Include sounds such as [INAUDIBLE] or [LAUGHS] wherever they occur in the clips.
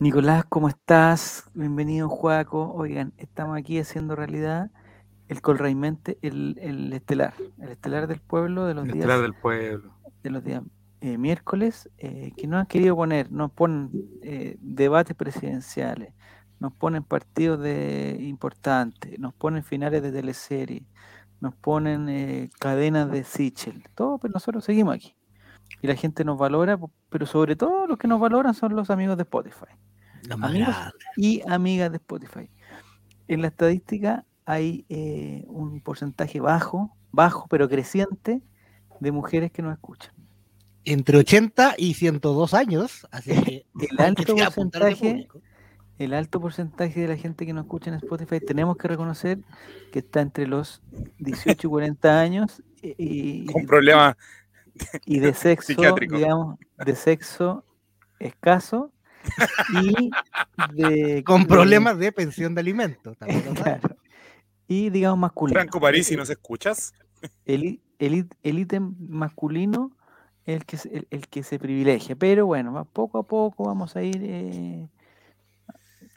Nicolás, ¿cómo estás? Bienvenido, Juaco. Oigan, estamos aquí haciendo realidad el Colraimente, el, el estelar, el estelar del pueblo de los El días, estelar del pueblo. de los días eh, miércoles, eh, que no han querido poner, nos ponen eh, debates presidenciales, nos ponen partidos de importantes, nos ponen finales de teleserie, nos ponen eh, cadenas de Sichel, todo, pero nosotros seguimos aquí. Y la gente nos valora, pero sobre todo los que nos valoran son los amigos de Spotify Los más Amigos. grandes. y amigas de Spotify. En la estadística hay eh, un porcentaje bajo, bajo pero creciente, de mujeres que nos escuchan. Entre 80 y 102 años, así que [LAUGHS] El [LAUGHS] alto que porcentaje el alto porcentaje de la gente que nos escucha en Spotify, tenemos que reconocer que está entre los 18 y 40 años y, y- [LAUGHS] Con problemas. y de sexo, digamos, de sexo escaso y de [LAUGHS] Con problemas de pensión de alimentos. [LAUGHS] claro, y digamos masculino. Franco París, si nos escuchas. el, el, el ítem masculino es el que, se- el, el que se privilegia. Pero bueno, poco a poco vamos a ir eh,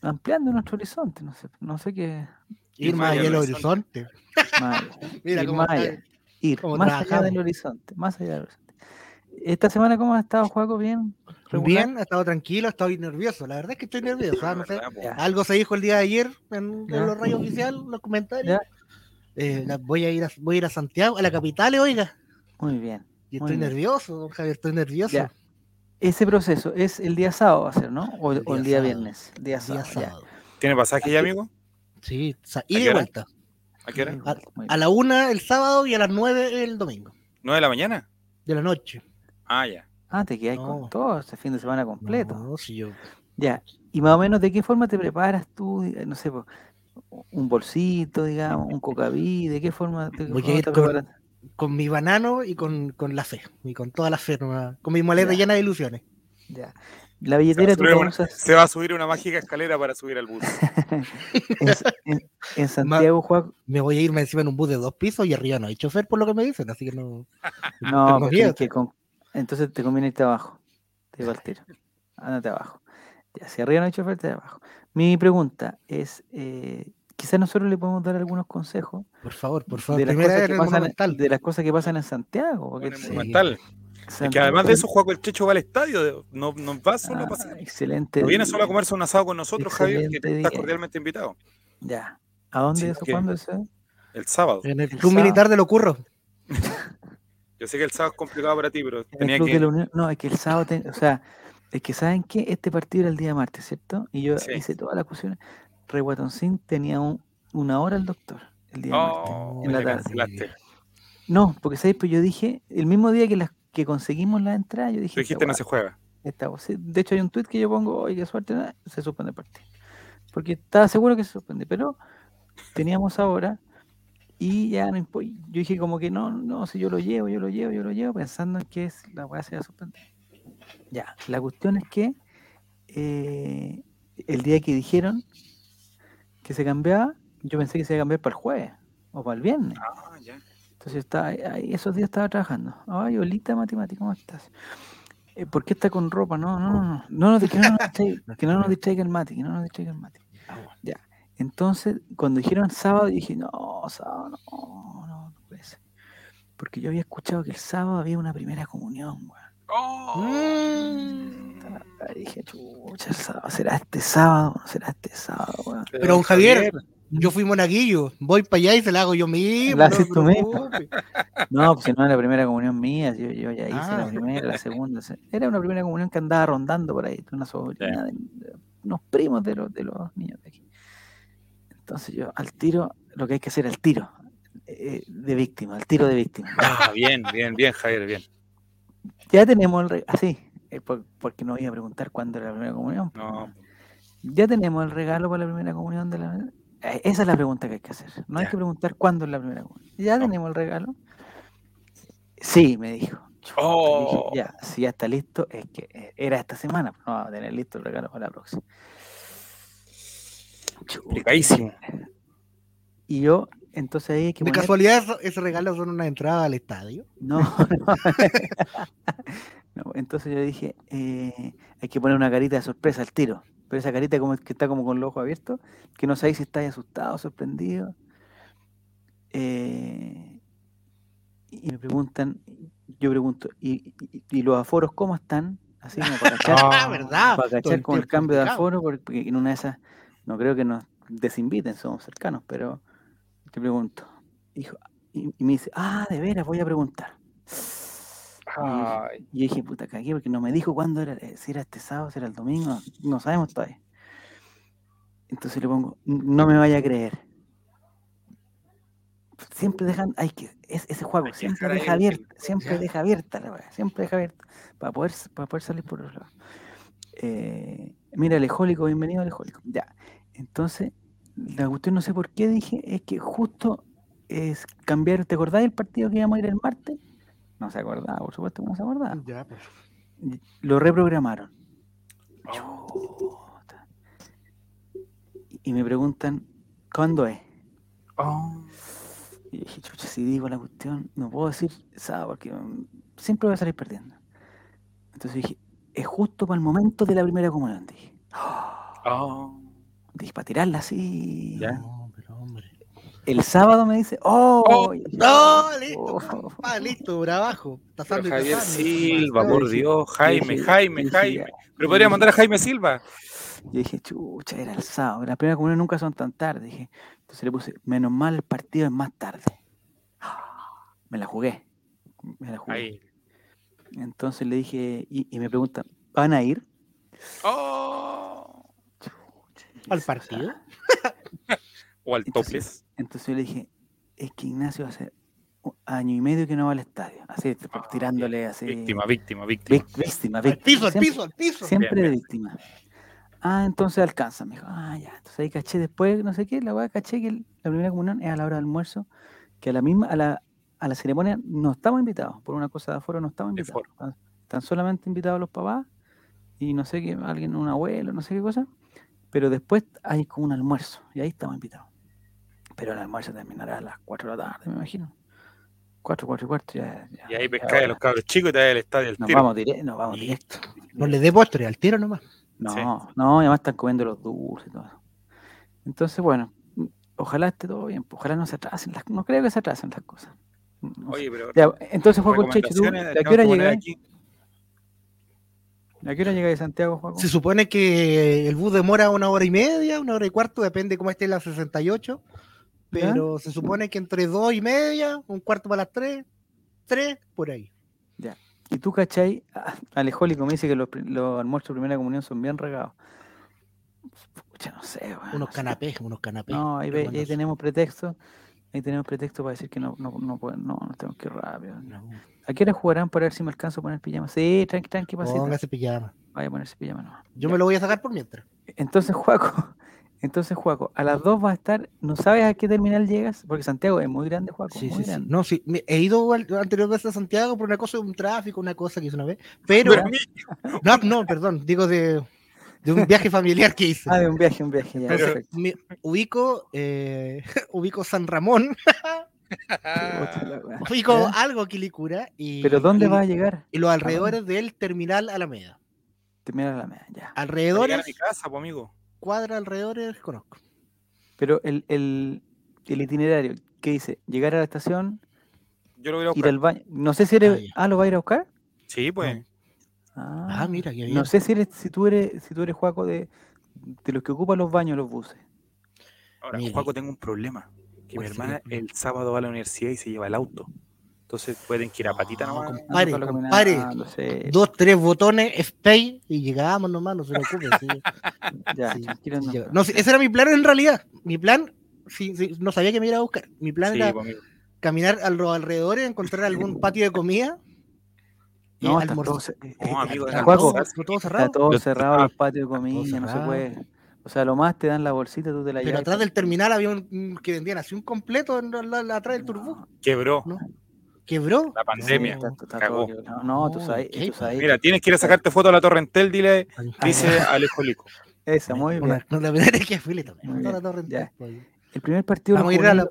ampliando nuestro horizonte. No sé, no sé qué Ir más allá del horizonte. [LAUGHS] Mira ir cómo más está- allá, ir cómo más allá del horizonte, más allá del horizonte. Esta semana, ¿cómo has estado, Juaco? ¿Bien? ¿Regular? Bien, ha estado tranquilo, estoy nervioso. La verdad es que estoy nervioso. ah. [LAUGHS] Algo se dijo el día de ayer en, en los rayos oficiales, los comentarios. Eh, la- voy, a ir a, voy a ir a Santiago, a la capital, oiga. Muy bien. Y estoy bien. nervioso, don Javier, estoy nervioso. Ya. Ese proceso es el día sábado, va a ser, ¿no? O, El o el día día viernes. Día Día sábado. ¿Tiene pasaje ya, amigo? Sí, sa- ¿A y de vuelta. ¿A qué hora? A, la una el sábado y a las nueve el domingo. ¿9 de la mañana? De la noche. Ah, ya. Ah, te quedas No. con todo ese fin de semana completo. No, si yo. Ya, y más o menos de qué forma te preparas tú, no sé, un bolsito, digamos, un cocaví, de qué forma te, Voy a forma ir te con- preparas? con mi banano y con, con la fe, y con toda la fe, nomás, con mi maleta Ya. llena de ilusiones. Ya. La billetera tú la subir una- usas Se va a subir una mágica escalera para subir al bus. en, [LAUGHS] Sa- en- en [LAUGHS] Santiago, Juan. Me voy a irme encima en un bus de dos pisos y arriba no hay chofer por lo que me dicen, así que no. No, pues que con- entonces te conviene irte abajo. Te digo al tiro. Ándate abajo. Ya, si arriba no hay chofer, te abajo. Mi pregunta es, eh, quizás nosotros le podemos dar algunos consejos Por favor, por favor. de las, Primera cosas que en pasan, de las cosas que pasan en Santiago. Porque Con el sí, Monumental. Es que además de eso, Juaco el Checho va al estadio. No, no va solo a Ah, pasear. excelente. No viene día. solo a comerse un asado con nosotros, Javier, que día. cordialmente invitado. Ya. ¿A dónde Sí, eso? ¿Cuándo eso? El sábado. En el el club sábado. militar de lo curro. [LAUGHS] Yo sé que el sábado es complicado para ti, pero tenía que. de la Unión. No, es que el sábado, te- o sea, es que saben que este partido era el día martes, ¿cierto? Y yo Sí. hice todas las cuestiones. Reguatoncín tenía un- una hora el doctor el día martes. Oh, en la tarde. cancelaste. No, porque sabéis, pues yo dije, el mismo día que las que conseguimos la entrada, yo dije, Tú dijiste no "Esta se juega. esta weá". Sí, de hecho hay un tweet que yo pongo, oye, qué suerte, se suspende el partido. Porque estaba seguro que se suspende, pero teníamos ahora y ya no Yo dije como que no, no, si yo lo llevo, yo lo llevo, yo lo llevo, pensando en que es, la weá se va a suspender. Ya, la cuestión es que eh, el día que dijeron que se cambiaba, yo pensé que se iba a cambiar para el jueves o para el viernes. Ah, ya. Entonces estaba ahí esos días estaba trabajando. Ay, Olita Matemática, ¿cómo estás? Eh, ¿Por qué está con ropa? No, no, no, no. no, no, que, no nos distraiga, que no nos distraiga el mate, que no nos distraiga el mate. Ya. Entonces, cuando dijeron sábado, dije, no, sábado, no, no, no puede ser. Porque yo había escuchado que el sábado había una primera comunión, weón. Oh. Mm. Dije, chucha, el sábado, ¿será este sábado? ¿No será este sábado, weón? Pero, don Javier, Yo fui monaguillo, voy para allá y se la hago yo mismo. La no haces se tú mismo. No, pues si no es la primera comunión mía, yo, yo ya hice la Ah. primera, la segunda. se- Era una primera comunión que andaba rondando por ahí, una sobrina, de, de unos primos de los, de los niños de aquí. Entonces yo al tiro, lo que hay que hacer al tiro, eh, de víctima, al tiro de víctima. Ah, bien, bien, bien, Javier, bien. Ya tenemos el regalo, así, eh, por- porque no iba a preguntar cuándo era la primera comunión. No, Ya tenemos el regalo para la primera comunión de la... Eh, Esa es la pregunta que hay que hacer. No hay que preguntar cuándo es la primera comunión. Ya No. tenemos el regalo. Sí, me dijo. Dije, Oh. ya, si ya está listo, es que eh, era esta semana, pues no vamos a tener listo el regalo para la próxima. Complicadísimo. Y yo, entonces ahí hay que De poner- casualidad, ese regalo son una entrada al estadio. No, [LAUGHS] no. [LAUGHS] No, entonces yo le dije, eh, hay que poner una carita de sorpresa al tiro. Pero esa carita como que está como con los ojos abiertos, que no sabéis si estáis asustado, sorprendido. Eh, y me preguntan, yo pregunto, ¿y, y- y los aforos cómo están? Así como para [LAUGHS] cachar, Ah, ¿verdad? para cachar el con el cambio de aforo, porque en una de esas, no creo que nos desinviten, somos cercanos, pero te pregunto. Hijo, y, y me dice, ah, de veras, voy a preguntar. Ay, Y yo dije, puta, cagué, porque no me dijo cuándo era, eh, si era este sábado, si era el domingo, no sabemos todavía. Entonces le pongo, no me vaya a creer. Siempre dejan, hay que, es, ese juego Hay siempre ahí deja abierta, siempre ya. deja abierta la weá, siempre deja abierta, para poder, para poder salir por otro lado. Eh, mira, el ejólico, bienvenido al ejólico. Ya, entonces, la cuestión no sé por qué dije, es que justo es cambiar, ¿te acordás del partido que íbamos a ir el martes? No se acordaba, por supuesto que no se acordaba Ya, pues. lo reprogramaron. oh, Chuta. Y me preguntan, ¿cuándo es? oh. Y dije, chucha, si digo la cuestión, no puedo decir sábado porque mm, siempre voy a salir perdiendo. Entonces dije, es justo para el momento de la primera comunión, dije. Oh. Dije, para tirarla así. Ya. No, pero hombre. El sábado me dice, ¡oh! Oh, No, listo. oh. Ah, listo. Pero y Javier. Silva, por Dios, Jaime, dije- Jaime, dije, Jaime. Pero podría mandar a Jaime Silva. Yo dije, chucha, era el sábado. Las primeras comuniones nunca son tan tarde. Dije, entonces le puse, menos mal el partido es más tarde. Me la jugué. Me la jugué. Ahí. Entonces le dije, y, y me preguntan, ¿van a ir? Oh. ¿Al partido? [LAUGHS] O al Entonces- topless. Entonces yo le dije, es que Ignacio hace un año y medio que no va al estadio. Así, Ah, tirándole así. Víctima, víctima, víctima. vic- víctima, Al víctima. piso, al piso, al piso. Siempre Bien, de bien. víctima. Ah, entonces alcanza. Me dijo, ah, ya. Entonces ahí caché después, no sé qué, la weá caché que la primera comunión es a la hora del almuerzo, que a la misma, a la, a la ceremonia no estamos invitados. Por una cosa de aforo no estamos invitados. Están- Están solamente invitados los papás y no sé qué, alguien, un abuelo, no sé qué cosa. Pero después hay como un almuerzo y ahí estamos invitados. Pero el almuerzo terminará a las 4 de la tarde, me imagino. 4, 4 y cuarto ya. ya- Y ahí pescáis a hora. los cabros chicos y te al estadio al Nos tiro. vamos, nos directo. No le dé postre, al tiro nomás. No, Sí. no, y además están comiendo los dulces y todo. eso. Entonces, bueno, ojalá esté todo bien, ojalá no se atrasen las no creo que se atrasen las cosas. No. Oye, pero. Ya, entonces, Juaco Checho, ¿tú recomendaciones ¿a qué hora llegáis? aquí. ¿A qué hora llegáis de Santiago, Juaco? Se supone que el bus demora una hora y media, una hora y cuarto, depende cómo esté la 68. Pero se supone que entre dos y media, un cuarto para las tres, tres, por ahí. Y tú, ¿cachai? Ah, Alejólico me dice que los, almuerzos de primera comunión son bien regados. Pucha, no sé, Unos canapés, unos canapés. No, ahí, ve- ahí tenemos pretexto. Ahí tenemos pretexto para decir que no, no, no, pueden- no, no tengo que ir rápido. No, ¿A qué hora jugarán para ver si me alcanzo a poner pijama? Sí, tranqui, tranqui, pasita. Póngase pijama. Vaya a ponerse pijama nomás. Yo Ya. me lo voy a sacar por mientras. Entonces, Juaco, [LAUGHS] entonces, Juaco, a las 2 va a estar, ¿no sabes a qué terminal llegas? Porque Santiago es muy grande, Juaco, Sí, muy sí, sí. grande. No, sí. He ido anterior vez a Santiago por una cosa de un tráfico, una cosa que hice una vez. Pero. [LAUGHS] No, no, perdón. Digo de, de un viaje familiar que hice. Ah, de un viaje, un viaje, ya, Entonces, perfecto. me ubico, eh, [LAUGHS] ubico San Ramón, [LAUGHS] ubico ¿Ya? algo Quilicura y, ¿Pero dónde y- va a llegar? y los alrededores del terminal Alameda. Terminar la media, ya. Llegar a Alrededores, mi casa, pues, amigo. cuadra alrededores, conozco. Pero el, el, el itinerario, ¿qué dice? Llegar a la estación, Yo lo voy a ir buscar. al baño. No sé si eres. Ah. Ah, ¿lo va a ir a buscar? Sí, pues. Ah, mira, qué bien. No sé si eres, si tú eres, si tú eres Juaco de, de los que ocupan los baños, los buses. Ahora. Juaco, tengo un problema. Que mi ¿Cuál sería hermana el sábado va a la universidad y se lleva el auto. Entonces pueden que ir a patita No, nomás. Ah, compare. Dos, tres botones, space y llegamos nomás, no se [LAUGHS] preocupe. sí. Ya, Sí, no. ese era mi plan en realidad. Mi plan, sí, sí, no sabía que me iba a buscar. Mi plan Sí, era pues, caminar a los alrededores, encontrar algún patio de comida. No, está todo, No, amigo, está todo- todo está cerrado. todo cerrado, los patios de comida, no se cerrado. puede. O sea, lo más te dan la bolsita, tú te la Pero llevas. atrás del terminal había un que vendían así un completo atrás del turbo. Quebró. No. ¿Quebró? La pandemia. Está- está cagó. quebrado. No, tú No, sabes, ¿qué? tú sabes. Mira, tienes que ir a sacarte foto a la Torrentel, dile, dice Alejo Lico. Esa, muy bien. Una- No, la verdad es que Toda la bien, torre ya. entera, pues. El primer partido Vamos a ir a la-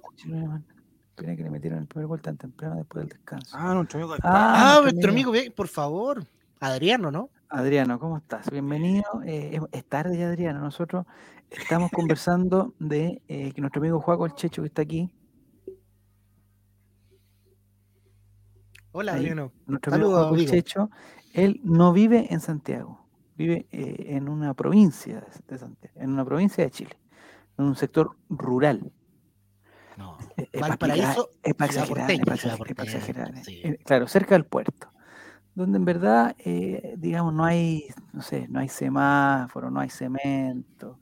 Espera que le metieron el primer gol tan temprano después del descanso. Ah, nuestro amigo. Ah, Ah, nuestro amigo. por favor. Adriano, ¿no? Adriano, ¿cómo estás? Bienvenido. Eh, es tarde ya, Adriano. Nosotros estamos [LAUGHS] conversando de eh, que nuestro amigo Juaco el Checho que está aquí. Hola, Adriano. Nuestro amigo Juaco el Checho, él no vive en Santiago, vive eh, en una provincia de Santiago, en una provincia de Chile, en un sector rural. No, es para exagerar, es para exagerar. Claro, cerca del puerto donde en verdad, eh, digamos, no hay, no sé, no hay semáforo, no hay cemento,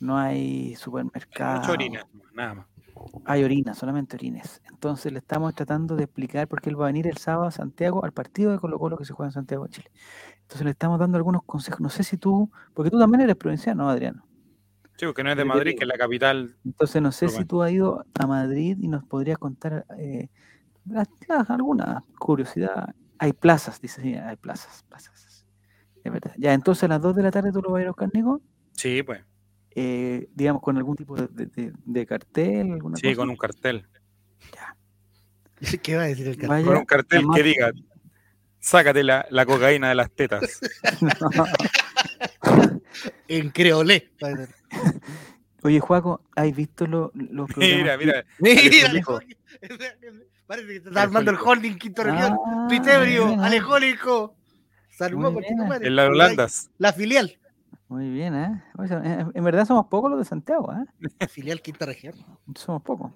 no hay supermercado. Hay orina, nada más. Hay orina, solamente orines. Entonces le estamos tratando de explicar por qué él va a venir el sábado a Santiago al partido de Colo Colo que se juega en Santiago de Chile. Entonces le estamos dando algunos consejos. No sé si tú, porque tú también eres provinciano, ¿no, Adriano? Sí, porque no es de Madrid, que es la capital. Entonces no sé si tú has ido a Madrid y nos podrías contar eh, alguna curiosidad hay plazas, dice, sí, hay plazas, plazas. Es verdad. Ya, entonces a las 2 de la tarde tú lo vas a ir a buscar, Nico. Sí, pues. Eh, digamos, con algún tipo de, de, cartel, alguna Sí, con un cartel. Ya. ¿Qué va a decir el cartel? con un cartel que diga, sácate la, la, cocaína de las tetas. [LAUGHS] en creolé. Oye, Juaco, ¿has visto los lo Mira, mira. Mira, Parece que te está armando el holding Quinto Región. Ah, Pitebrio, Alejólico. Saludó En la Holandas. La filial. Muy bien, ¿eh? En verdad somos pocos los de Santiago, ¿eh? Filial Quinta Región. Somos pocos.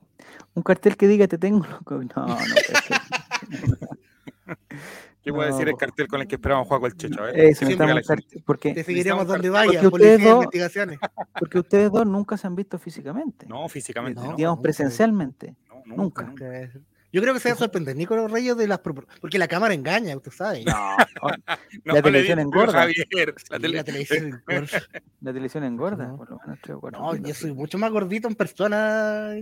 Un cartel que diga te tengo, loco. No, no. [LAUGHS] ¿Qué puede decir el cartel con el que esperamos Juaco el Checho? Eso, cartel, porque te seguiremos donde vaya, porque ustedes, dos, investigaciones. [LAUGHS] porque ustedes dos nunca se han visto físicamente. No, físicamente. No, digamos, presencialmente. No, nunca. nunca. Yo creo que se va a sorprender Nico Reyes de las porque la cámara engaña, usted sabe. No, [LAUGHS] la televisión [LAUGHS] engorda. la, televisión engorda. La televisión engorda, por lo menos No, yo soy mucho más gordito en persona,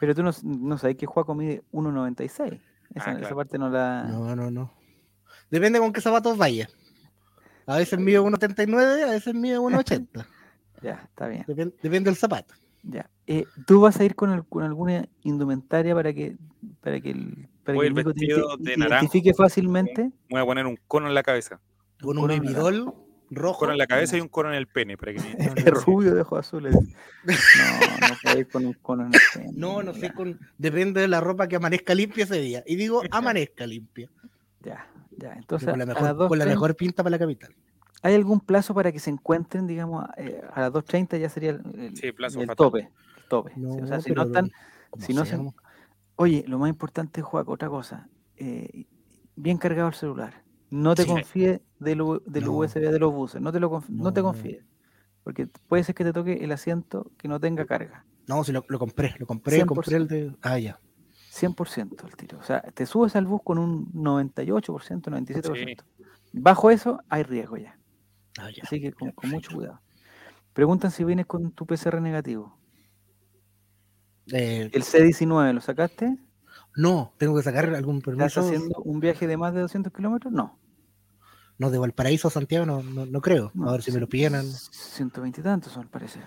Pero tú no, no sabes que Juaco mide 1.96. Esa, ah, esa parte no la. No, no, no. Depende con qué zapatos vaya. A veces mide 1.79, a veces mide [LAUGHS] 1.80. ya, está bien. depende del zapato. Ya. Eh, ¿Tú vas a ir con, alguna indumentaria para que, para que el, para que el te, identifique fácilmente? Voy a poner un cono en la cabeza. Con un bebidol rojo. Un cono en la cabeza y un cono en el pene. Para que [LAUGHS] rubio de ojos azules. [LAUGHS] No, no puede ir con un cono en el pene. No, no sé, con, depende de la ropa que amanezca limpia ese día. Y digo, amanezca limpia. Ya, ya. Entonces, con la mejor, con la mejor pinta para la capital. ¿Hay algún plazo para que se encuentren, digamos, eh, a las 2.30 ya sería el, tope? tope. o sea, si no están, si no se... Oye, lo más importante, Juaco, otra cosa. Eh, bien cargado el celular. No te confíes del, del USB de los buses. No te, lo no, te confíes. Porque puede ser que te toque el asiento que no tenga carga. No, si lo, compré, lo compré, compré el de. Ah, ya. 100% el tiro. O sea, te subes al bus con un 98%, 97%. Bajo eso hay riesgo ya. Ah, Así que con, mucho cuidado. Preguntan si vienes con tu PCR negativo. Eh, ¿El C19 lo sacaste? No, tengo que sacar algún permiso. ¿Estás haciendo un viaje de más de 200 kilómetros? No. No, de Valparaíso a Santiago no, no, creo. a ver si me lo piden. 120 y tantos al parecer.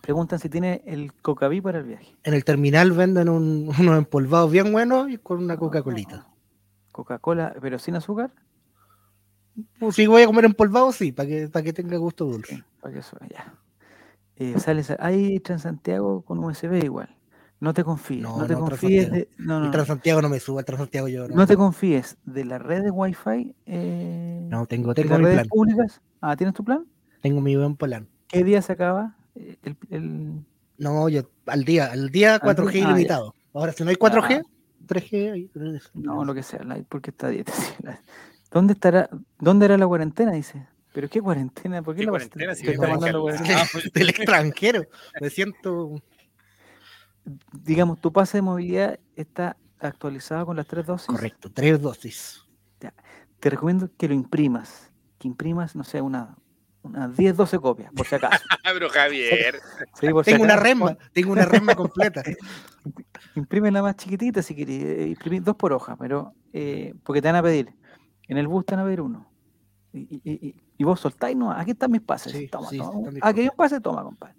Preguntan si tiene el Cocaví para el viaje. En el terminal venden un, [LAUGHS] unos empolvados bien buenos y con una Coca-Colita. Coca-Cola, pero sin azúcar. Pues si voy a comer empolvado, sí, para que, para que tenga gusto dulce. para que eso, ya. Eh, sales, hay Transantiago con USB igual. No te confíes. No, te confíes de. No, el Transantiago no me suba, el Transantiago yo. No, te confíes de la red de Wi-Fi. Eh, no, tengo, tengo mi plan. públicas. Ah, ¿tienes tu plan? Tengo mi buen plan. ¿Qué día se acaba? El, No, yo al día, al día 4G ah, ilimitado. Ahora, si no hay 4G, 3G. No, lo que sea, porque está dieta. [LAUGHS] ¿Dónde estará, dónde era la cuarentena? Dice. ¿Pero qué cuarentena? ¿Por qué, la cuarentena? Si está mandando cuarentena? [LAUGHS] Del extranjero. Me siento. [LAUGHS] Digamos, tu pase de movilidad está actualizado con las tres dosis. Correcto, tres dosis. Te recomiendo que lo imprimas. Que imprimas, no sé, una, unas 10, 12 copias, por si acaso. [LAUGHS] Pero Javier. tengo una resma, tengo una resma completa. [LAUGHS] Imprime la más chiquitita si quieres, eh, imprimir dos por hoja, pero eh, porque te van a pedir en el bus te van a ver uno. Y, vos soltáis, no, aquí están mis pases. toma, toma. Aquí hay un pase, toma, compadre.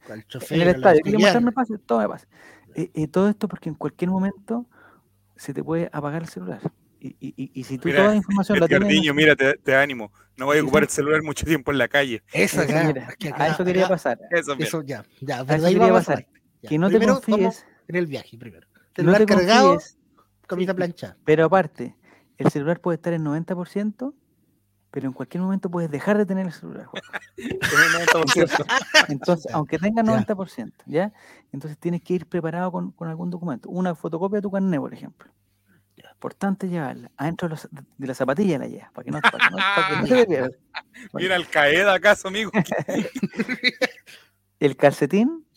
en el estadio, quiero mostrarme pase, toma pase. Eh, eh, todo esto porque en cualquier momento se te puede apagar el celular. Y, y, y si tú toda la información la tienes... niño, mira, te, te, ánimo. No voy a ocupar el celular mucho tiempo en la calle. Eso, ya, mira, a eso quería pasar. Eso, eso ya, ya. Pero ahí va a pasar. Que no primero, te confíes. En el viaje, primero. Celular no te cargado, camisa plancha. Pero aparte, el celular puede estar en 90%, pero en cualquier momento puedes dejar de tener el celular. [LAUGHS] Entonces, aunque tenga 90%, ¿ya? Entonces tienes que ir preparado con, con algún documento. Una fotocopia de tu carnet, por ejemplo. Importante llevarla. Adentro de, los, de la zapatilla la llevas, para que no, para que no, para que no se te [LAUGHS] pierda. Bueno. Mira, al caída acaso, amigo. [LAUGHS] [LAUGHS] el calcetín,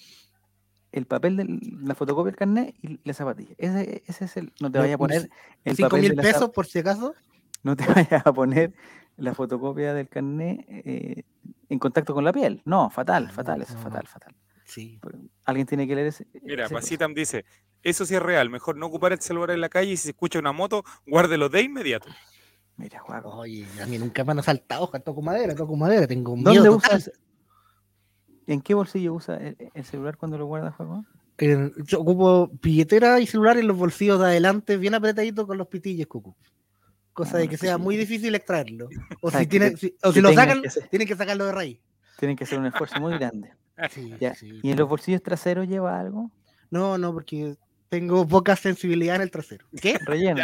el papel de la fotocopia del carnet y la zapatilla. Ese, ese es el. No te vayas a poner. El ¿Cinco mil pesos por si acaso? No te vayas a poner la fotocopia del carnet eh, en contacto con la piel. No, fatal, fatal, eso es fatal, fatal. Sí. Alguien tiene que leer ese. Mira, Pasitam dice: Eso sí es real. Mejor no ocupar el celular en la calle y si se escucha una moto, guárdelo de inmediato. Mira, Juan. Oye, a mí nunca me han asaltado, toco madera, toco madera, tengo miedo. ¿Dónde usas? ¿En qué bolsillo usa el, celular cuando lo guarda, Juan? yo ocupo billetera y celular en los bolsillos de adelante, bien apretaditos con los pitillos, Cucu. Cosa ah, de que sea muy difícil extraerlo. O si, tiene, si, o si lo sacan, tienen que sacarlo de raíz. Tienen que hacer un esfuerzo muy grande. [LAUGHS] ¿Y en los bolsillos traseros lleva algo? No, no, porque tengo poca sensibilidad en el trasero. ¿Qué? Relleno.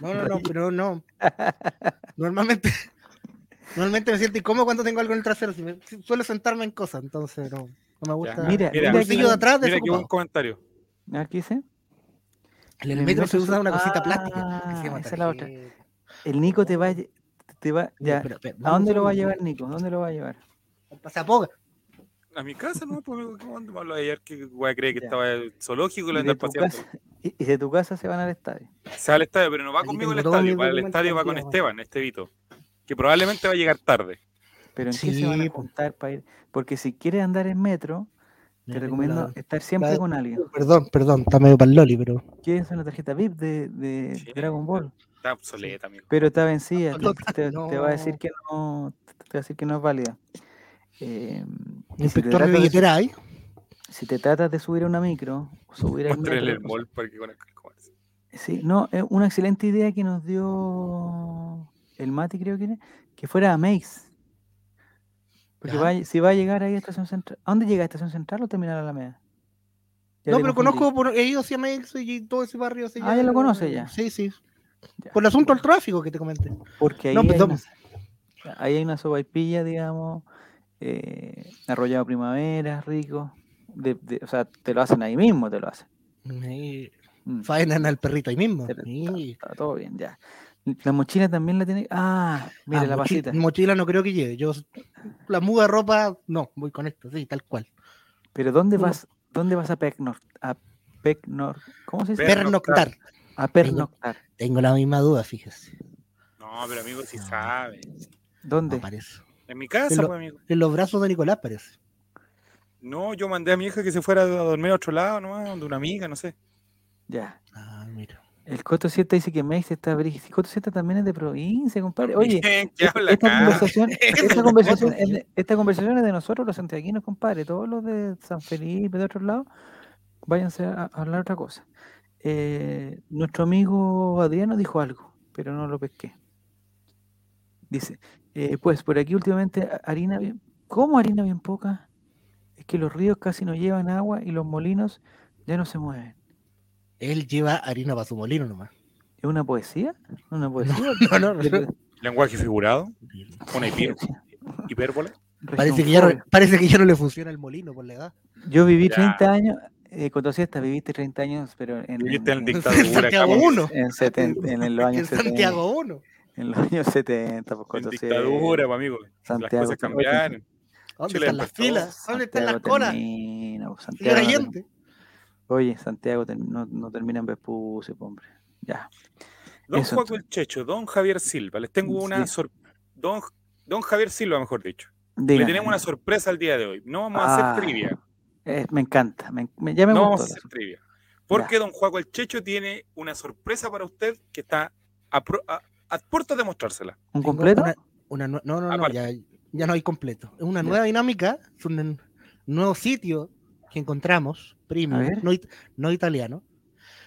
No, no, no, pero no. [LAUGHS] Normalmente, normalmente me siento incómodo cuando tengo algo en el trasero. Si me, suelo sentarme en cosas, entonces no, no me gusta. Mira, el bolsillo de atrás. Mira aquí un comentario. Aquí sí. En el, metro, se usa una cosita plástica. Ah, esa es la otra. El Nico te va, te va ya. ¿A dónde lo va a llevar Nico? ¿Dónde lo va a llevar? Al pasapoga. A mi casa, ¿no? Pues, ¿cómo me habló ayer que voy a creer que estaba el zoológico y lo anda paseando? y, y, de tu casa se van al estadio. Se va al estadio, pero no va conmigo al estadio. Va al estadio va con Esteban, Estevito. Que probablemente va a llegar tarde. Pero ¿en qué se van a juntar para ir? Porque si quieres andar en metro, te recomiendo estar siempre con alguien. Perdón, perdón, está medio para el Loli, pero. ¿Quieres una tarjeta VIP de, de Dragon Ball? Está obsoleta, amigo. Pero está vencida. te, te, [LAUGHS] va a decir que no, te va a decir que no es válida. Eh, ¿Inspector si de billetera hay? Si te tratas de subir a una micro, subir al metro, el mall para que Sí, no, es una excelente idea que nos dio el Mati, creo que era, que fuera a Maze. Porque va, si va a llegar ahí a Estación Central. ¿A dónde llega a Estación Central o terminar a la media? No, pero conozco, por, he ido hacia Maze y todo ese barrio. ah, ya lo conoce ya. Sí, sí. Por el asunto del tráfico que te comenté. Porque ahí, no, hay, una, ahí hay una sobaipilla, digamos, eh, arrollado primavera, rico. De, de, o sea, te lo hacen ahí mismo, te lo hacen. Sí. Mm. Faenan al perrito ahí mismo. Está, sí. está, todo bien, ya. La mochila también la tiene. Ah, mira, ah, la mochila, pasita. Mochila no creo que lleve. Yo, la muda de ropa, no, voy con esto, sí, tal cual. Pero ¿dónde vas? ¿Dónde vas a pernoctar? A pernor, ¿Cómo se dice? Pernoctar. A pernoctar. Tengo, tengo, la misma duda, fíjese. No, pero amigo, si sabe. ¿Dónde? No parece. En mi casa, en, lo, pues, amigo. en los brazos de Nicolás parece. No, yo mandé a mi hija que se fuera a dormir a otro lado, ¿no? Donde una amiga, no sé. Ya. Ah, mira. El Coto 7 dice que Mex está brígido. El Coto 7 también es de provincia, compadre. Oye, [LAUGHS] esta, conversación, [LAUGHS] esta, conversación es de, esta conversación es de nosotros, los santiaguinos, compadre. Todos los de San Felipe, de otros lados, váyanse a, a hablar otra cosa. Eh, nuestro amigo Adriano dijo algo, pero no lo pesqué. Dice, eh, pues por aquí últimamente harina bien... ¿Cómo harina bien poca? Es que los ríos casi no llevan agua y los molinos ya no se mueven. Él lleva harina para su molino nomás. ¿Es una poesía? ¿Una [LAUGHS] poesía? No, no, no. ¿Lenguaje figurado? ¿Una [LAUGHS] hipérbole? Parece que, ya no, parece que ya no le funciona el molino por la edad. Yo viví 30 años, eh, esta viviste 30 años, pero en, Viviste en, en dictadura. [LAUGHS] En Santiago 1. En, 70, en, los años en Santiago 1 en los años 70, pues en dictadura, pues, amigo. Santiago, las cosas cambiaron. ¿Dónde están las filas? ¿Dónde están las colas? Pues, Santiago, Oye, Santiago no, no termina en Vespucio, hombre. Ya. Don Eso, Juan el Checho, don Javier Silva, les tengo una sí. sorpresa. Don, don Javier Silva, mejor dicho. Le tenemos una sorpresa el día de hoy. No vamos a hacer ah, trivia. Eh, me encanta, me, me, ya me no vamos a hacer trivia. Porque ya. don Juan el Checho tiene una sorpresa para usted que está a, a, a puerta de mostrársela. ¿Un completo? Una, una, no, no, no, ya, ya, no hay completo. Es una nueva dinámica, es un nuevo sitio que encontramos, premium, no, no, italiano,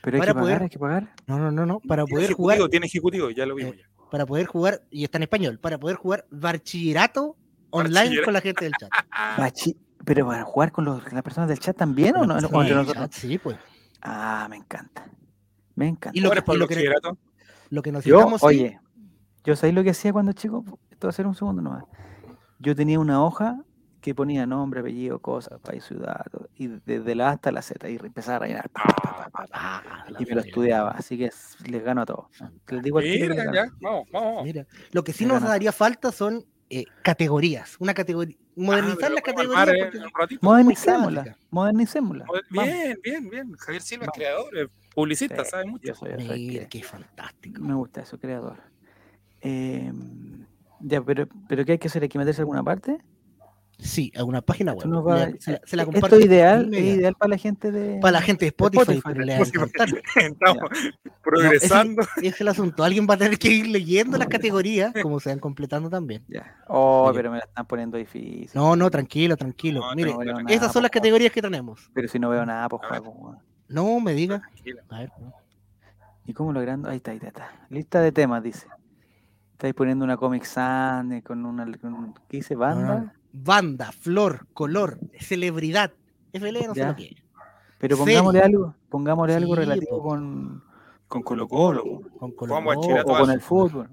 Pero hay Para que pagar, poder- hay que pagar. No, no, no, no. Para Tiene poder jugar, tiene ejecutivo, ya lo vimos Eh, ya. para poder jugar, y está en español, para poder jugar bachillerato online con la gente del chat. [LAUGHS] Bachi- Pero para jugar con, los, con las personas del chat también o no? Sí, ¿O chat, sí, pues. Ah, me encanta. Me encanta. Y lo ¿Cómo que- y lo que- bachillerato? Lo que Yo, necesitamos sí, oye, yo sabéis lo que hacía cuando chico, esto va a ser un segundo nomás. Yo tenía una hoja que ponía nombre, apellido, cosas, país, ciudad, y desde la A hasta la Z, y empezaba a rellenar. pa, pa, pa, pa, pa, pa, Ah, y me lo estudiaba, así que les gano a todos. Les digo les Mira, ya, vamos, vamos. Mira, lo que sí nos daría falta son eh, categorías. Una categoría. Ah, Modernizar pero las categorías. armar, eh, porque-. Modernicémosla, modernicémosla. Bien, bien, bien. Javier Silva creador, es publicista, Sí, sabe mucho. Yo yo Mira, qué fantástico. me gusta eso, creador. Eh, ya, pero, pero ¿qué hay que hacer? ¿Hay que meterse a alguna parte? Sí, a una página web. Va- se, la, se la Esto ideal, es ideal para la gente de... Para la gente de Spotify. [LAUGHS] Estamos progresando. Ese es el asunto. Alguien va a tener que ir leyendo las categorías, como se van completando también. Ya. Oh, Oye. pero me la están poniendo difícil. No, no, tranquilo, tranquilo. No, Mire, no veo nada, esas son las po, categorías que tenemos. Pero si no veo nada, pues juego. No me diga. A ver. ¿Y cómo logrando? Ahí está, ahí está. Lista de temas, dice. Estáis poniendo una Comic Sans eh, con una. Con, ¿Qué dice? ¿Banda? no. Banda, flor, color, celebridad. FL no sé Ya. lo que es. Pero Serie. pongámosle algo. Pongámosle algo relativo po. con. Con Colo Colo Colo. Colo. Con. O, con el fútbol.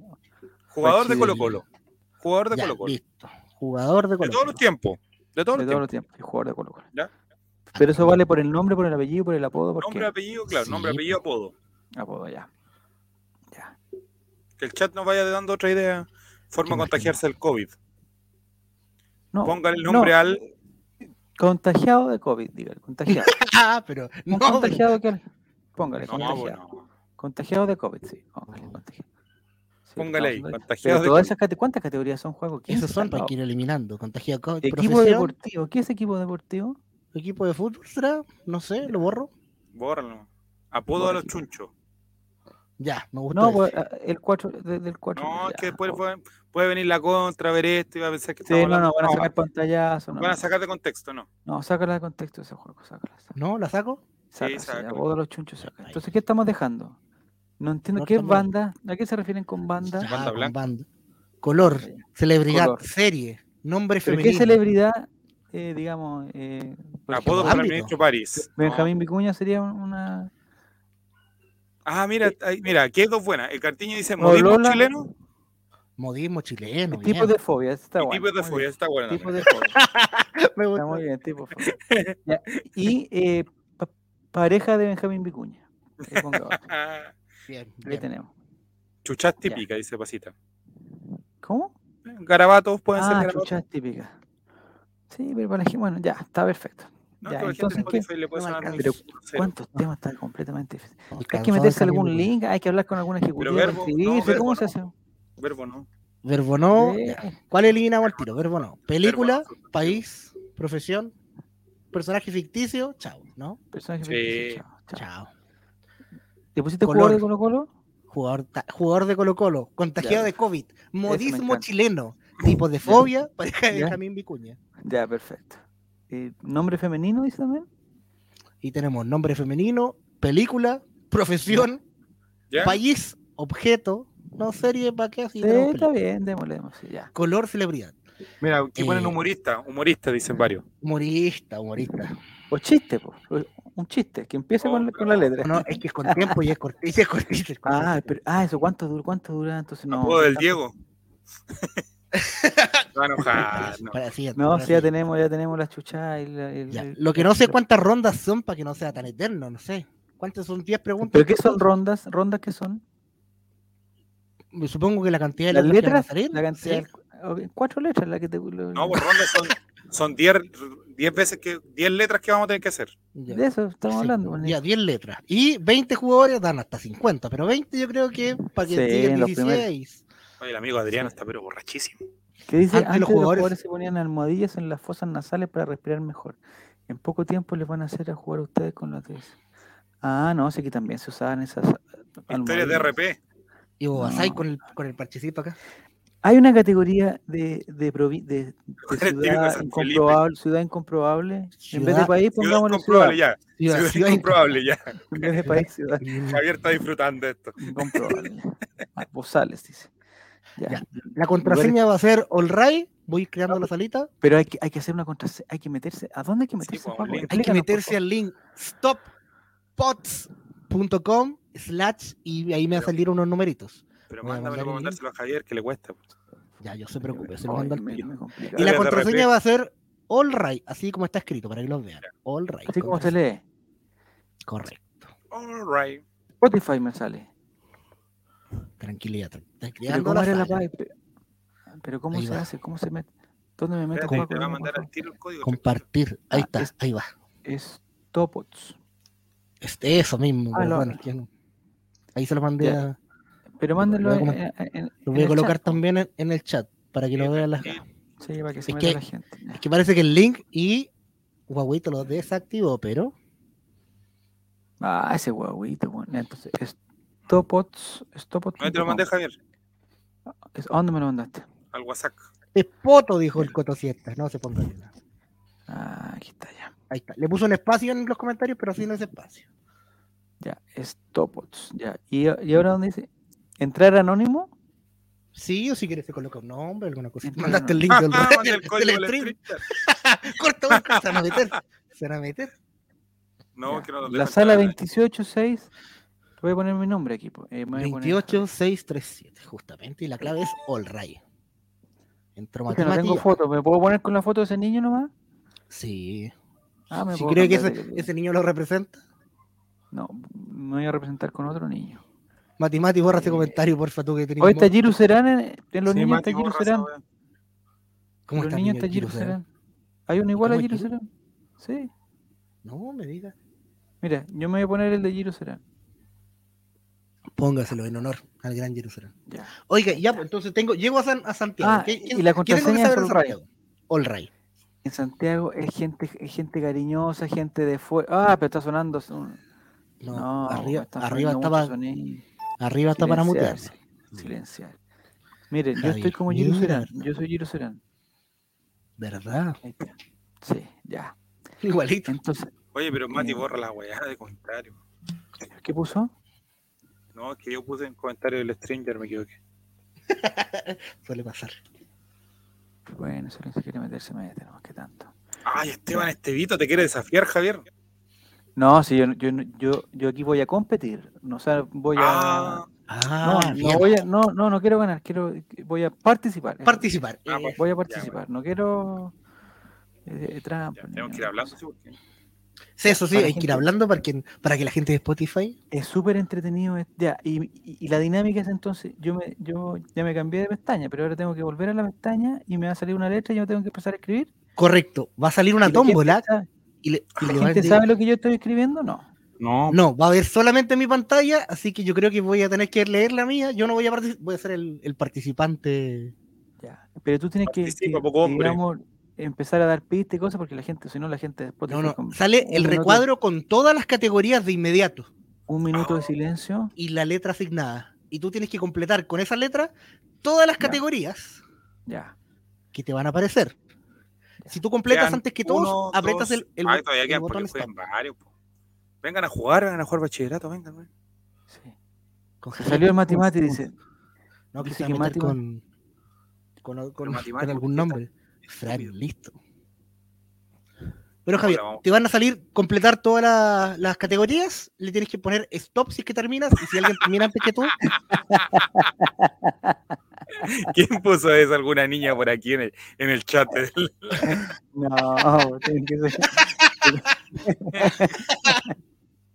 Jugador de. Colo Colo. Jugador de Ya, Colo Colo. listo. Jugador de De Colo todos los tiempos. De todos De los todos los tiempos. tiempos. jugador de Colo Colo. Ya. Pero eso vale por el nombre, por el apellido, por el apodo, por Nombre, qué? apellido, claro. Sí, Nombre, apellido, apodo. Apodo, ya. Ya. Que el chat nos vaya dando otra idea. Forma de contagiarse el COVID. No, Póngale el nombre no, al. Contagiado de COVID, dígale. Contagiado. [LAUGHS] Ah, pero no, contagiado que. Póngale, No, contagiado. bueno. Contagiado de COVID, sí. Póngale, contagiado. Sí, Póngale ahí, contagiado Pero de todas COVID. esas cate- ¿Cuántas categorías son juegos? ¿Quién esos son está- para ir eliminando. Contagiado COVID. Equipo Profesión, deportivo. ¿Qué es equipo deportivo? Equipo de fútbol, ¿será? No sé, lo borro. Bórralo. Apodo a los chunchos. Ya, me gusta. No, ese. pues, ah, el 4 del 4. No, es que después puede, puede venir la contra, ver esto y va a pensar que Sí, no, no, van a no, sacar pantallazo. No, van a sacar de contexto, no. No, sácala de contexto ese juego, sácala. sácala. ¿No? ¿La saco? Sácala, sí, sácala. apodo a los chunchos, saca. Entonces, ¿qué estamos dejando? No entiendo No, qué es banda. ¿A qué se refieren con banda? Ya, Banda con blanca. banda. Color, celebridad, Color. serie, nombre ¿Pero qué femenino. celebridad, eh, digamos, eh, Apodo para el ministro París. No. Benjamín Vicuña sería un- una... Ah, mira, ahí- mira, aquí hay dos buenas. El cartiño dice modismo Lola- chileno Modismo chileno. tipo bien. de fobia. Está bueno, tipo de fobia. Está bueno. Tipo también. de fobia. [LAUGHS] Me gusta. Está muy bien, tipo de fobia. Ya, Y eh, pa- pareja de Benjamín Vicuña. [LAUGHS] Bien, Ahí tenemos. Chuchas Ya. típica, dice Pasita. ¿Cómo? Garabatos pueden ser Ah, garabatos. chuchas típicas. Sí, pero para la gente, bueno, ya, está perfecto. No, Ya, entonces, ¿qué? Le puede No sonar. ¿Cuántos temas están completamente difíciles? Hay que meterse algún link, hay que hablar con algún ejecutivo, verbo, para no, inscribirse, verbo ¿cómo no. se hace? Verbo no. Verbo no. ¿Cuál eliminamos al tiro? Verbo no. Película, Verbo país, profesión, personaje ficticio, chao, ¿no? Personaje Sí. ficticio, chao, chao. Chao. ¿Le pusiste Color. jugador de Colo Colo? Jugador, jugador de Colo Colo, contagiado Ya. de COVID, modismo encanta. chileno, tipo de fobia, [LAUGHS] pareja de. Benjamín Vicuña. Ya, perfecto. Eh, ¿Nombre femenino dice también? Y tenemos nombre femenino, película, profesión, ¿Ya? país, objeto, no serie, ¿para qué? Así Sí, está bien, démosle, démosle, sí, ya. Color, celebridad. Mira, aquí ponen Eh, humorista. Humorista, dicen varios. Humorista, humorista. O chiste, pues. Un chiste, que empiece Oh, con, la- con la letra. No, es que es con tiempo y es cortito. es cortito, es cortito. Ah, pero, ah, eso, ¿cuánto dura? ¿Cuánto dura? Entonces no. Apodo del Diego. [LAUGHS] [LAUGHS] No. Para No, sí, ya tenemos, ya tenemos la chucha y la- el- Ya, el- Lo que no sé cuántas rondas son para que no sea tan eterno, no sé. ¿Cuántas son 10 preguntas? ¿Pero qué son rondas? ¿Rondas qué son? Me Supongo que la cantidad de ¿Las letras que van a letras? salir La cantidad, ok, cuatro letras la que te. lo- No, por ronda son, son 10 10 veces que 10 letras que vamos a tener que hacer. ya. de eso estamos Sí, hablando. pues, Ya, 10 letras. Y 20 jugadores dan hasta 50, pero 20 yo creo que para que Sí, lleguen los primeros. 16. Oye, el amigo Adriano está pero borrachísimo. Que dice, Antes antes, los los jugadores- jugadores se ponían almohadillas en las fosas nasales para respirar mejor. En poco tiempo les van a hacer a jugar ustedes con la tesis. Ah, no, sé que también se usaban esas Historias de almohadillas. RP. Y vos vas ahí No. con el, con el parchecito acá. Hay una categoría de, de, provi- de- de [LAUGHS] ciudad incomprobable, ciudad incomprobable. en vez de Ciudad- país, Ciudad pongámosle ciudad. incomprobable ya. Ciudad- Ciudad ciudad incomprobable ya. En vez de país, ciudad [LAUGHS] Javier está disfrutando de esto. incomprobable. [LAUGHS] Bozales, dice. Ya. Ya. La contraseña va a ser all right. Voy creando la salita. Pero hay que, hay que hacer una contraseña, hay que meterse. ¿A dónde hay que Sí, meterse? pues. Hay que meterse al link stoppots.com slash y ahí me va a salir unos numeritos. Pero para el mandárselo a Javier que le cuesta. pues. Ya, yo se preocupe, se lo mando al. Y la contraseña va a ser all right, así como está escrito, para que lo vean. All right. Así como se lee. Correcto. All right. Spotify me sale. Tranquilidad. Pero ¿cómo se va. hace? ¿Cómo se mete? ¿Dónde me meto? Espérate, Juaco? te va a Dime, mandar por al tiro el código. Compartir. Ahí Ah, está, es- ahí va. Es Topots. Este, eso mismo. Ah, pues, bueno, no- Ahí se lo mandé Ya. a. Pero Lo mándenlo voy a en, comentar. en- en- Lo voy a colocar chat, también en, en el chat para que lo vean las. Sí. Para que se Es que- la gente. Es que parece que el link y Huawei te lo desactivó, pero. Ah, ese huevito, bueno. Entonces, es Topots. Stopots. ¿Dónde te lo mandé, Javier? ¿A dónde me lo mandaste? Al WhatsApp. Es poto, dijo el Coto Siesta. No se ponga nada. Ah, aquí está ya. Ahí está. Le puso un espacio en los comentarios, pero sin ese espacio. Ya, es Topots. Ya. ¿Y, y ahora dónde dice? ¿Entrar anónimo? Sí, o si quieres se coloca un nombre, alguna cosa. Mandaste el link del, [LAUGHS] Ah, del- el código del del stream. [LAUGHS] Corta, corta, se van a meter. Se van a meter. No, Ya. que no La sala entrar. 286. Voy a poner mi nombre aquí. Eh, me voy a poner- 28637, justamente. Y la clave es all right. Entró no tengo foto. ¿Me puedo poner con la foto de ese niño nomás? Sí. Ah, me Si puedo cree que ese, de- ese niño lo representa. No, me voy a representar con otro niño. Mati, borra ese Eh, comentario, porfa, tú que tenés. Hoy está Giru Serán en, en los Sí, niños Mati, está Giru borra Serán. ¿Cómo los está niños niño está Giru Serán? Hay uno igual a ¿Cómo es Giru? Serán. Sí. No, me diga. Mira, yo me voy a poner el de Giru Serán. Póngaselo en honor al gran Jerusalén. Ya. Oiga, ya, pues, entonces tengo, llego a, San, a Santiago. Ah, ¿Qué- y la contraseña es. Santiago? All right. En Santiago es gente, es gente cariñosa, gente de fuera. Ah, pero está sonando. No, No, arriba, está arriba está, mucho para, sonido. arriba está para Silenciar, mutearse. Silenciar. Miren, yo Javier, estoy como. Serán. Yo soy Serán. ¿Verdad? Sí, ya. Igualito. Entonces, Oye, pero Mati Eh. borra la weá de comentarios. ¿qué puso? No, es que yo puse en comentario del Stranger, me equivoqué. [LAUGHS] Suele pasar. Bueno, si alguien se quiere meterse, mete, no más que tanto. Ay, Esteban Estevito, ¿te quiere desafiar, Javier? No, si yo, yo, yo, yo aquí voy a competir. No, o sea, voy a. Ah, Ah, no, voy a, no, no, no quiero ganar, quiero, voy a participar. Participar. Ah, Eh, pues. Voy a Ya, participar, no quiero eh, eh, trampa. ya, tenemos que ir hablando, sí, porque sí, eso sí, hay que ir gente- hablando para que, para que la gente de Spotify. Es súper entretenido. Ya, y, y- y la dinámica es entonces, yo me, yo ya me cambié de pestaña, pero ahora tengo que volver a la pestaña y me va a salir una letra y yo tengo que empezar a escribir. Correcto. Va a salir una ¿Y la gente tómbola sabe- y le, y ¿La le gente sabe lo que yo estoy escribiendo? No. No, No, va a ver solamente mi pantalla, así que yo creo que voy a tener que leer la mía. Yo no voy a participar, voy a ser el, el participante. Ya. Pero tú tienes que, Participa, que, poco hombre. digamos, empezar a dar pistas y cosas porque la gente, si no, la gente después No, no, con sale el minuto- recuadro con todas las categorías de inmediato un minuto de Ah. silencio. y la letra asignada. Y tú tienes que completar con esa letra todas las Ya. categorías Ya. que te van a aparecer. Si tú completas Quedan antes que todos, uno, aprietas dos- el, el, Ay, todavía el quedan botón porque juegan stop. varios. po. Vengan a jugar, vengan a jugar bachillerato, vengan. vengan. Sí. Con salió el Matimati, dice. No, que dice que Mati con, con, algún ¿qué nombre. Fran, listo. Pero Javier, te van a salir completar todas la- las categorías, le tienes que poner stop si es que terminas, y si alguien termina antes que tú, [LAUGHS] ¿Quién puso eso? ¿Alguna niña por aquí en el, en el chat? del- [LAUGHS] No, tiene que ser.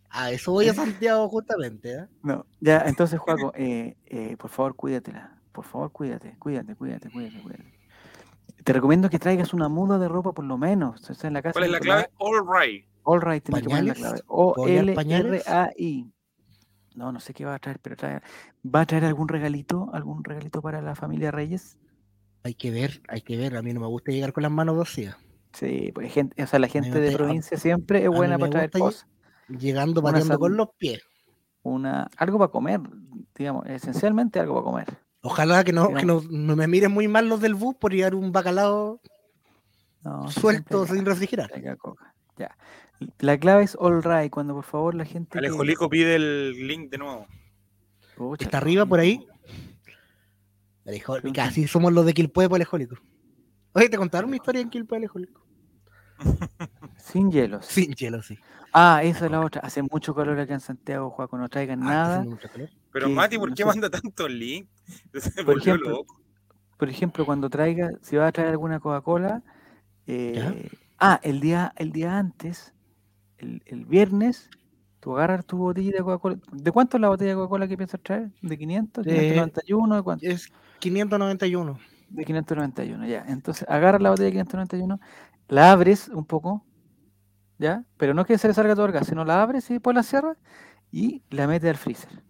a [LAUGHS] eso voy a Santiago justamente. ¿eh? No, ya, entonces, Juaco, eh, eh, por favor, cuídatela. Por favor, cuídate, cuídate, cuídate, cuídate, cuídate. Te recomiendo que traigas una muda de ropa por lo menos. O sea, en la casa ¿Cuál es la clave? All right. All right, tienes que poner la ¿Pañales? clave. O ¿Puedo llevar L pañales? R A I. No, no sé qué va a traer, pero trae, va a traer algún regalito, algún regalito para la familia Reyes. Hay que ver, hay que ver. A mí no me gusta llegar con las manos vacías. Sí, pues gente, o sea, la gente de a- provincia siempre es buena para traer cosas. Llegando pateando con los pies. Una, algo para comer, digamos, esencialmente algo para comer. Ojalá que no, que no, me miren muy mal los del bus por llevar un bacalao suelto sin refrigerar. Ya. La clave es all right, cuando por favor la gente. que- Alejolico pide el link de nuevo. Pucha, Está arriba por ahí. Alejólico. Casi somos los de Quilpue por Alejólico. Oye, ¿te contaron una historia en Quilpue Alejólico? [LAUGHS] Sin hielos. Sin hielo, sí. Ah, esa es la otra. Hace mucho calor acá en Santiago, Juaco. No traigan Ah, nada. Pero que Mati, ¿por qué manda tantos links? [LAUGHS] Se Por ejemplo, loco. Por ejemplo, cuando traiga, si va a traer alguna Coca-Cola. eh, ah, el día, el día antes, el, el viernes, tú agarras tu botella de Coca-Cola. ¿De cuánto es la botella de Coca-Cola que piensas traer? ¿De 500? De- ¿591? ¿De cuánto? Es 591. De 591, ya. Entonces, agarras la botella de 591, la abres un poco, ¿ya? Pero no que se le salga todo el gas, sino la abres y después la cierras y la metes al freezer.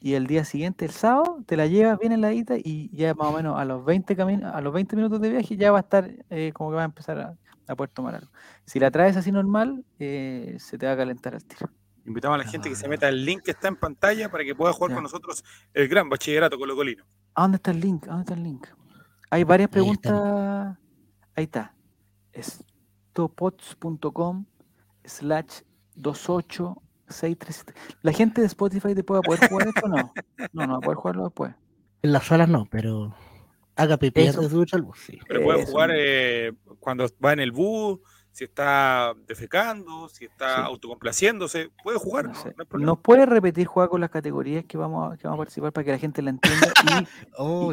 Y el día siguiente, el sábado, te la llevas bien heladita y ya más o menos a los 20, camin- a los 20 minutos de viaje ya va a estar eh, como que va a empezar a, a poder tomar algo. Si la traes así normal, eh, se te va a calentar al tiro. Invitamos a la gente que se Ah. meta el link que está en pantalla para que pueda jugar Ya. con nosotros el gran bachillerato colocolino. ¿A dónde está el link? ¿A dónde está el link? Hay varias Ahí está. preguntas. Ahí está. Stopots.com slash 28637. ¿La gente de Spotify te puede poder jugar esto o no? No, no va a poder jugarlo después. En las salas no, pero haga pipí Eso. antes de subirse al bus, sí. Pero puede jugar eh, cuando va en el bus, si está defecando, si está Sí. autocomplaciéndose. Puede jugar, No no, sé. no hay problema. ¿Nos puede repetir jugar con las categorías que vamos a, que vamos a participar para que la gente la entienda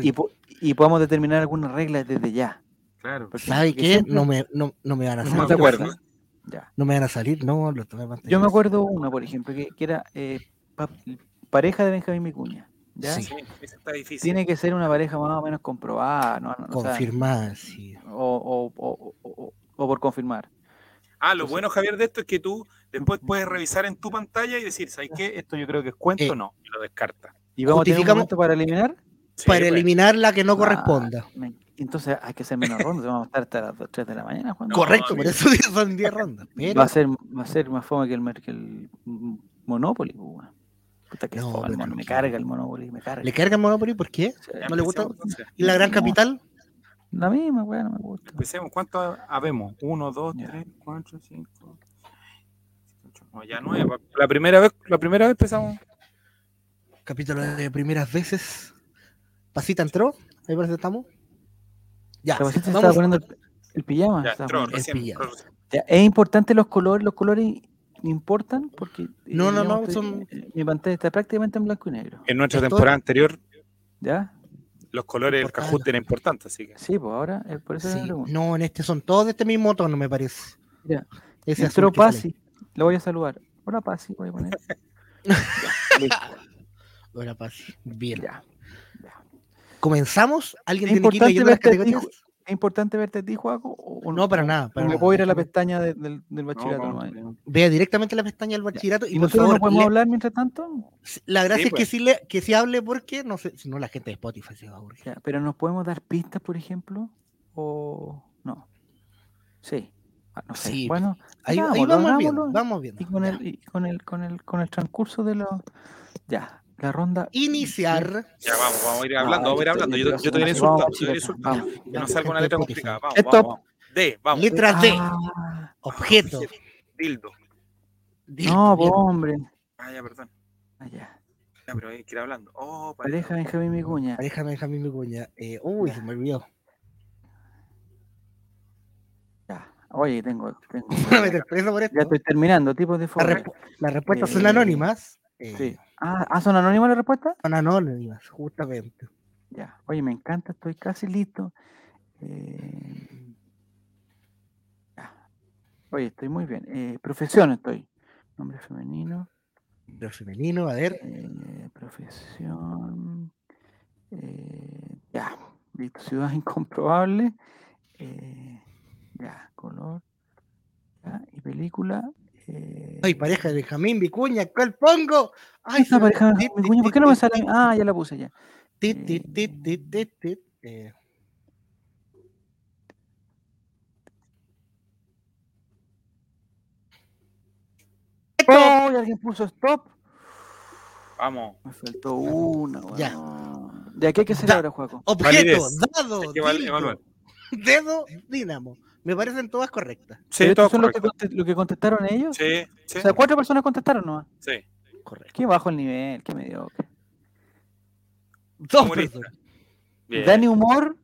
y, [LAUGHS] y podamos determinar algunas reglas desde ya? Claro. Porque- ¿Sabe qué? siempre- No me, no, no me van a No salir. me te acuerdas? Ya. No me van a salir, no, lo tomé pantalla. Yo me acuerdo una, por ejemplo, que, que era eh, pa- pareja de Benjamín Vicuña. ¿ya? Sí. Sí, está difícil. Tiene que ser una pareja más o menos comprobada, ¿no? No, o sea, Confirmada, sí. o, o- o- o- o por confirmar. Ah, lo Entonces- bueno, Javier, de esto es que tú después puedes revisar en tu pantalla y decir, ¿sabes qué? Esto yo creo que es cuento Eh, o no. Y lo descarta. ¿Y vamos a tener un para eliminar? Sí, Para pues. eliminar la que no Ah, corresponda. me- Entonces hay que hacer menos rondas, vamos a estar hasta las 2, 3 de la mañana. Juan. No, Correcto, por amigo. eso son 10 rondas. Pero, Va, a ser, va a ser más fome que el, que el Monopoly. pues, weón. Puta que No, fome, el pero mono, me carga el Monopoly, me carga. ¿Le cargan Monopoly? ¿Por qué? ¿No le gusta? ¿Y la gran No. capital? La misma, weón, no me gusta. Empecemos. ¿Cuántos habemos? Uno, dos, Ya. tres, cuatro, cinco. ocho, No, ya nueve. La primera vez, la primera vez empezamos. Capítulo de primeras veces. Pasita entró. Ahí parece que estamos. Ya, se estaba poniendo el, el pijama. Ya, entró recién. Ya, es importante los colores, los colores importan porque eh, No, no, no, estoy- son- eh, mi pantalla está prácticamente en blanco y negro. En nuestra temporada anterior, ¿Ya? los colores del. Kahoot eran importantes, así que. Sí, pues ahora eh, por eso Sí. No, en este son todos de este mismo tono, me parece. Mira, Ese entró. Pasi, le voy a saludar. Hola Pasi, voy a poner. [LAUGHS] Ahora Pasi. Bien. ya. ¿Comenzamos? ¿Alguien Es tiene que ir importante leyendo las ti, categorías? ¿Es importante verte a ti, Juaco? O, No, para nada. para me nada. puedo ir a la pestaña de- del, del bachillerato. No, Vea directamente la pestaña del bachillerato y, ¿Y nosotros favor, no podemos le- hablar mientras tanto? la gracia Sí, es que pues. sí, le, que sí hable porque, no sé, si no la gente de Spotify se va a aburrir. Ya, pero nos podemos dar pistas, por ejemplo, o no. Sí. Ah, no sé. Sí, Bueno, Ahí, ahí hagámoslo, vamos viendo, vamos viendo. y con Ya. el, y con el, con el, con el transcurso de los. Ya, la ronda. Iniciar. Ya vamos, vamos a ir Ah, hablando, vamos a ir esto- hablando. Yo, esto- yo te voy insultar, vamos, te vamos. Que no salga una letra complicada. Vamos, Stop. vamos, vamos. D, vamos. Letra D. Ah, Objeto. Dildo. no, Bien. po, hombre. Ah, ya, perdón. Ah, ya. Ya, pero hay que ir hablando. Oh, Pareja Benjamín Micuña. Pareja Benjamín Micuña. Eh, uy, se me olvidó. Ya. Oye, tengo. tengo [LAUGHS] esto. ya estoy terminando. Tipos de La forma. Las respuestas son Eh, anónimas. eh, Sí. Ah, ah, ¿son anónimas las respuestas? Son anónimas, justamente. Ya. Oye, me encanta, estoy casi listo. Eh. Oye, estoy muy bien. Eh, profesión estoy. Nombre femenino. Lo femenino, a ver. eh, profesión. ya. Listo. Ciudad [LAUGHS] incomprobable. ya. Color. Ya. Y película. Eh, Ay, pareja de Benjamín Vicuña, ¿cuál pongo? Ay, esa pareja de Vicuña, ¿Por qué no me sale? Ah, ya la puse ya. eh, ¡Oh! y alguien puso stop. Vamos. Me faltó una, Ya. ¿Ya qué hay que hacer ahora, Juaco? Objeto, Validez. dado, dildo, dedo, dínamo. Me parecen todas correctas. Sí, ¿Pero todo estos son lo que, lo contestaron ellos? Sí, sí, O sea, cuatro personas contestaron nomás. sí. Correcto. Qué bajo el nivel, qué mediocre. Dos personas. Dani Humor.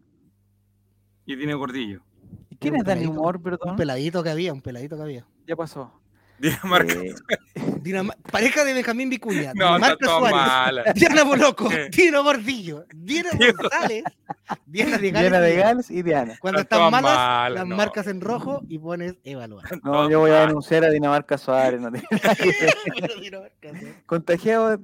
Y tiene gordillo. ¿Y ¿Quién Un es Dani Humor, Un perdón? peladito que había, un peladito que había. Ya pasó. Dinamarca. Eh, [LAUGHS] Dinama- Pareja de Benjamín Vicuña. no, Dinamarca Suárez. [LAUGHS] Diana Boloco. Dino Gordillo, Diana. González, Diana de Gales. Diana de y- Gales y Diana. Cuando Están malas, las no. marcas en rojo y pones evaluar. No, yo voy a denunciar a Dinamarca Suárez. No. [LAUGHS] Contagiado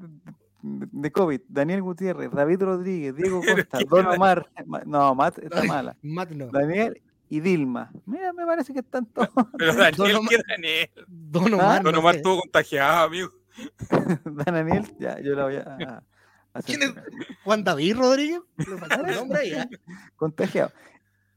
de, COVID, Daniel Gutiérrez, David Rodríguez, Diego [LAUGHS] Costa, ¿quién Don? Omar, Ma- no, Matt está mala, Matt no. Daniel y Dilma. Mira, me parece que están todos. [LAUGHS] Pero [LAUGHS] Don Daniel, Omar- ¿qué Daniel? Don Ah, Omar. Don Omar estuvo contagiado, amigo. [LAUGHS] Daniel, ya, yo la voy a, a- ¿Quién es? Juan David Rodríguez. El nombre ahí, ¿eh? Contagiado.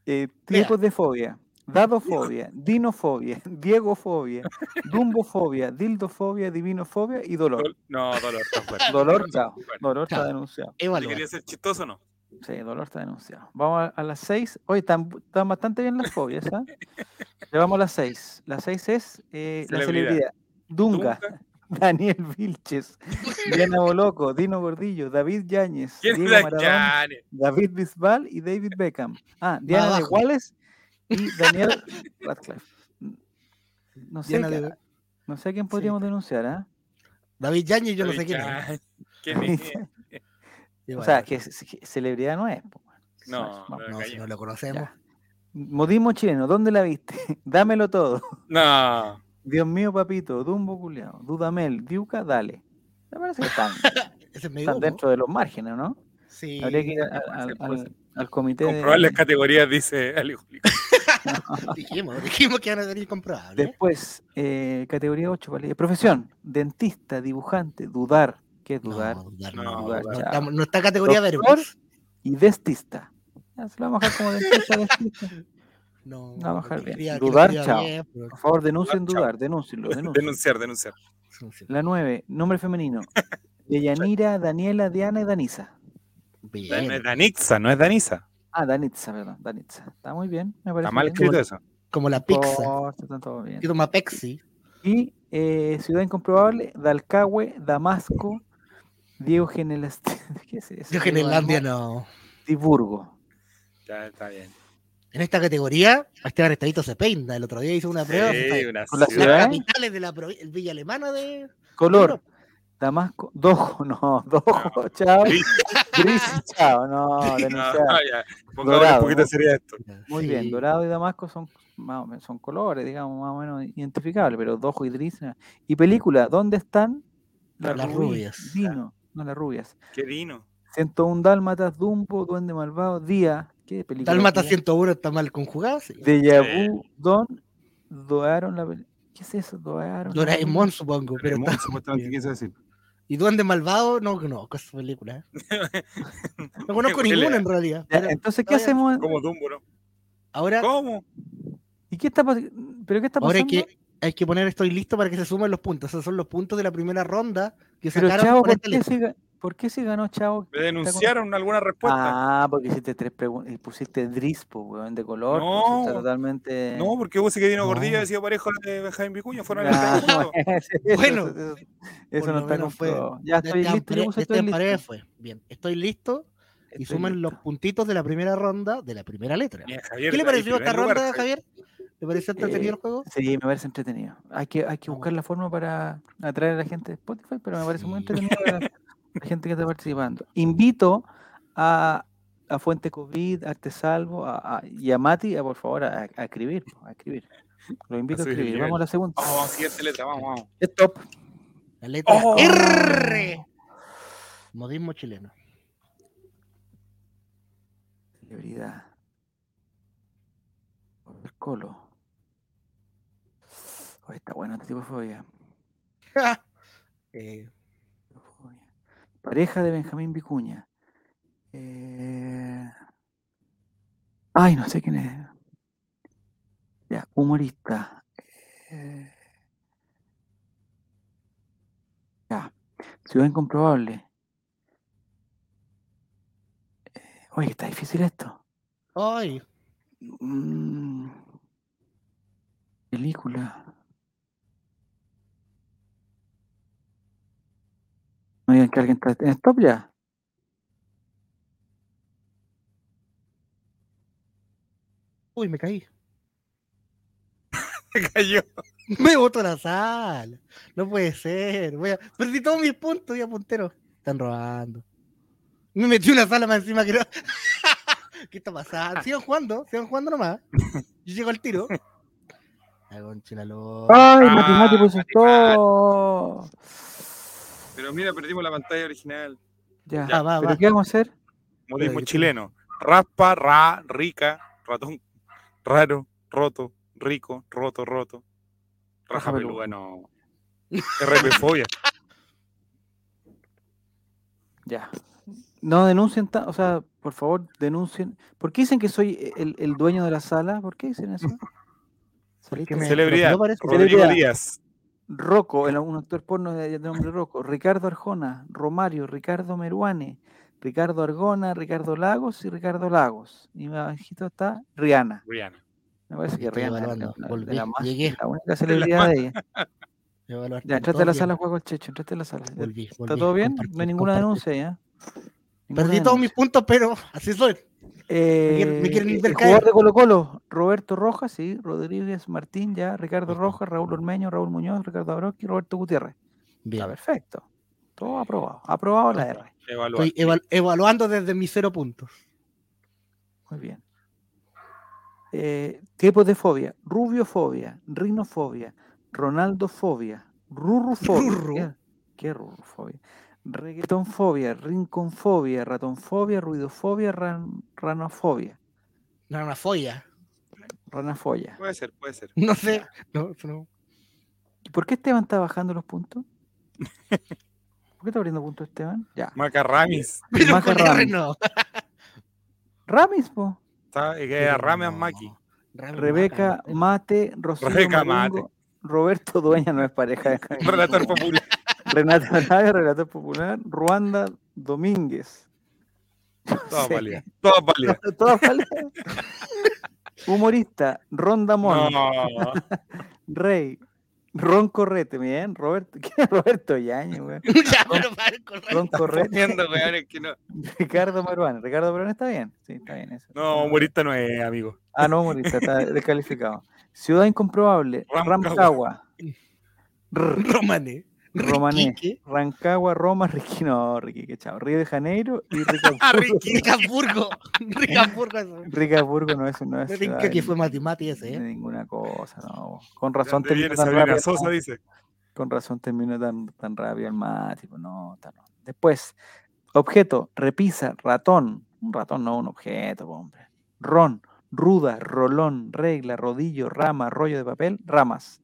Eh, tipos de fobia. Dadofobia, dinofobia, diegofobia, dumbofobia, dildofobia, divinofobia y dolor. Dol- No, dolor, está fuerte. Dolor, chao. Dolor está Chao. denunciado. ¿le Evaluar. quería ser chistoso o no? Sí, dolor está denunciado. Vamos a, a las seis. Hoy están, están bastante bien las fobias, ¿ah? [LAUGHS] Le vamos a las seis. La seis es eh, la Celebridad. celebridad. Dunga, Dunga. [LAUGHS] Daniel Vilches, Diana Boloco, Dino Gordillo, David Yáñez, ¿Quién Diego Maradona? David Bisbal y David Beckham. Ah, Diana de. Wallace y [LAUGHS] Daniel Radcliffe. No sé, Diana qué- de- no sé a quién podríamos denunciar, ¿ah? David Yañez, yo no sé es. ¿Quién es? O sea, que, celebridad no es. No. No, si no lo conocemos. Ya. Modismo chileno, ¿dónde la viste? [LAUGHS] Dámelo todo. No. Dios mío, papito, Dumbo culiao, Dudamel, Diuca, dale. Me parece que están, [LAUGHS] es están dentro de los márgenes, ¿no? Sí. Habría que ir a- a- puede al, al- al comité de- Comprobar las categorías, dice Alejo. [LAUGHS] Dijimos, dijimos que van a tener comprobables. Después, eh, categoría 8, vale. Profesión, dentista, dibujante, dudar, ¿qué es dudar? No, dudar No, no. dudar, No, no está categoría verbos. Y destista. Ya, se lo vamos a bajar como dentista, destista. [LAUGHS] No, No, bajar que bien. que lo Dudar, chao. bien, pero- Por favor, denuncien Chao. dudar, denúncienlo. [LAUGHS] Denunciar, denunciar. La 9, nombre femenino. [LAUGHS] Deyanira, Daniela, Diana y Danisa. Bien. No es Danixa, no es Danisa. Ah, Danitza, perdón, Danitza. Está muy bien, me parece. Está mal bien. escrito eso. Como la pizza. importa, está todo bien. Que toma Pepsi. Y eh, Ciudad Incomprobable, Dalcahue, Damasco, Diego Genelas... [LAUGHS] ¿Qué es eso? Diego Genelandia no. Diburgo. Ya está bien. En esta categoría, Esteban Estadito se peina. El otro día hizo una prueba. Sí, una Con la ciudad. ciudad. Las capitales de la Villa Alemana de. Color, Damasco, [LAUGHS] Dojo, no, Dojo, chao. Gris. Chao, no, [LAUGHS] No, denunciado. Dorado, un poquito de seriedad a esto. Muy Sí. bien, Dorado y Damasco son, más o menos- son colores, digamos, más o menos identificables, pero Dojo y Gris. no. Y película, ¿dónde están Las rubi- rubias. Vino, no las rubias. Qué vino. 101 Dálmatas, Dumbo, Duende Malvado, Día. ¿Qué película? Dálmata Día? 101 está mal conjugado. Sí. Deja Sí. Vu, Don, Doaron la peli- ¿Qué es eso? Doaron. la Doraemon, supongo. Pero Pero está- supuestamente quiso decir. Y Duende Malvado, no conozco esa película. ¿eh? [LAUGHS] No conozco ninguna en realidad. Ya, pero entonces, ¿qué hacemos? Como Dumbo, ¿no? ahora, ¿Cómo? ¿Y qué está pasando? ¿Pero qué está ahora hay pasando? que, hay que poner estoy listo para que se sumen los puntos. Esos son los puntos de la primera ronda que Pero sacaron Chavo, por ¿por esta qué, ga- ¿por qué si ganó Chavo? ¿Le denunciaron alguna respuesta? Ah, porque hiciste tres preguntas y pusiste Drispo, weón, de color. No. totalmente. No, porque vos sí que vino No. Gordilla decía pareja de Benjamín Vicuña, fueron Ah, juntos. [LAUGHS] eso- Bueno, eso, no está menos fue-. Ya estoy listo. estoy listo. fue. Bien, estoy listo y suman los puntitos de la primera ronda de la primera letra. Mira, Javier, ¿Qué le pareció esta lugar, ronda, Javier. Javier? ¿Le pareció entretenido Eh, el juego? Sí, me parece entretenido. Hay que, hay que buscar la forma para atraer a la gente de Spotify, pero me parece muy entretenido la, [LAUGHS] la gente que está participando. Invito a, a Fuente COVID, a Arte Salvo a, a- y a Mati, a, por favor, a, a escribir. A escribir. Lo invito a escribir. Vamos a la segunda. Vamos, vamos, siguiente letra, vamos, vamos. Stop. La letra ¡Oh! R. Modismo chileno. Celebridad. El colo. Oh, está bueno este tipo de fobia. [LAUGHS] Eh. Pareja de Benjamín Vicuña. Eh, Ay, no sé quién es. Ya, humorista. Eh, Ya, Ciudad Incomprobable. Oye, está difícil esto. Ay, Mm, película. No digan que alguien está en stop ya. uy, me caí. [LAUGHS] Se cayó. Me boto a la sala. No puede ser. Voy a... Perdí todos mis puntos, ya puntero. Están robando. Me metí una sala más encima que no. [LAUGHS] ¿Qué está pasando? Sigan jugando, sigan jugando nomás. Yo llego al tiro. ¡Ay, Ah, matemático eso es matemático. todo! Pero mira, perdimos la pantalla original. Ya, Ya, va, ¿pero va. qué vamos a hacer? Modismo Pero, chileno. Raspa, ra, rica, ratón, raro, roto, rico, roto, roto. Raja peluda, no. RP. Ya. No denuncien, o sea, por favor, denuncien. ¿Por qué dicen que soy el, el dueño de la sala? ¿Por qué dicen eso? [LAUGHS] Celebridad. Rodrigo. Díaz. Rocco, el- un actor porno de, de nombre Rocco, Ricardo Arjona, Romario, Ricardo Meruane, Ricardo Argona, Ricardo Lagos y Ricardo Lagos. Y más abajito está Rihanna. Rihanna. Me parece que Estoy Rihanna es la, más- llegué. la única celebridad de ella. [LAUGHS] Ya, entraste a la sala, juego el checho, entraste a la sala. Volví, ¿Está todo bien? compartí, No hay ninguna compartí. denuncia ya. Ninguna Perdí todos mis puntos, pero así soy. Quieren- me quieren Eh, el jugador de Colo Colo, Roberto Rojas, sí, Rodríguez Martín, ya, Ricardo. Rojas, Raúl Ormeño, Raúl Muñoz, Ricardo Abroski, Roberto Gutiérrez. Bien. Está perfecto. Todo aprobado. Aprobado la R. Evaluar. Estoy eval- evaluando desde mis cero puntos. Muy bien. Eh, tipos de fobia. Rubiofobia, rinofobia, ronaldofobia, rurrufobia. Rurru. ¿Qué, qué rurrufobia? Reggaetonfobia, rinconfobia, ratonfobia, ruidofobia, ran- ranofobia, No, una folla. ranafobia. Puede ser, puede ser. No sé. No. ¿Y por qué Esteban está bajando los puntos? ¿Por qué está abriendo puntos Esteban? Ya. [LAUGHS] Pero Maca con R Ramis. no. Ramis, po. Está, eh, Ramian no. Maki. Rebeca Maca, Mate, Rocío Rebeca Marengo, Roberto Dueña no es pareja de Relator popular. Renata [LAUGHS] Arabia, relator popular, Ruanda Domínguez. Todas [LAUGHS] Sí. válidas. [LAUGHS] Todas válidas. Todas válidas. Humorista, Ronda Mono, No. Rey, Ron Correte, bien, Roberto, ¿quién es Roberto Yañez, weón? ya, pero Ron Correte, weón, es que no. Ricardo Maruán, Ricardo Maruán está bien, sí, está bien eso. No, humorista no es, amigo. Ah, no, humorista, está descalificado. Ciudad incomprobable. Rancagua, Rr, Romané. Rancagua, Roma, Riqui, no, Riquique, chao, Río de Janeiro y [LAUGHS] Ah, Ricapurgo. [LAUGHS] Ricamburgo. eso. Ricapurgo no es, no es ciudad que fue matemática ese, ¿eh? ninguna cosa, no. Con ¿De razón terminó tan rápido. Sosa? ¿no? Dice. Con razón terminó tan, tan rápido el mate, no, tan- no. Después, objeto, repisa, ratón. Un ratón no un objeto, hombre. Ron, ruda, rolón, regla, rodillo, rama, rollo de papel, ramas.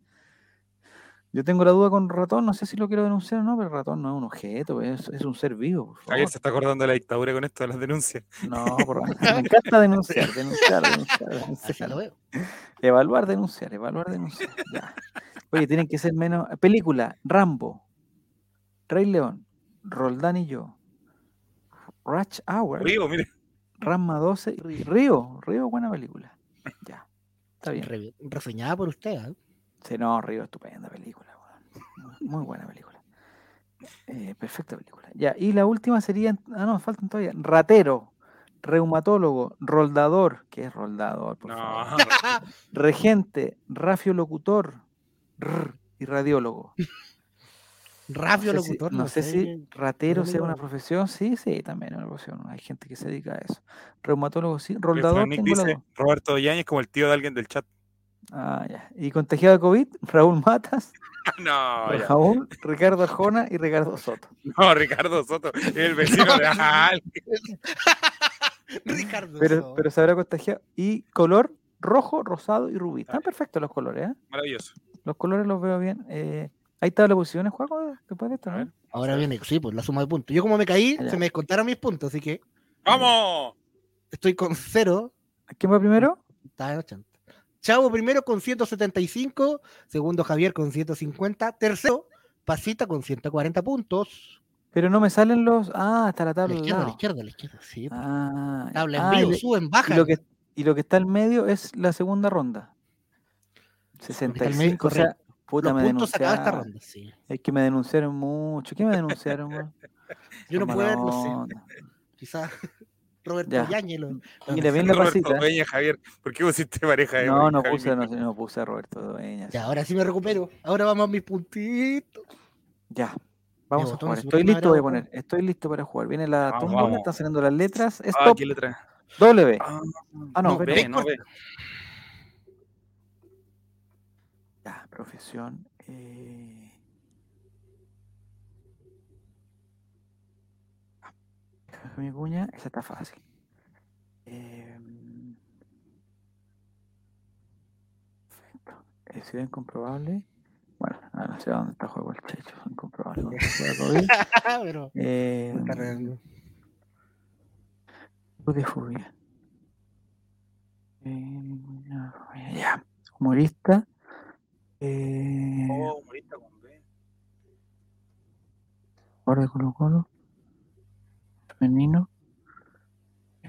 Yo tengo la duda con ratón, no sé si lo quiero denunciar o no, pero el ratón no es un objeto, es, es un ser vivo, por favor. Javier se está acordando de la dictadura con esto de las denuncias. No, [LAUGHS] por favor. me encanta denunciar, denunciar, denunciar, [LAUGHS] denunciar. lo veo. Evaluar, denunciar, evaluar, denunciar. Ya. Oye, tienen que ser menos. Película: Rambo, Rey León, Roldán y yo, Rush Hour, Río, mire. Ramma 12, y Río. Río, Río, buena película. Ya, está bien. Re- Reseñada por usted, ¿eh? Sí, no, Río, estupenda película. Muy buena película. Eh, perfecta película. Ya, y la última sería. Ah, no, faltan todavía. Ratero, reumatólogo, roldador. ¿Qué es roldador? Por No, favor? [LAUGHS] Regente, rafiolocutor rrr, y radiólogo. Radio no sé, si, locutor, no sé si ratero no sea una profesión. Sí, sí, también es una profesión. Hay gente que se dedica a eso. Reumatólogo, sí. Roldador, tengo la dice. Roberto Yáñez como el tío de alguien del chat. Ah, ya. Y contagiado de COVID, [LAUGHS] Raúl Matas, [LAUGHS] No, ya. Raúl, Ricardo Arjona y Ricardo Soto. [LAUGHS] No, Ricardo Soto, el vecino de alguien. Ricardo. Pero, Soto. pero se habrá contagiado. Y color rojo, rosado y rubí. Ah, Están perfectos los colores, ¿eh? Maravilloso. Los colores los veo bien. Eh, ahí está la posición, Juego, después de esto, ¿no? Ahora viene, sí, pues la suma de puntos. Yo como me caí, se me descontaron mis puntos, así que ¡Vamos! estoy con cero. ¿Quién va primero? Está en 80. Chavo primero con 175, segundo Javier con 150, tercero Pasita con 140 puntos. Pero no me salen los. Ah, está la la tabla al izquierda, la izquierda, a la izquierda. Sí. Ah, Tabla en ah, vivo, suben, y bajan. lo que y lo que está al medio es la segunda ronda. Lo que está al medio, 65, o sea, puta, Los me puntos acaba esta denunciaron. ronda, sí. Es que me denunciaron mucho. ¿Qué me denunciaron? [LAUGHS] Yo no puedo no sé. Quizás Roberto Ya. Yáñez lo- Mira, bien la Roberto pasita. Peña, Javier. ¿Por qué pusiste pareja de No, no puse, no, no puse a Roberto Dueñas. Ya, ahora sí me recupero. Ahora vamos a mis puntitos. Ya. Vamos a jugar. Estoy listo, voy a poner. Estoy listo para jugar. Viene la vamos. están saliendo las letras. Ah, Stop. ¿qué letra? W. Ah, Ah, no, ve, no ve. Ya, profesión. Eh... Mi cuña, esa está fácil. Em, Perfecto. Eh, incomprobable. Bueno, no sé dónde está juego el checho. Incomprobable. COVID. [LAUGHS] Pero Eh, de fobia. Eh, ya. Humorista. Eh, Oh, humorista con B. jugador de Colo Colo. Femenino.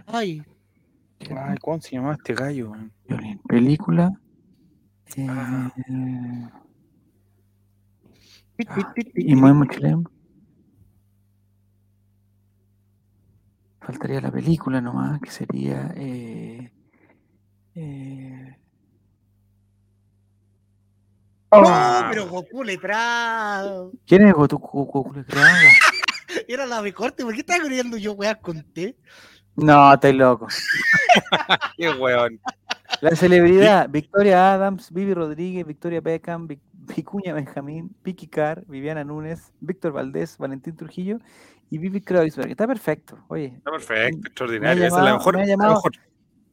Ay, Ay, ¿cómo se llamaba este gallo? man? Película. eh, Ah. y muy pit. mochilero. Faltaría la película nomás, que sería. Eh, eh, No, Ah. pero Goku letrado. ¿Quién es Goku Goku Letrado? Era la de corte. ¿Por qué estaba corriendo yo, weá, con T? No, estoy loco. [LAUGHS] Qué weón. La celebridad, Victoria Adams, Vivi Rodríguez, Victoria Beckham, Vic- Vicuña Benjamín, Vicky Carr, Viviana Núñez, Víctor Valdés, Valentín Trujillo y Vivi Kreuzberg. Está perfecto. Oye, Está perfecto, Me extraordinario. ha Esa es la llamado- mejor. me ha la llamado- mejor.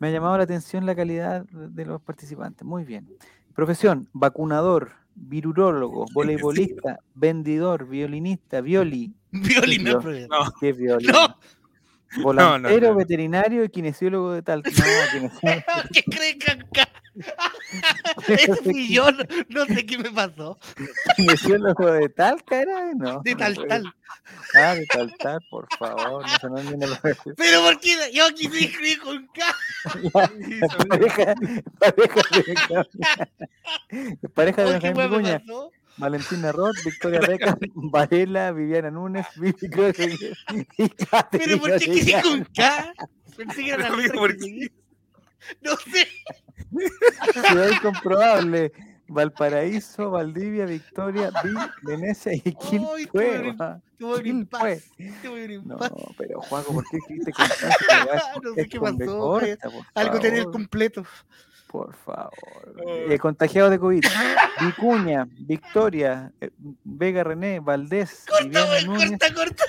me ha llamado la atención la calidad de de los participantes. Muy bien. Profesión, vacunador, virurólogo, voleibolista, vendidor, violinista, violi. [LAUGHS] Violín, no, No, ¿Qué es violi? No. Volantero, no. veterinario y kinesiólogo de tal. [LAUGHS] ¿Qué creen que acá? [LAUGHS] Ese fui yo, no, sé qué me pasó. kinesiólogo de Talca era, no. De tal, tal. Ah, de tal, tal, por favor. No se Pero ¿por qué yo aquí me escribí con K? pareja, pareja de pareja de ¿Por qué Benjamín Vicuña, pasó? Valentina Roth, Victoria Beckham, [LAUGHS] Varela, Viviana Núñez, Vivi Kroeger [LAUGHS] y ¿Pero por qué Orellana. con K? Pensé que era la ¿por qué? [LAUGHS] No sé. Ciudad incomprobable. Valparaíso, Valdivia, Victoria, Vi, Venecia y Ay, Quilpue. tuve- va. Tuve un impasse. No, pero Juaco, ¿por qué escribiste con tanto? No sé qué pasó, por Algo tenía el completo. Por favor. Oh. Eh, contagiados de COVID. [LAUGHS] Vicuña, Victoria, eh, Vega René, Valdés, Corta, Núñez, corta, corta.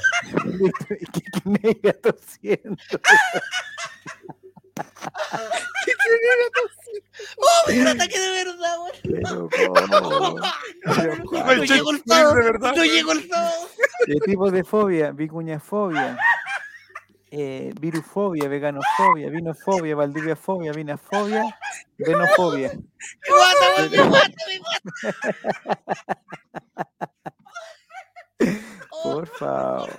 [LAUGHS] Negra tosiendo. Oh, me dio un ataque de verdad, weón. Pero, ¿cómo? Pero, No Juaco, llegó el sábado. No llegó el sábado. de tipos de fobia, vicuñafobia, eh, virufobia, veganofobia, vinofobia, valdiviafobia, vinafobia, venofobia. Oh, Por favor.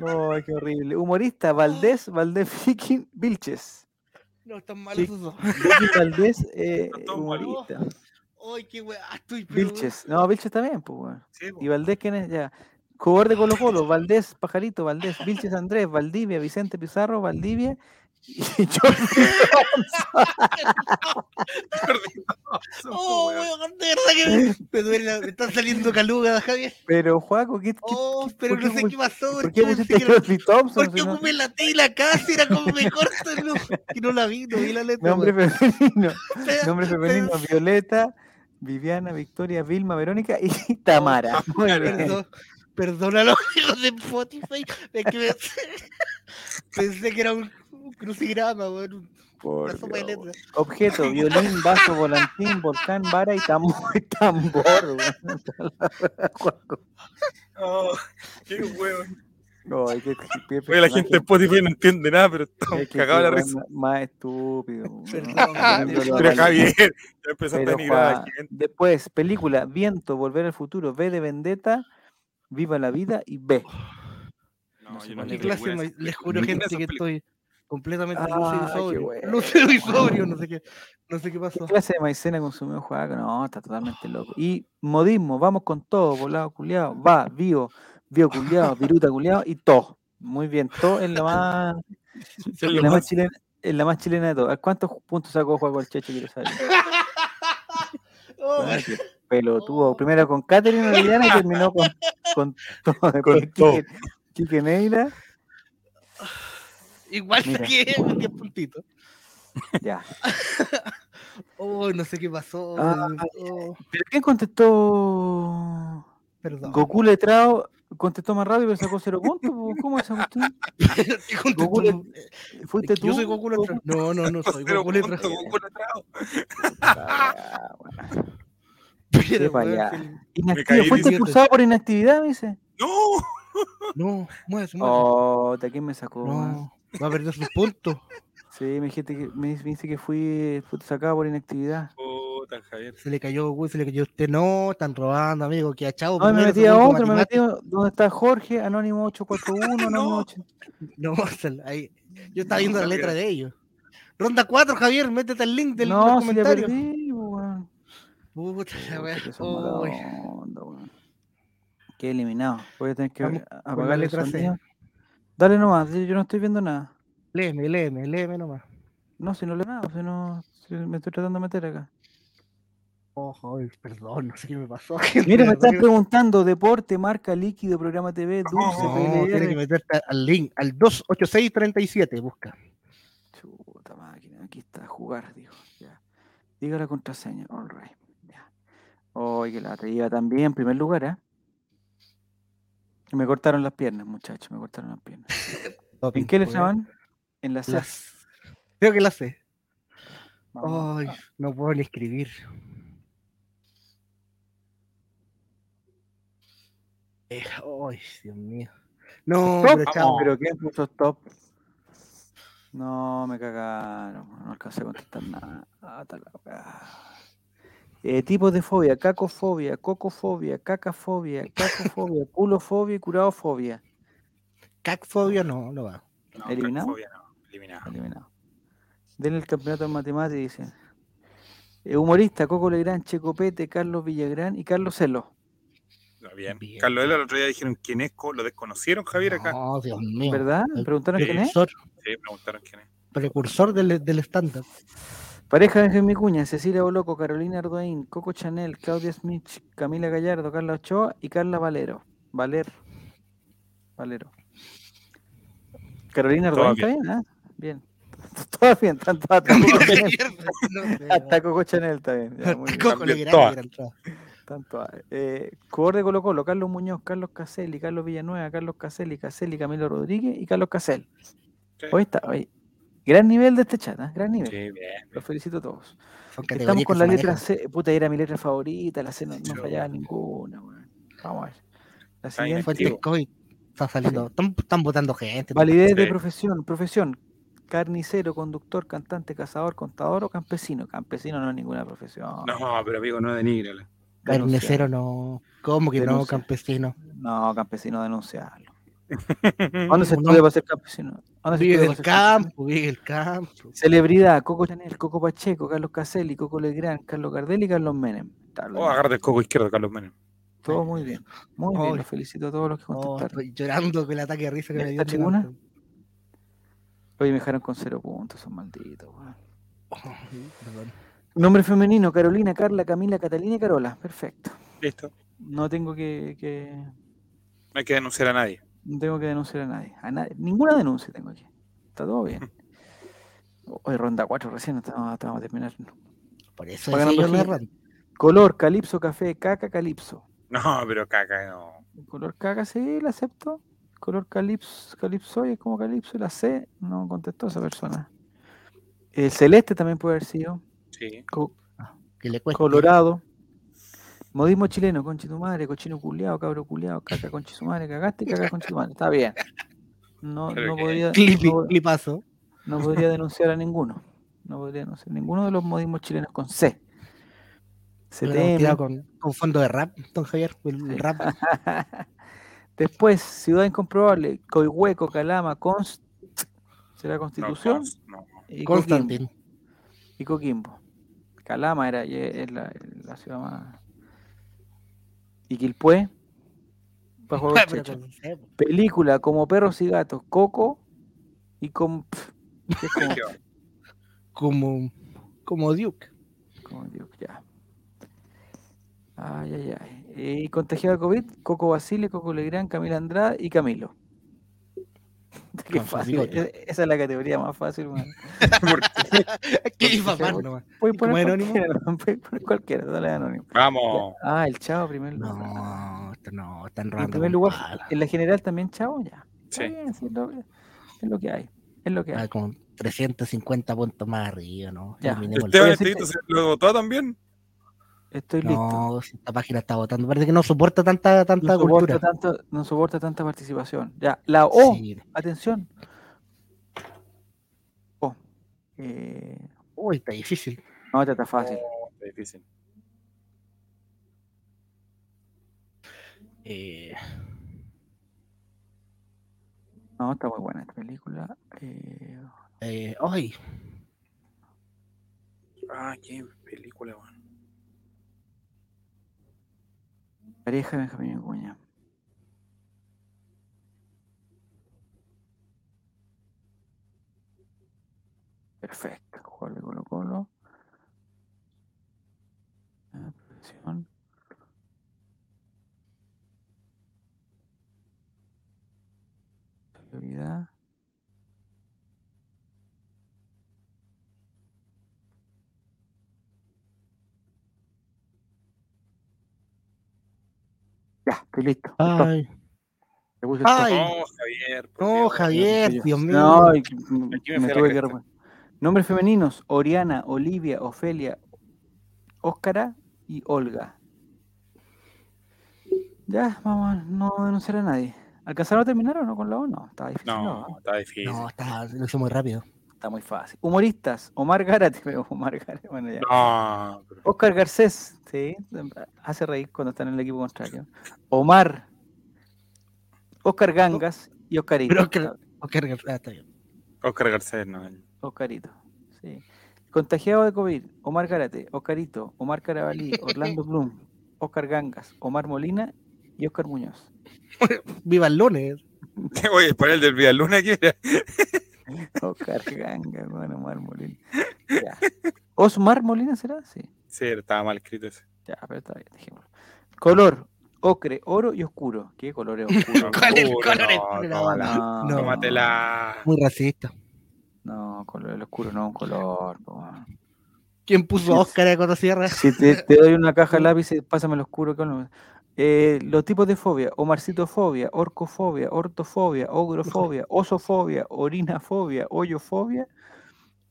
Ay, qué horrible. Humorista, Valdés, Valdés Viking, Vilches. No, están mal Sí. esos dos. Valdés, eh, malos. Ay, qué weá, [LAUGHS] estoy pero- Vilches. No, Vilches también, pues, weón. Sí. Y Valdés, ¿quién es? Ya. Jugador de Colo Colo, Valdés, Pajarito, Valdés, Vilches Andrés, Valdivia, Vicente Pizarro, Valdivia y [LAUGHS] Jordi [LAUGHS] Oh, weón, de verdad que me, duele, la- me están saliendo calugas, Javier. Pero, Juaco, ¿qué, qué- Oh, pero no sé qué pasó. ¿Por porque qué pusiste Crosby Thompson? Porque ocupé la T y la K, era como me cortan, no, que no la vi, no vi la letra. Nombre femenino. Nombre femenino, Violeta, Viviana, Victoria, Vilma, Verónica y [LAUGHS] Tamara. Muy bien. Perdón, perdón a los hijos de Spotify. Es que me- pensé que era un, un crucigrama, Por letras. Objeto, violín, vaso, volantín, volcán, vara y tambor. [LAUGHS] tambor. Oh, qué weón. Ay, qué- qué Oye, la gente de Spotify no entiende nada, pero estamos Es que cagados la qué risa. Más estúpido. [LAUGHS] Pero Javier, ya empezaste a denigrar a la gente. Después, película, Viento, Volver al Futuro, V de Vendetta, Viva la Vida y B. No, no sé yo cuál ¿Qué clase? esas Les juro, gente, que estoy completamente Ah, lúcido y qué sobrio. Lúcido y sobrio, no sé qué, no sé qué ¿Qué pasó. clase de maicena consumió Juaco? No, está totalmente loco. Y modismo, vamos con todo, volado culiado, va, bio, bio culiado, viruta culiado y todo. Muy bien, todo [LAUGHS] [LAUGHS] es la más, Es la más más- chilena, es la más chilena de todas. ¿Cuántos puntos sacó Juaco el Checho? Quiero saber. Oh, Pelotudo. Primero con Catherine Orellana y terminó con, con, todo, con. Quique, Quique Neira. Igual Mira. saqué 10 puntitos. Ya. [LAUGHS] Oh, no sé qué pasó. Ah, oh, ¿Pero quién contestó? perdón. Goku letrado contestó más rápido pero sacó cero puntos. ¿Cómo es esa cuestión? [LAUGHS] Le- ¿Fuiste tú? Yo soy Goku Letra. No, no, no soy [LAUGHS] Goku Letra. puntos, Goku letrado. Ah, [LAUGHS] bueno. Pero, caí ¿Fuiste expulsado por inactividad? Me dice. No, No, muévese, muévese. Oh, ¿de quién me sacó? No, va a perder sus puntos. Sí, me dijiste que me, dice que fui, fui sacado por inactividad. Puta, Javier. Se le cayó se le cayó usted. No, están robando, amigo. Que achado. No, me metí a otro, me metí donde está Jorge, Anónimo 841, Anónimo No. 8. [LAUGHS] No, [LAUGHS] ahí. Yo estaba viendo la letra de ellos. Ronda 4, Javier, métete el link del, No, si comentario. weón. Puta la weón. Qué eliminado. Voy a tener que Vamos la apagar letra C. Dale nomás, yo yo no estoy viendo nada. Léeme, léeme, léeme nomás. No, si no leo nada, si no, si me estoy tratando de meter acá. Ojo, ay, perdón, no sé qué me pasó. [LAUGHS] Mira, me verdad preguntando deporte, marca, líquido, programa TV, dulce, No, que- No, tiene que meterte al link, al 28637, busca. Chuta máquina, aquí está, jugar, dijo. Ya. Diga la contraseña, all right. Ya. Oye, que la iba también, en primer lugar, ¿eh? Me cortaron las piernas, muchachos, me cortaron las piernas. [LAUGHS] ¿En qué le llaman? En la C. Las- Creo que la sé. Vamos. Ay, no puedo ni escribir. Eh, ay, Dios mío. No, pero chao. Pero ¿quién puso stop? No, me cagaron. No alcancé a contestar nada. Ah. Eh, tipos de fobia, cacofobia, cocofobia, cacafobia, [LAUGHS] cacofobia, culofobia y curadofobia. Cacfobia no, no va. No, ¿Eliminado? Cacofobia no, eliminado. Eliminado. Denle el campeonato en matemáticas, dicen. Eh, humorista, Coco Legrand, Checopete, Carlos Villagrán y Carlos Celo. Bien. Bien. Carlos el otro día dijeron quién es, co- lo desconocieron, Javier, acá. No, Dios mío. ¿Verdad? ¿Preguntaron quién es? Precursor, Sí, preguntaron quién es. precursor del, del estándar. Pareja de Jaime Cuña, Cecilia Boloco, Carolina Ardoín, Coco Chanel, Claudia Smith, Camila Gallardo, Carla Ochoa y Carla Valero. Valer. Valero. Carolina Todo Ardoín, ¿está bien? ¿ah? Bien. [LAUGHS] Todo bien, tanto hasta Coco Chanel. No sé, Hasta Coco Chanel está bien. ya, muy bien. Coco todas. hubiera entrado. Tanto, ah, eh, jugador de Colo Colo, Carlos Muñoz, Carlos Caselli, Carlos Villanueva, Carlos Caselli, Caselli, Camilo Rodríguez y Carlos Casel. Sí. Hoy está, hoy. Gran nivel de este chat, ¿ah? gran nivel. Sí, bien. Los felicito a todos. Son Estamos con la letra manejan. C. Puta, era mi letra favorita. La C no, no fallaba ninguna, weón. Vamos a ver. La siguiente. COVID. Está saliendo. Están, están votando gente. Validez de profesión. Profesión. Carnicero, conductor, cantante, cazador, contador o campesino. Campesino no es ninguna profesión. No, pero amigo, no denigrala. Carnicero no. ¿Cómo que no, campesino? No, campesino denunciarlo. ¿Dónde [LAUGHS] se estudia para ser campesino? ¿Dónde se Vive del campo, vive del campo. Celebridad, Coco Chanel, Coco Pacheco, Carlos Caselli, Coco Legrand, Carlos Gardel y Carlos Menem. Oh, agárrate el coco izquierdo, Carlos Menem. Todo muy bien. Muy bien, los felicito a todos los que Oh, contestaron. llorando con el ataque de risa que ¿Ya me dio. chingona? delante. Oye, me dejaron con cero puntos, son malditos. weón. Oh, perdón. Nombre femenino, Carolina, Carla, Camila, Catalina y Carola. Perfecto. Listo. No tengo que, que- No hay que denunciar a nadie. no tengo que denunciar a nadie. A nadie. Ninguna denuncia tengo aquí. Está todo bien. Hoy ronda 4 recién, estamos, estamos a terminar. Por eso ran- Color, calipso, café, caca, calipso. No, pero caca, no. Color caca, sí, la acepto. Color calipso, calipso, es como calipso. Y la C, no contestó esa persona. El celeste también puede haber sido. Sí. Co- Que le cuesta. Colorado. Modismo chileno, conche tu madre, cochino culiado, cabro culiado, caca, conche su madre, cagaste, caca, conche tu madre. Está bien. No, no podría, Clipi, no, clipazo. no podría denunciar a ninguno. No podría denunciar ninguno de los modismos chilenos con C. CTM. con, con fondo de rap, don Javier. El rap. [LAUGHS] Después, Ciudad Incomprobable, Coihueco, Calama, Const, será No, Constitución cons- no. y Coquimbo. Constantin. y Coquimbo. Calama era es la, la ciudad más. Y Quilpué, [LAUGHS] po. Película como Perros y Gatos, Coco y con. es como, como, como Duke. como Dios, ya. Ay, ay, ay. Y contagiado de COVID, Coco Basile, Coco Legrand, Camila Andrade y Camilo. [LAUGHS] Qué fácil. e- Esa es la categoría más fácil, man. [LAUGHS] ¿Qué [LAUGHS] nomás? Puedes como poner anónimo? cualquiera, no, puedes poner cualquiera, dale anónimo. Vamos. Ah, el chavo primer lugar. No, esto no, están En robando. primer lugar, en la general también chavo, ya. Sí. bien, sí, es, lo, es lo que hay. Es lo que Ah, hay. con 350 puntos más arriba, ¿no? Ya. Esteban se lo votó también. Estoy listo. No, esta página está votando. Parece que no soporta tanta, tanta No soporta, cultura. tanto, no soporta tanta participación. Ya, la O, Sí. atención. O. Eh, Uy, está difícil. no, esta está fácil. Oh, está difícil. Eh, No, está muy buena esta película. Eh, eh, ay, Ah, qué película, weón. Pareja de Benjamín Vicuña. Perfecto. Jugador de Colo Colo. Ah, profesión. Prioridad. Ya, estoy listo. ay, puse Ay. No, Javier. no. Javier, Dios mío. No, Aquí me me tuve que. Nombres femeninos: Oriana, Olivia, Ofelia, Óscara y Olga. Ya, vamos a no denunciar a nadie. ¿Alcanzaron a terminar o no con la O? No, estaba difícil. No, No, está difícil. No, está, lo hizo muy rápido. Está muy fácil. Humoristas: Omar Gárate, [LAUGHS] Omar Gárate. Bueno, ya. No, pero- Oscar Garcés, sí, hace reír cuando está en el equipo contrario. Omar, Oscar Gangas y Oscarito. Pero Oscar- Oscar ah, está bien. Oscar Garcés, no. Oscarito, sí. Contagiado de COVID, Omar Garate, Oscarito, Omar Carabalí, [LAUGHS] Orlando Bloom, Oscar Gangas, Omar Molina y Oscar Muñoz. [LAUGHS] Viva el lunes. Oye, para el del Villaluna, ¿qué era? [LAUGHS] Oscar Gangas, bueno, Omar Molina. Ya. [LAUGHS] ¿Osmar Molina será? Sí. Sí, estaba mal escrito ese. Ya, pero está bien, dejémoslo. Color, ocre, oro y oscuro. ¿Qué color es oscuro? [LAUGHS] ¿Cuál es el color no, oscuro? tómala. No, No. Tómatela. Muy racista. no, color el oscuro no es un color. po. ¿Quién puso Oscar a Cotosierra? Si te, te doy una caja de lápices, pásame el oscuro. que no- Eh, los tipos de fobia: omarcitofobia, orcofobia, ortofobia, ogrofobia, osofobia, orinafobia, hoyofobia,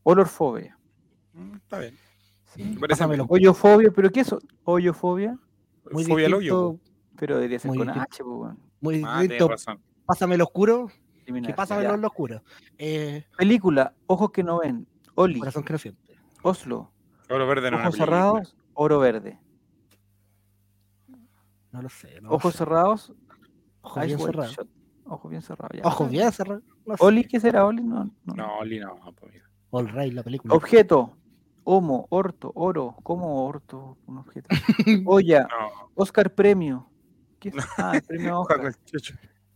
olorfobia. Mm, Está bien. ¿sí? Hoyofobia, ¿pero qué es eso? Hoyofobia? Muy Fobia al distinto, hoyo. Pero debería ser Muy con distinto. H, pues, weón. muy Ah, tienes distinto. Pásame el oscuro, que pásame lo oscuro. Eh, Película: Ojos que no ven, Oli, corazón que no siente. Oslo, Oro verde no Ojos cerrados, oro verde. No lo sé. No Ojos sé. cerrados, Ojos bien cerrados. Ojos bien cerrados. Ojos bien cerrados. No sé. Oli, ¿qué será Oli? No, no. No, Oli no. pues. All right, la película. Objeto. Homo, orto, oro. ¿Cómo orto? Un objeto. Olla. [LAUGHS] No, Oscar Premio. ¿Qué [LAUGHS] es? Ah, el premio Oscar.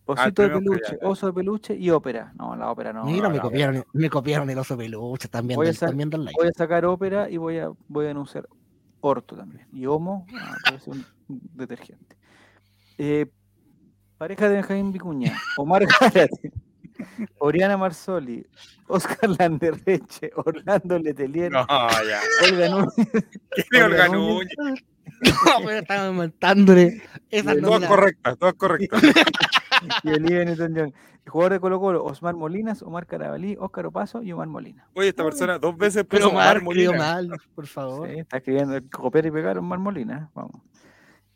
Osito de premio Oscar, peluche, ya, ya. oso de peluche y ópera. No, la ópera no. Mira, no, me copiaron, me copiaron el oso peluche. También, Voy a del, sa- también del like. Voy a sacar ópera y voy a, voy a denunciar orto también. Y homo, ah, puede ser un detergente. Eh, pareja de Benjamín Vicuña, Omar Gárate, [LAUGHS] Oriana Marsoli, Oscar Landerreche, Orlando Letelier, No, ya. Olga Núñez, ¿Qué Olga Núñez. Núñez? [LAUGHS] No, pero el no Todas correctas, todas correctas. [LAUGHS] y Olivia Newton-John. Jugador de Colo Colo, Osmar Molinas, Omar Carabalí, Óscar Opaso y Omar Molina. Oye, esta persona dos veces Pero puso Omar Molina. mal, por favor. Sí, está escribiendo copiar y pegar Omar Molina. Vamos.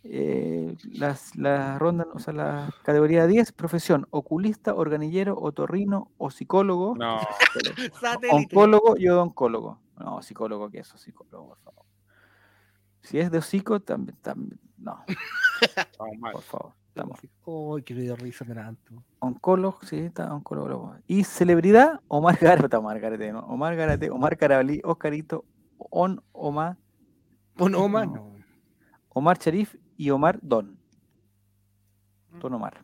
eh, las, la ronda, o sea, la categoría 10, profesión, oculista, organillero, otorrino o psicólogo. No. [LAUGHS] Oncólogo y odoncólogo. No, psicólogo, ¿qué es eso? Psicólogo, por favor. Si es de hocico, también, también, no, [LAUGHS] por favor. Estamos. Uy, qué video risa tanto. Oncólogo, sí, está oncólogo. Y celebridad, Omar Garate, Omar Garate, ¿no? Omar Garate, Omar Carabalí, Oscarito, On, Omar, Pon Oma, No. no. Omar Sharif y Omar Don. Don Omar.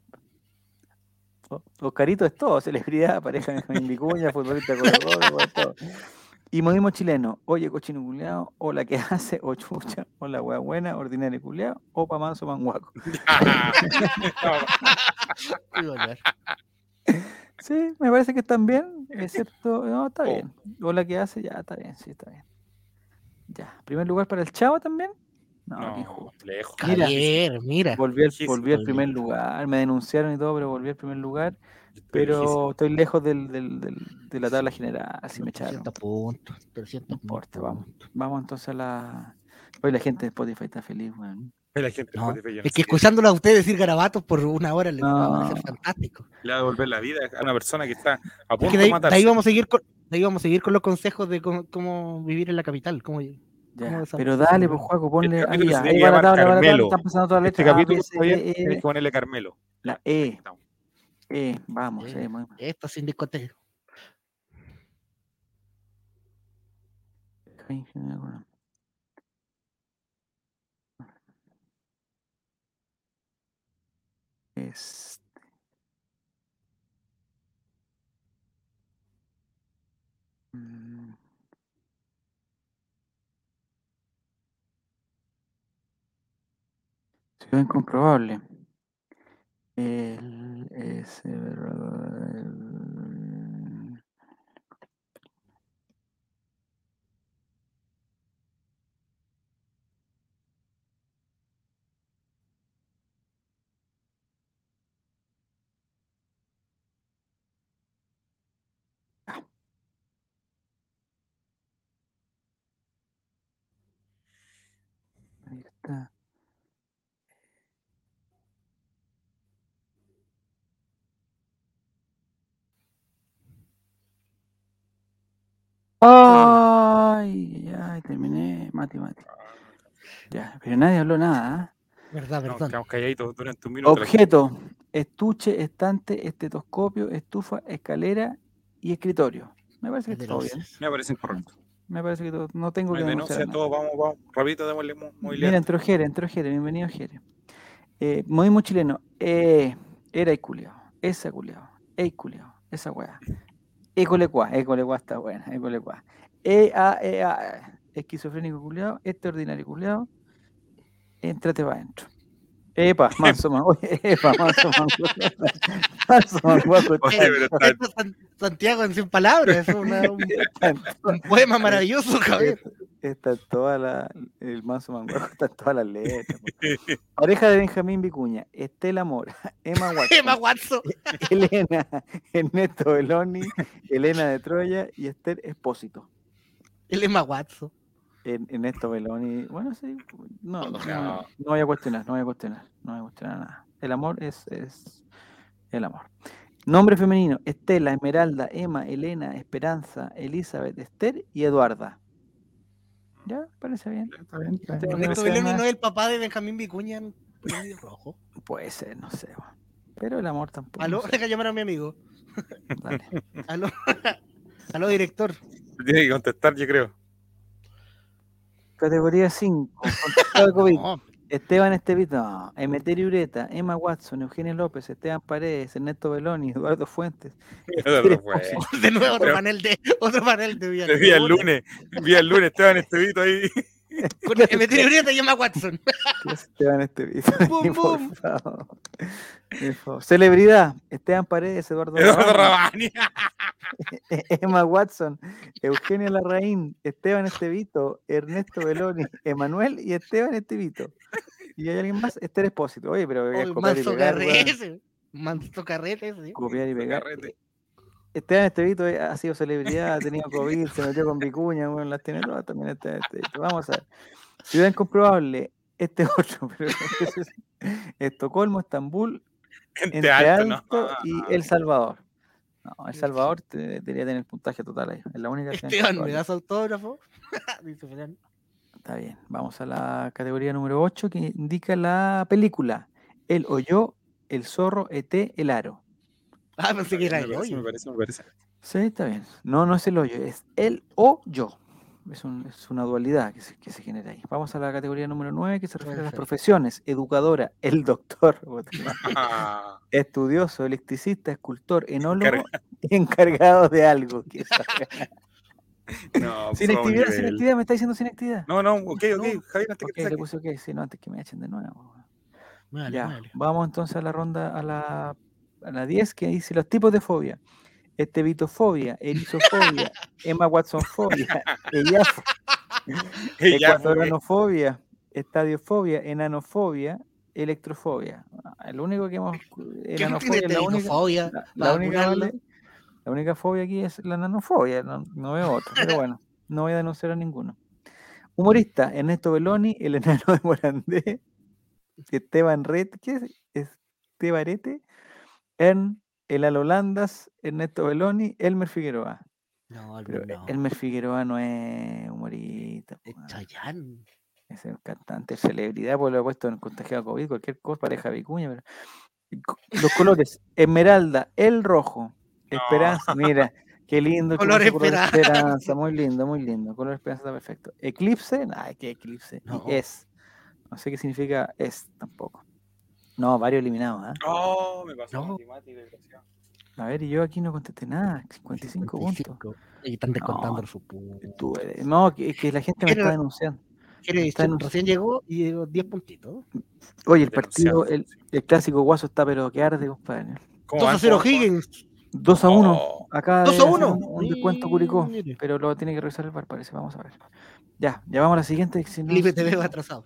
Oscarito es todo, celebridad, pareja Benjamín Vicuña, futbolista es todo. [LAUGHS] Y modismo chileno, oye cochino culeado, o la que [LAUGHS] hace, o chucha, o la wea buena, ordinario culeado, o pa manso manguaco. [LAUGHS] Sí, me parece que están bien, excepto, no, está Oh. bien. O la que hace, ya, está bien, sí, está bien. Ya, primer lugar para el Chavo también. No, No, lejos. Mira. Javier, mira. Volví al, volví al primer lugar, me denunciaron y todo, pero volví al primer lugar. Pero estoy lejos del, del- del- de la tabla general, así me echaron. 300 puntos. 300 No importa, vamos. puntos. Vamos entonces a la. Hoy la gente de Spotify está feliz, weón. Ve la gente en No, Spotify, no es que escuchándolo a usted decir garabatos por una hora le va a No. ser fantástico. le va a devolver la vida a una persona que está a Es punto que de ahí, de ahí vamos a seguir con, de ahí vamos a seguir con los consejos de cómo, cómo vivir en la capital. Cómo, Ya, ¿Cómo esa- pero dale, pues Juaco, ponle. Este ahí va la tabla, la Carmelo. están pasando todas las Este letras. A, capítulo B, C, todavía D, E, tienes que ponerle Carmelo. La E, E, vamos, Eh. Muy. Esto sin discoteca. Este. Mm. El, ese, el- Ahí está. Ay, ya, terminé. Mati, mati. Ya, pero nadie habló nada. ¿ah? Verdad, No, verdad. quedamos calladitos durante un minuto. Objeto: estuche, estante, estetoscopio, estufa, escalera y escritorio. Me parece que todo bien. Me parece correcto. Me parece que todo- no tengo No que denuncia, todos vamos, vamos. Rapidito, démosle mo- Mira, entró Jere, entró Jere, bienvenido Jere. Eh, modismo chileno, eh, era y culiao, esa culiao, ey culiao, esa weá. Ecolecua, ecolecua está buena, ecolecua. E, a, e, esquizofrénico culiao, este ordinario culiao, entrate para adentro. Epa, [LAUGHS] manso man, [LAUGHS] oye, epa, manso man, manso man, guapo, Oye, está- pero está- Esto es San- Santiago en 100 palabras. Es una- [LAUGHS] un, poema maravilloso, Javier. Está en toda la. El manso manguaco está en todas las letras. po. Pareja de Benjamín Vicuña, Estela Mora, Emma Watson, Emma Watson. Elena, Ernesto Beloni, Elena de Troya y Esther Espósito. El Emma Watson. En, Ernesto Beloni, bueno, sí, no, no, No. no voy a cuestionar, no voy a cuestionar, no voy a cuestionar nada. El amor es, es el amor. Nombre femenino, Estela, Esmeralda, Emma, Elena, Esperanza, Elizabeth, Esther y Eduarda. ¿Ya? Parece bien. Está bien, está bien. Tengo Ernesto que Beloni no es el papá de Benjamín Vicuña en Rojo. Puede ser, no sé. Pero el amor tampoco. Aló, no sé, deja llamar a mi amigo. dale. [LAUGHS] Aló, [LAUGHS] aló, director. Tiene que contestar, yo creo. Categoría 5. Contacto de COVID. No, Esteban Estevito. Emeterio Ureta, Emma Watson, Eugenio López, Esteban Paredes, Ernesto Beloni, Eduardo Fuentes. [LAUGHS] [LAUGHS] De nuevo otro Pero- panel de otro panel de día el lunes, vía el lunes, Esteban [LAUGHS] Estevito ahí. Con Emeterio Urieta y Emma Watson. ¿Qué es Esteban Estevito? Bum. Celebridad, Esteban Paredes, Eduardo Eduardo Rabani, Rabani. [LAUGHS] Emma Watson, Eugenio Larraín, Esteban Estevito, Ernesto Beloni, Emanuel y Esteban Estevito. ¿Y hay alguien más? Esther Espósito. Oye, pero es Oh, copiar y manso pegar, weón. carrete. [LAUGHS] Manso carrete. Copiar y pegar. Carrete. Esteban Estevito eh, ha sido celebridad, ha tenido COVID, se metió con Vicuña, bueno, las tiene todas también Esteban Estevito. Vamos a ver. Ciudad incomprobable, este es [LAUGHS] otro, pero ese es Estocolmo, Estambul, Entre Entre alto, Alto no. y El Salvador. No, El Salvador te- debería tener puntaje total ahí. Es la única que Esteban, ¿me das autógrafo? [LAUGHS] Está bien. Vamos a la categoría número 8 que indica la película. El o yo, el zorro, ET, el aro. [LAUGHS] Ah, pensé que era el parece, me hoyo. parece, me parece. Sí, está bien. No, no es el hoyo, es el o yo. Es, un- es una dualidad que se, que se genera ahí. Vamos a la categoría número 9 que se refiere a las profesiones. Educadora, el doctor, [LAUGHS] [LAUGHS] estudioso, electricista, escultor, enólogo, encargado de algo. no, sin actividad, sin actividad, me está diciendo sin actividad. No, no, ok, ok, No, Javier, antes Ok, que te le puse ok, sí, no, antes que me echen de nuevo. Ya, vamos entonces a la ronda, a la, a la 10, que dice los tipos de fobia. Estevitofobia, erizofobia, Emma Watsonfobia, [LAUGHS] ecuatoranofobia, estadiofobia, enanofobia, electrofobia. Ah, El único que hemos... ¿Qué no enanofobia tiene es la única, la, única, la fobia aquí es la nanofobia, no, no veo otra, pero bueno, no voy a denunciar a ninguno. Humorista, Ernesto Belloni, el enano de Morandé, [LAUGHS] Esteban Red, ¿qué es? Estebarete, Ern, el Alolandas, Ernesto Belloni, Elmer Figueroa. No, Pero no. Elmer Figueroa no es humorista, Es po, weón. Chayanne. es un cantante, es celebridad, pues lo he puesto en contagiado COVID, cualquier cosa, pareja vicuña, pero... Los colores, Esmeralda, el rojo, Esperanza, mira, qué lindo. Color puso Esperanza. Esperanza, muy lindo, muy lindo. Color Esperanza está perfecto. Eclipse, ay, qué eclipse. y es, no sé qué significa es tampoco. No, varios eliminados, ¿ah? Oh, me pasó No. matemática, desgraciado. A ver, y yo aquí no contesté nada, 55 puntos. 55. Y están descontando No. su punto. Tú eres- no, que, que la gente me está denunciando. Quiere está decir, en- Recién llegó y llegó 10 puntitos. Oye, el partido, el, el clásico guaso está pero que arde, compadre. ¿Cómo 2 a van? 0 ¿Cómo van? Higgins. 2 a 1. Oh, Acá 2 a debe hacer 1. Un, descuento Curicó, Mire. pero lo tiene que revisar el bar, parece. Vamos a ver. Ya, ya vamos a la siguiente. si no, TV va atrasado.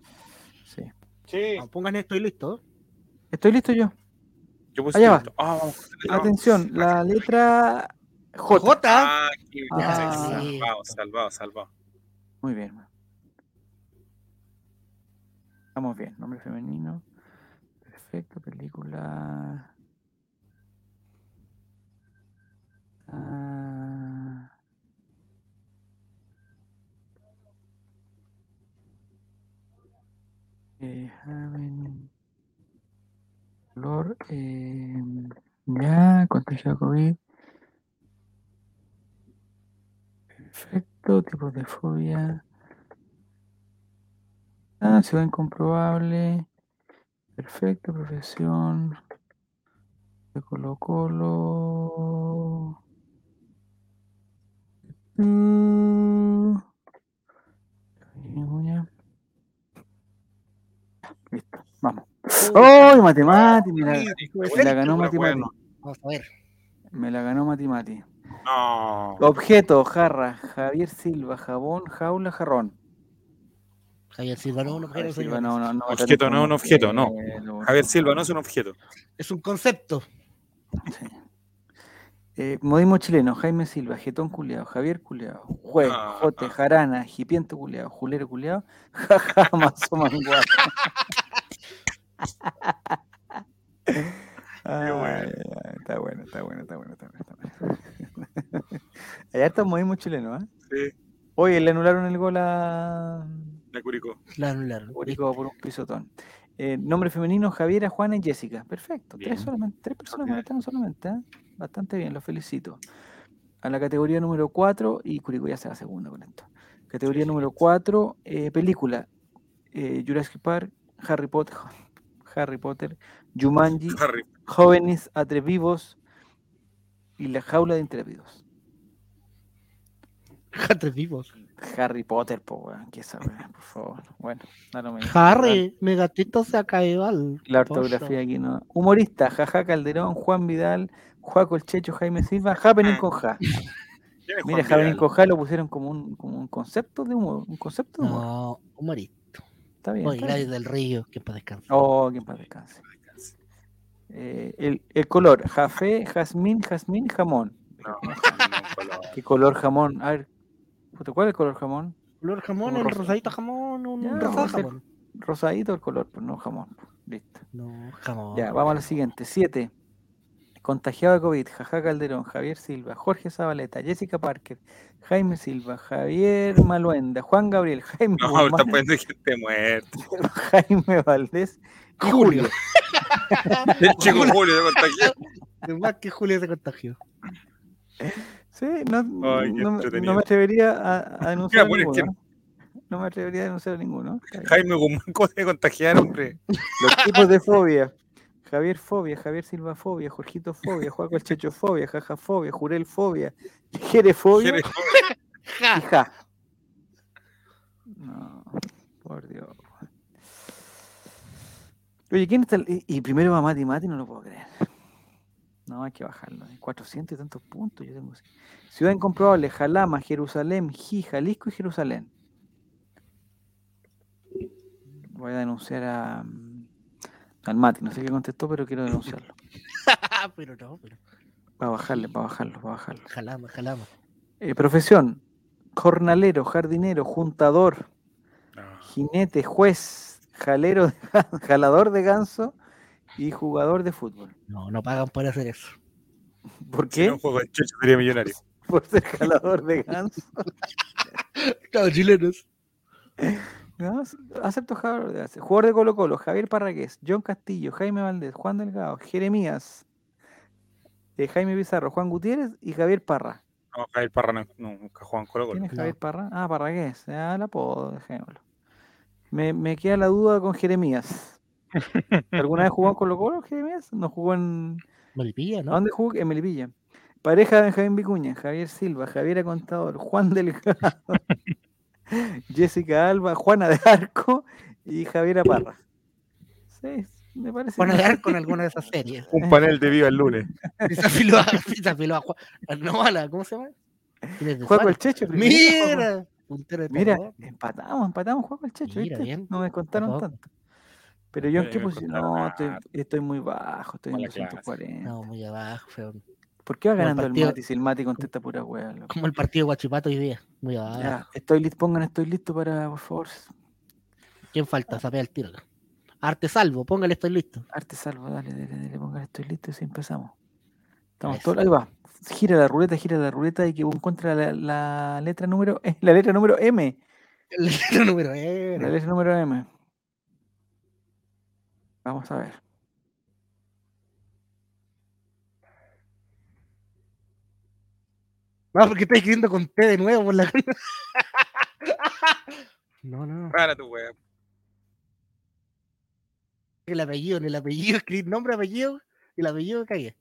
Sí. Sí. No, pongan esto y listo. Estoy listo yo. Yo puse Allá va. esto. Ah, vamos trabajo. Atención, la letra J. J. Ah, qué Ah. Salvado, salvado, salvado. Muy bien. Vamos bien. Nombre femenino. Perfecto. Película. Ah. Eh, Color. eh, ya, contagiado COVID. Perfecto, tipos de fobia. Ah, ciudad incomprobable. Perfecto, profesión. De Colo Colo. Ya, Listo, vamos. ¡Oh, Matemati! Me la, me ganó hueá, Vamos a ver. Me la ganó Matemati. No. Objeto, jarra, Javier Silva, jabón, jaula, jarrón. Javier Silva no, Javier Silva, Silva no, no, no. Objeto no, un objeto, no. Javier Silva no es un objeto. Es un concepto. Sí. Eh, modismo chileno, Jaime Silva, Getón Culeado, Javier Culeado, Jue, Ah, Jote, ah. Jarana, Jipiento Culeado, Julero Culeado, [LAUGHS] Jaja, Mazo Manguaco. [LAUGHS] Ay, ay, ay, Está bueno, está bueno, está bueno, está bueno. Está bueno. Allá está el modismo chileno, ¿eh? Sí, Oye, le anularon el gol a de Curicó. Claro. Curicó por un pisotón. Eh, nombre femenino, Javiera, Juana y Jessica. Perfecto. Bien. Tres, solamente, tres personas conectaron solamente. ¿eh? Bastante bien, los felicito. A la categoría número 4, y Curicó ya se va segunda con esto. Categoría Sí, número sí. 4, película. eh, Jurassic Park, Harry Potter, [LAUGHS] Harry Potter, Jumanji, [LAUGHS] Harry. Jóvenes Atrevidos y La Jaula de Intrépidos. [LAUGHS] Tres vivos. Harry Potter, po, weón, que esa weá, por favor. Bueno, lo mismo. Harry, mi gatito se ha caído al. La pozo. ortografía aquí no. Humorista, Jaja Calderón, Juan Vidal, Juaco el Checho, Jaime Silva, Happening con Ja. [LAUGHS] ¿Quién es Mira, Happening con Ja lo pusieron como un, como un concepto de humor. Un concepto de humor. No, humorista. Está bien. Está Gladys bien. del Río, que para descansar. Oh, que en paz descanse. Eh, el, el color, jafé, jazmín, jazmín, jamón. No, no, color. ¿Qué color jamón? A ver, puta, ¿cuál es el color jamón? Color jamón, rosa. rosadito jamón, un Ya, rosado jamón. rosadito el color, pues no jamón. Listo. No, jamón. Ya, vamos a la siguiente. Siete. Contagiado de COVID, Jaja Calderón, Javier Silva, Jorge Zabaleta, Jessica Parker, Jaime Silva, Javier Maluenda, Juan Gabriel, [LAUGHS] Jaime, No, Guzmán, está poniendo gente muerta. Jaime Valdés y Julio. [LAUGHS] El chico Julio se contagió. Es más que Julio se contagió. Sí, no, Ay, no, me- entretenido. no me atrevería a, a [LAUGHS] denunciar a Mira, ninguno. ¿no? No me atrevería a denunciar a ninguno. Jaime Guzmán, ¿cómo se contagiar, hombre? Los tipos de fobia. Javier Fobia, Javier Silva Fobia, Jorgito Fobia, Juaco el Checho Fobia, Jaja Fobia, Jurel Fobia, Jere Fobia [LAUGHS] y Ja. No, por Dios. Oye, ¿quién está? el- Y, primero va Mati Mati, no lo puedo creer. No, hay que bajarlo. Hay 400 y tantos puntos. Yo tengo. Ciudad incomprobable, Jalama, Jerusalén, Ji, Jalisco y Jerusalén. Voy a denunciar a, mm, al Mati. No sé qué contestó, pero quiero denunciarlo. [LAUGHS] pero no, pero. Para bajarle, para bajarlo, para bajarlo. Jalama, jalama. Eh, profesión: jornalero, jardinero, juntador, No. jinete, juez, jalero, de [LAUGHS] jalador de ganso y jugador de fútbol. No, no pagan por hacer eso. ¿Por Si qué? no juego el Checho sería millonario. [LAUGHS] Por ser jalador de ganso. Claro, chilenos. No, acepto jugador de ganso. Jugador de Colo Colo, Javier Parragués, John Castillo, Jaime Valdés, Juan Delgado, Jeremías, eh, Jaime Pizarro, Juan Gutiérrez y Javier Parra. No, Javier Parra no, no, nunca juega en Colo Colo. ¿Quién es No. Javier Parra? Ah, Parragués. Ah, el apodo, dejémoslo. Me, me queda la duda con Jeremías. [LAUGHS] ¿Alguna vez jugó en Colo Colo, Jeremías? ¿No jugó en, Melipilla, ¿A ¿no? dónde jugó? En Melipilla. Pareja de Benjamín Vicuña, Javier Silva, Javier Contador, Juan Delgado, [LAUGHS] [LAUGHS] Jessica Alba, Juana de Arco y Javiera Parra. Sí, me parece. Juan que- de Arco en alguna de esas [LAUGHS] series. Un panel de viva el lunes. [LAUGHS] Desafiló a, desafiló a Juan. No, a la, ¿cómo se llama? ¿Quién es de Juego el? Checho. primero. Mira, puntero de Mira, empatamos, empatamos, Juego el Checho. Mira, ¿viste? bien. No me contaron tanto. Pero yo en qué posición. No, estoy, muy bajo, estoy en Mala clase. 240. No, muy abajo, feo. ¿Por qué va Como el ganando el partido- Mati si el Mati contesta pura hueá? loco? Como el partido de Guachipato hoy día. Muy. Ya, estoy listo, pongan estoy listo para, por favor, ¿Quién falta? Sapea el tiro. acá. Arte salvo, póngale, estoy listo. Arte salvo, dale, dale, dale, pongan estoy listo y así empezamos. Estamos Eso. todos, ahí va. Gira la ruleta, gira la ruleta y que encuentre la, la letra número, eh, la letra número M. [LAUGHS] El letrero número La N. letra número M. Vamos a ver. [LAUGHS] No, porque está escribiendo con T de nuevo por la. [LAUGHS] No, no. Para tu wea. El apellido, en el apellido, [LAUGHS] escribir nombre, apellido, y el apellido cae.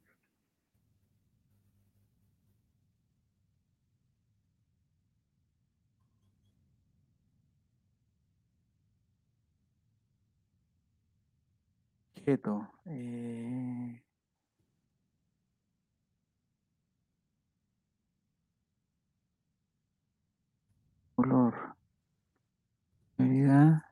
Quieto. Eh... Color. Medida.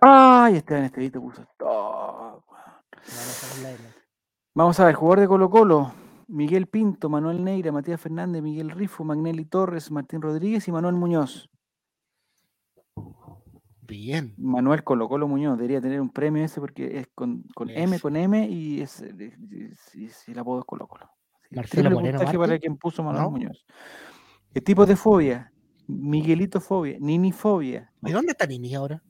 ¡Ay! Esteban Estevito puso. Vamos a ver, jugador de Colo Colo. Miguel Pinto, Manuel Neira, Matías Fernández, Miguel Rifo, Magnelli Torres, Martín Rodríguez y Manuel Muñoz. Bien. Manuel Colo Colo Muñoz debería tener un premio ese porque es con, con M, con M y es, eh, es- es- y el apodo es Colo Colo. Marcelo Moreno para quien puso Manuel ¿No? Muñoz. ¿Qué tipo de fobia? Miguelito fobia, Ninifobia. ¿De dónde está Nini ahora?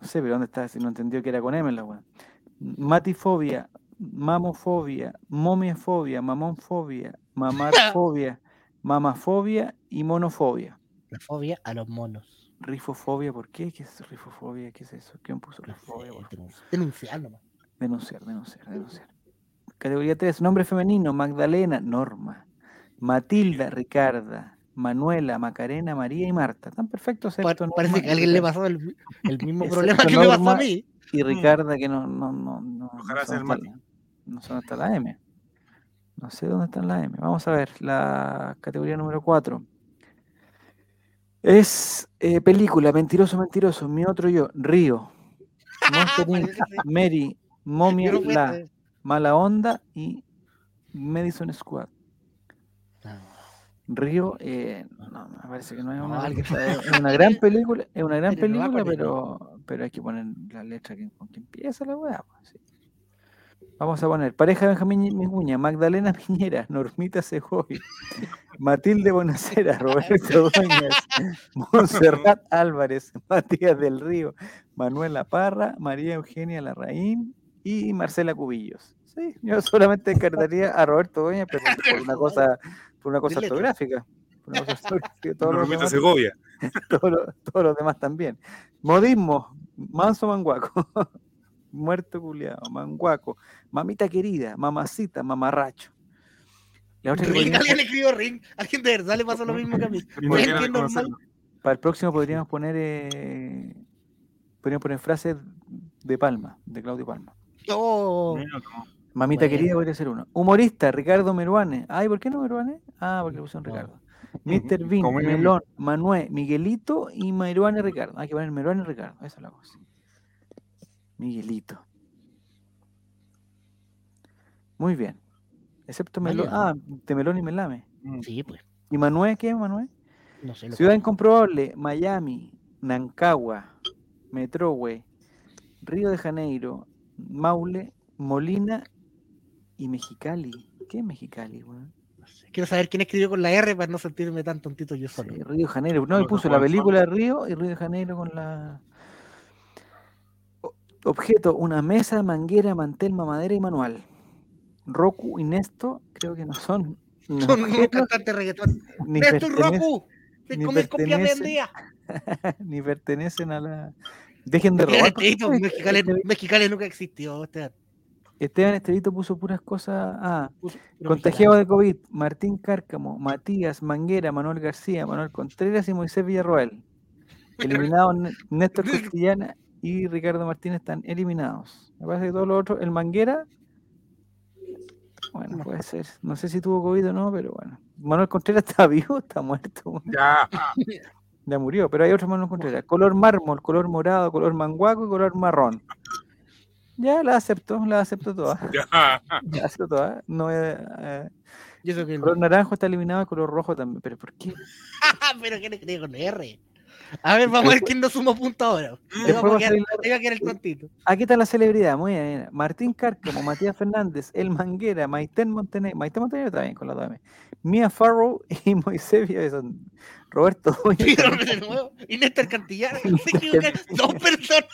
No sé, pero ¿dónde está? Si no entendió que era con M la weá. Matifobia, mamofobia, momiafobia, mamonfobia, mamarfobia, [LAUGHS] mamafobia y monofobia. La fobia a los monos. Rifofobia, ¿por qué? ¿Qué es rifofobia? ¿Qué es eso? ¿Quién puso No sé, rifofobia? denunciar nomás. Denunciar, denunciar, denunciar. Categoría 3, nombre femenino, Magdalena, Norma, Matilda, Ricarda, Manuela, Macarena, María y Marta. Están perfectos, parece Norma que y a alguien le Ricarda. pasó el, el [LAUGHS] mismo problema que me pasó a Norma mí. Y Ricarda, que no, no, no, no, no Ojalá sé sea el la- no sé dónde está la M. No sé dónde está la M. Vamos a ver, la categoría número 4. Es eh, película, mentiroso, mentiroso, mi otro yo, Río, Monster [LAUGHS] Inc.. Mary, Momia no La. Mala Onda y Madison Squad. Ah, Río, eh, no, me parece que no es una, es una gran película, es una gran [LAUGHS] película, pero, pero hay que poner la letra que, con que empieza la weá. pues, sí. Vamos a poner pareja Benjamín Miguña, Magdalena [LAUGHS] Piñera, Normita Segoy, Matilde Bonacera, Roberto [LAUGHS] Dueñas, Montserrat Álvarez, Matías del Río, Manuela Parra, María Eugenia Larraín y Marcela Cubillos. Sí, yo solamente descartaría a Roberto Dueñas, pero [LAUGHS] por una cosa, por una cosa ortográfica. Por una cosa [LAUGHS] ortográfica, todos los Normita demás- Segovia. todos los, todos los demás también. Modismo, manso manguaco, muerto culiado, manguaco, mamita querida, mamacita, mamarracho. La otra que Ring, alguien escribió Ring. Alguien de verdad le pasó lo mismo que a mí. [LAUGHS] Para el próximo podríamos poner eh, podríamos poner frases de Palma, de Claudio Palma. Oh. Mamita Bueno. querida podría ser uno. Humorista, Ricardo Meruane. Ay, ¿por qué no Meruane? Ah, porque le pusieron No. Ricardo. [LAUGHS] Mr. Bean, Melón, Manuel, Miguelito y Meruane Ricardo. Hay que poner Meruane Ricardo, esa es la cosa. Miguelito. Muy bien. Excepto Melón. Ah, de Melón y Melame. Mm. sí, pues. ¿Y Manuel qué, Manuel? No sé. lo Ciudad Incomprobable, Miami, Nancagua, Metrowe, Río de Janeiro, Maule, Molina y Mexicali. ¿Qué es Mexicali, weón? no sé. Quiero saber quién escribió con la R para no sentirme tan tontito yo solo. Sí, Río de Janeiro. No, y puso la película de Río y Río de Janeiro con la. O- Objeto: una mesa, manguera, mantel, mamadera y manual. Roku y Nesto, creo que no son. ni [LAUGHS] Son cantantes de reggaetón. ni, ¡Esto es pertenecen, Roku! ¡Te copia pertenecen vendida! [LAUGHS] ni pertenecen a la. Dejen de Esteban robar. Estevito, Este- Mexicali, este- nunca existió. Esteban. Esteban Estevito puso puras cosas. Ah, Puso- contagiado de COVID, Martín Cárcamo, Matías Manguera, Manuel García, Manuel Contreras y Moisés Villarroel. Eliminados Né- Néstor [LAUGHS] Costillana y Ricardo Martínez están eliminados. Me parece que todos los otros, el Manguera, bueno, No. puede ser. No sé si tuvo COVID o no, pero bueno. Manuel Contreras [LAUGHS] está vivo, está muerto. Ya. Ya murió, pero hay otro Manuel Contreras. Color mármol, color morado, color manguaco y color marrón. Ya la acepto, la acepto todas. [LAUGHS] Ya. La acepto todas. No, eh, eh, que no. color naranjo está eliminado, el color rojo también. Pero ¿por qué? [LAUGHS] Pero ¿quién escribió con R? A ver, vamos a ver quién nos sumó punto ahora. Vamos va a quedar- a quedar el tontito. Aquí está la celebridad, muy bien. Martín Cárcamo, Matías Fernández, El Manguera, Maiten Montenegro, Maiten Montenegro bien con la dame. Mia Farrow y [LAUGHS] Moisés Villason. Roberto también. de nuevo, y Néstor se [LAUGHS] equivocaron dos personas.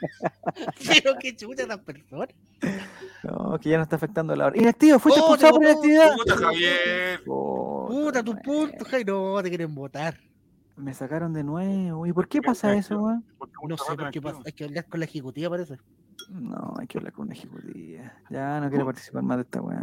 [LAUGHS] Pero qué chucha esas personas. No, que ya no está afectando la hora. Inactivo, fuiste expulsado por no, inactividad. Puta, Javier. Puta, tu madre. punto, Jai, no, te quieren votar. Me sacaron de nuevo. ¿Y por qué pasa eso, weón? No sé por qué pasa. Hay que hablar con la ejecutiva, parece. No, hay que hablar con una ejecutiva. Ya no quiero participar más de esta weá.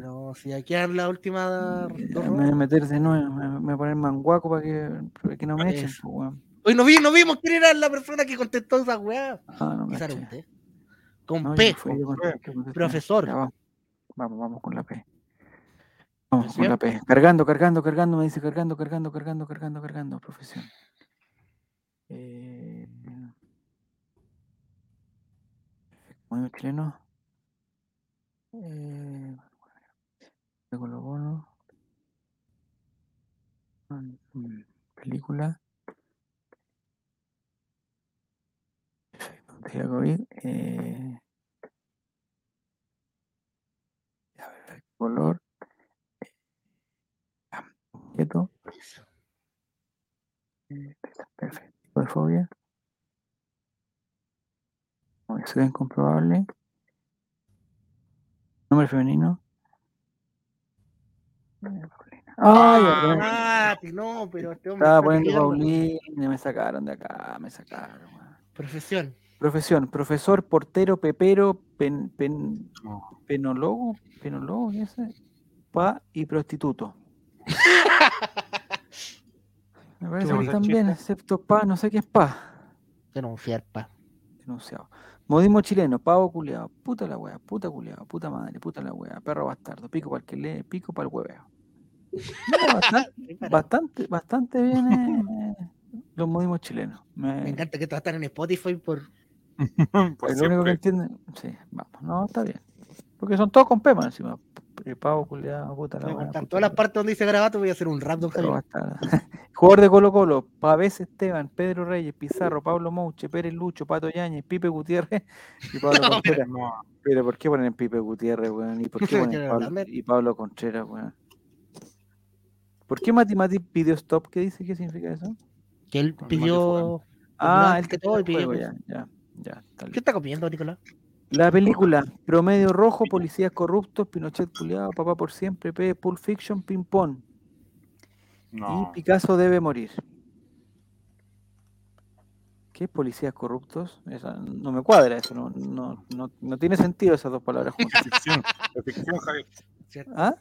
No, si aquí dan la última. Ya, Me voy a meter de nuevo, me me voy a poner manguaco para que, para que no me echen, pues, weón. Hoy no, vi, no vimos quién era la persona que contestó esa weá. Ah, no me. Con No, P. fui, con-. Profesor. Ya, vamos, vamos, vamos con la P. Vamos con P. Cargando, cargando, cargando, me dice cargando, cargando, cargando, cargando, cargando, profesión. Eh, Muy chileno. Eh, Colo Colo. Mm, Película. Día COVID. Eh, a ver, color. Quieto. Perfecto. De fobia. Ciudad incomprobable. Nombre femenino. Ay. Ah, no, pero este hombre. Estaba poniendo. Paulina, me sacaron de acá, me sacaron. Profesión. Profesión, profesor, portero, pepero, pen, pen- penólogo, penólogo, ¿qué es? ese? Pa y prostituto. [LAUGHS] Me parece que también, chiste. excepto pa, no sé qué es pa. Denunciar, pa. Denunciado. Modismo chileno, pavo culeado, puta la wea, puta culeado, puta madre, puta la wea, perro bastardo, pico para el que lee, pico para el hueveo. [LAUGHS] Bastante, bastante, bastante bien eh, los modismos chilenos. Me- Me encanta que están en Spotify por [LAUGHS] Por el único que siempre. entiende. Sí, vamos. No, está bien. Porque son todos con P más encima. Pavo, culiado, puta la puta todas la- las partes donde dice garabato, voy a hacer un rap, don Javier. [LAUGHS] Jugador de Colo Colo, Pavés Esteban, Pedro Reyes, Pizarro, Pablo Mouche, Pérez Lucho, Pato Yañez, Pipe Gutiérrez [LAUGHS] y Pablo [LAUGHS] No, Contreras. No, Pero ¿por qué ponen Pipe Gutiérrez, weón? ¿Y por qué ponen Pablo, y Pablo Contreras, weón? ¿Por qué Mati Mati pidió stop? ¿Qué dice? ¿Qué significa eso? Que él pidió. Ah, el que todo y pidió ya, ya, ya, está ¿Qué está comiendo, Nicolás? La película Promedio Rojo, Policías Corruptos, Pinochet Culiado, Papá por Siempre, P, Pulp Fiction, Ping Pong no. y Picasso debe morir. ¿Qué es Policías Corruptos? Esa- no me cuadra eso, no, no, no, no tiene sentido esas dos palabras juntas. Ficción. [LAUGHS] Ficción, Javier. ¿Ah?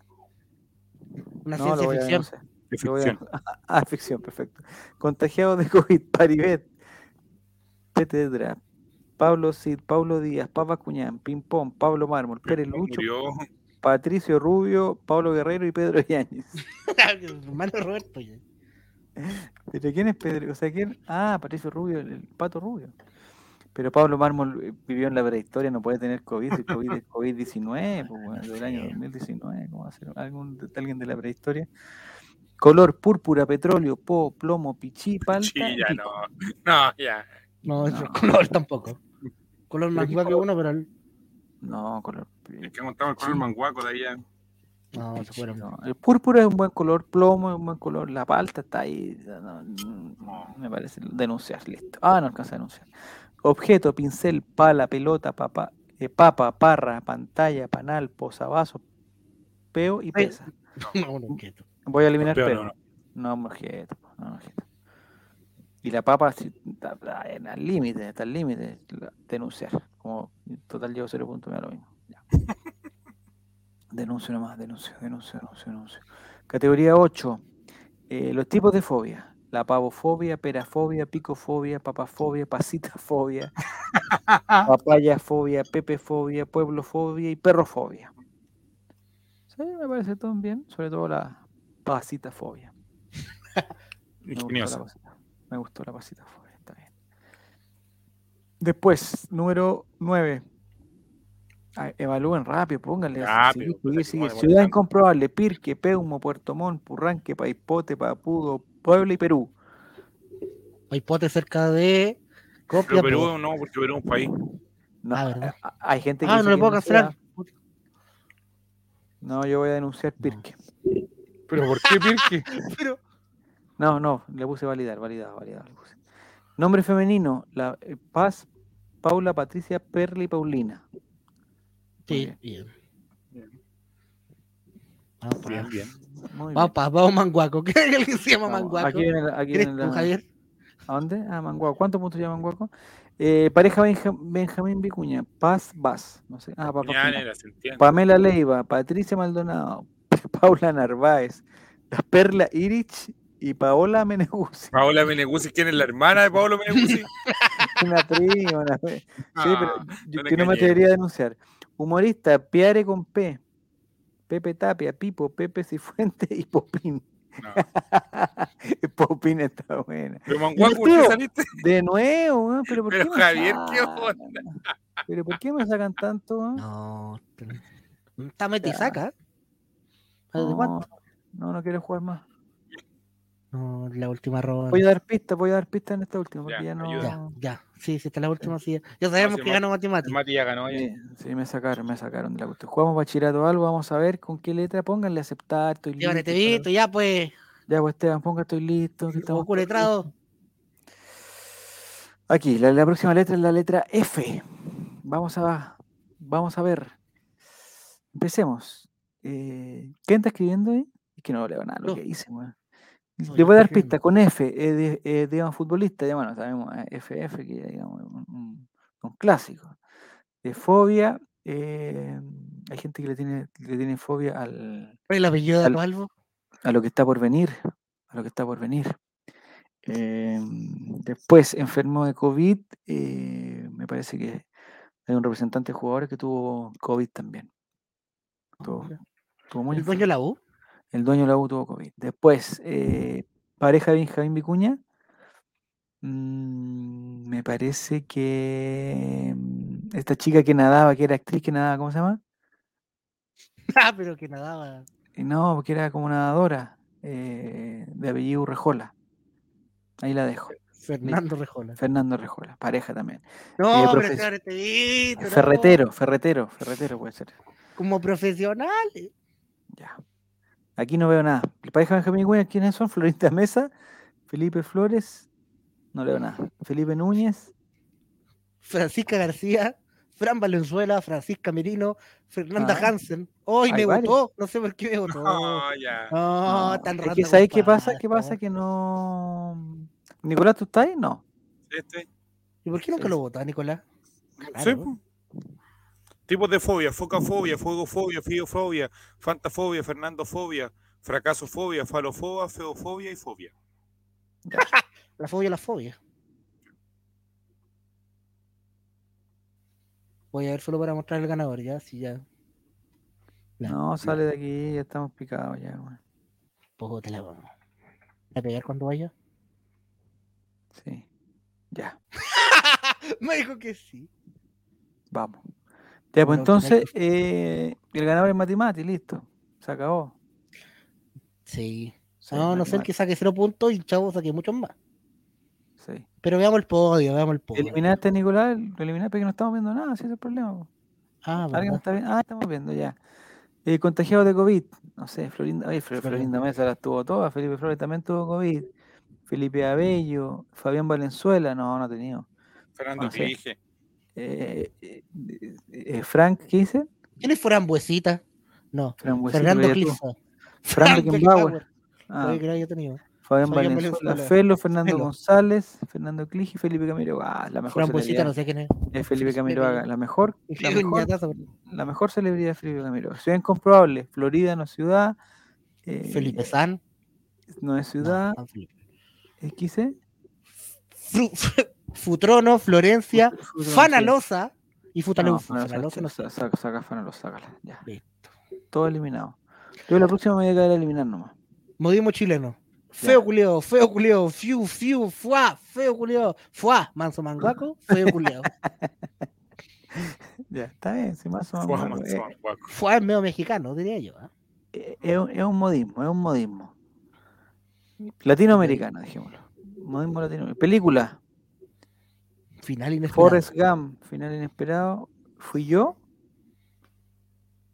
Una No, ciencia lo voy a, ficción. no sé. A- ficción. Ah, ficción, perfecto. Contagiados de COVID, Paribet, Petedra, Pablo Cid, Pablo Díaz, Papa Cuñán, Pimpón, Pablo Mármol, Pérez Lucho, Murió. Patricio Rubio, Pablo Guerrero y Pedro Yáñez. [LAUGHS] Hermano Roberto. ya. ¿Pero quién es Pedro? O sea, ¿quién? Ah, Patricio Rubio, el, el Pato Rubio. Pero Pablo Mármol eh, vivió en la prehistoria, no puede tener COVID, el COVID es COVID-19, pues, bueno, del año 2019, ¿cómo va a ser? ¿Algún, de- alguien de la prehistoria? Color, púrpura, petróleo, po, plomo, pichí, palta, Sí, ya no. No, ya. No, No. color tampoco. Color que color? uno, pero el- No, color. Es que montamos el manguaco de allá. no, se fueron. No, el púrpura es un buen color, plomo es un buen color, la palta está ahí. no, no, No. me parece denunciar, listo. Ah, no alcanza a denunciar. Objeto, pincel, pala, pelota, papa, eh, papa, parra, pantalla, panal, posavasos, peo y pesa. [LAUGHS] No, un objeto. Voy a eliminar Pero peo. no, No, no. objeto, no, objeto. Y la papa está, al límite, está al límite. Denunciar. Como total llevo cero puntos, me da lo mismo. Ya. [LAUGHS] Denuncio nomás, denuncio, denuncio, denuncio, denuncio. Categoría 8. eh, los tipos de fobia. La pavofobia, perafobia, picofobia, papafobia, [LAUGHS] pasitafobia, [LAUGHS] papayafobia, pepefobia, pueblofobia y perrofobia. Sí, me parece todo bien, sobre todo la pasitafobia. La Ingenioso. Me gustó la pasitafobia, está bien. Después, número 9. Evalúen rápido, pónganle. Rápido, Ciudad incomprobable, Pirque, Peumo, Puerto Montt, Purranque, Paipote, Papudo, Puebla y Perú. Hay potes cerca de Pero Copia. Perú no, porque Perú es un país. No, Ah, hay gente que Ah, no le puedo cancelar. No, yo voy a denunciar. Pirque. ¿Pero por qué Pirque? [LAUGHS] Pero, No, no, le puse validar, validado, validado. le puse. Nombre femenino, la eh, Paz, Paula, Patricia, Perla y Paulina. sí, bien. bien. Bien. Vamos para Bien, bien. Muy Vamos, bien. pa, vamos Manguaco. [LAUGHS] ¿Qué es alguien se llama Vamos, Manguaco? Aquí viene, la- aquí. ¿A dónde? A Manguaco. ¿Cuántos puntos lleva Manguaco? Eh, pareja Benja- Benjamín Vicuña, Paz Vaz. No sé. Ah, pa- pa- Puñal, se entiende. Pamela Leiva, Patricia Maldonado, [LAUGHS] Paula Narváez, la Perla Irich y Paola Meneguzzi. Paola Meneguzzi, ¿quién es la hermana de Paolo Meneguzzi? [LAUGHS] Una prima, una Sí, pero Ah, yo, no yo no me atrevería a denunciar. Humorista, Piare con P. Pepe Tapia, Pipo, Pepe Cifuente y Popín. No. [LAUGHS] Popín está buena. Pero Manguaco, ¿por qué saliste? De nuevo, weón, pero ¿por Pero, qué me Javier, ¿qué sacan? onda? ¿Pero por qué me sacan tanto? weón? No. Está metisaca. ¿Desde No, no, no quiero jugar más. No, la última ronda. Voy a dar pistas, voy a dar pistas en esta última, porque Ya, ya, no. Ya, ya. Sí, sí, está la última. Sí. Ya sabemos que ganó matemáticas. Mati ya ganó. ya. Sí, sí, me sacaron, me sacaron de la cuestión. Jugamos bachillerato algo, vamos a ver con qué letra. Pónganle aceptar, estoy listo. Llévate para- visto, ya pues. Ya, pues Esteban, ponga estoy listo. que estamos listos. Aquí, la, la próxima letra es la letra F. Vamos a, vamos a ver. Empecemos. Eh, ¿Quién está escribiendo ahí? Es que no leo nada lo que dice, weón. Le voy a dar pista con F, eh, de- eh, digamos futbolista, ya bueno, sabemos eh, FF, que ya digamos un, un- clásico. De fobia, eh, hay gente que le tiene, le tiene fobia al, ¿Cuál es el apellido de Al- Alvo? a lo que está por venir, a lo que está por venir. Eh, después, enfermo de COVID, eh, me parece que hay un representante de jugadores que tuvo COVID también. Tuvo, tuvo muy ¿El dueño de enfermo. la U? El dueño de la U tuvo COVID. Después, eh, pareja de Benjamín Vicuña. Mm, me parece que mm, esta chica que nadaba, que era actriz que nadaba, ¿cómo se llama? Ah, pero que nadaba. Eh, No, porque era como nadadora, eh, de apellido Urrejola. Ahí la dejo. Fernando Rejola. Fernando Rejola, pareja también. No, Eh, pero te. Ferretero, ferretero, ferretero puede ser. Como profesional. Ya. Aquí no veo nada. La pareja Benjamín Güemes, ¿quiénes son? Florinda Mesa, Felipe Flores, no leo nada. Felipe Núñez, Francisca García, Fran Valenzuela, Francisca Merino, Fernanda Ah. Hansen. Hoy me varios. votó, no sé por qué me votó. No, ya. No, No, tan es que ¿sabes qué pasa? ¿Qué pasa? Que no. Nicolás, ¿tú estás ahí? No. Este. ¿Y por qué nunca Sí, lo sí. votó, Nicolás? Sí, Raro, po. Tipos de fobia, focafobia, fuegofobia, fiofobia, fantafobia, fernandofobia, fracasofobia, falofobia, feofobia y fobia. [LAUGHS] La fobia, la fobia. Voy a ver solo para mostrar el ganador, ya, si ya. No, sale de aquí, ya estamos picados ya. Pues te la vamos. ¿A pegar cuando vaya? Sí. Ya, [LAUGHS] me dijo que sí. vamos. Ya, pues Bueno, entonces, eh, el ganador es Matimati, listo. Se acabó. Sí. Sí, no, no sé el Matimati, que saque cero puntos y el chavo saque muchos más. Sí. Pero veamos el podio, veamos el podio. ¿Eliminaste a Nicolás? Lo eliminaste porque no estamos viendo nada, ese es el problema. Ah, ¿Alguien ¿verdad? está viendo? Ah, estamos viendo ya. Eh, contagiados de COVID. No sé, Florinda, ay, Flo- Florinda. Florinda Mesa las tuvo todas. Felipe Flores también tuvo COVID. Felipe Abello. Fabián Valenzuela. No, no ha tenido. Fernando Ah, sí. Eh, eh, eh, Frank, ¿qué dice? ¿Quién es Frambuesita? No. Fernando que ya tuvo. Clisa. Fran Beckenbauer. Ah. Fabián Fabián Valenzuela. Felo, Fernando Felo. González, Fernando Clige, Felipe Camilo. Ah, la mejor Frambuesita, celebridad no sé quién es. es Felipe Haga. La mejor, Y la mejor, ñatazo. la mejor celebridad es Felipe Camilo. Ciudad incomprobable. Florida no es ciudad. eh, Felipe San. No es No, ciudad. Felipe. XC. Fru- Futrono, Florencia, Fut- Futrono, sí. Fanalosa y No, Futaleufa. Fanalosa, Fanalosa no sé. Saca, saca Fanalosa, sácala. Ya. Listo. Todo eliminado. Yo la próxima me voy a caer a eliminar nomás. Modismo chileno. Feo culiao, feo culiao, fiu, fiu, fuá, feo culiao, fuá, manso manguaco, feo culiao. [LAUGHS] Ya, está bien, si más o menos. Guajo, eh, manzón, guaco. Fuá es medio mexicano, diría yo. ¿ah? eh, es, un- es un modismo, es un modismo. Latinoamericano, dijémoslo. Modismo latinoamericano. Película. Final inesperado. Forrest Gump, final inesperado. Fui yo.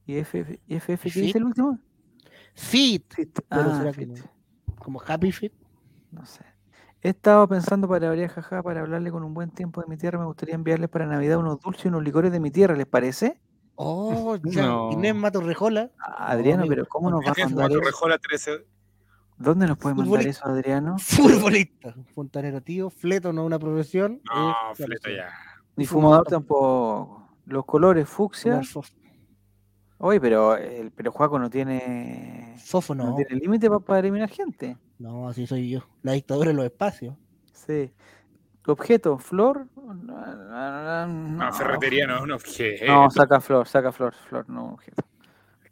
¿Y FF, FF qué Fit. dice el último? Fit, Fit. Pero Ah, Fit. como Happy Fit. No sé. He estado pensando para variar, jaja, para hablarle con un buen tiempo de mi tierra. Me gustaría enviarles para Navidad unos dulces y unos licores de mi tierra, ¿les parece? Oh, [LAUGHS] ya. No. Inés Matorrejola, Ah, Adriano, amigo. pero ¿cómo nos va a mandar Mato eso? Rejola 13. ¿Dónde nos puede mandar eso, Adriano? futbolista, fontanero tío, fleto no es una profesión. No, es fleta profesión. ya. Ni fumador tampoco. Los colores fucsia. Oye, pero el pero Juaco no tiene Fósforo, no, no. tiene límite pa- para eliminar gente. No, así soy yo. La dictadura en los espacios. Sí. Objeto, flor. No, no, no, No, ferretería no es un objeto. No, saca flor, saca flor, flor, no un objeto.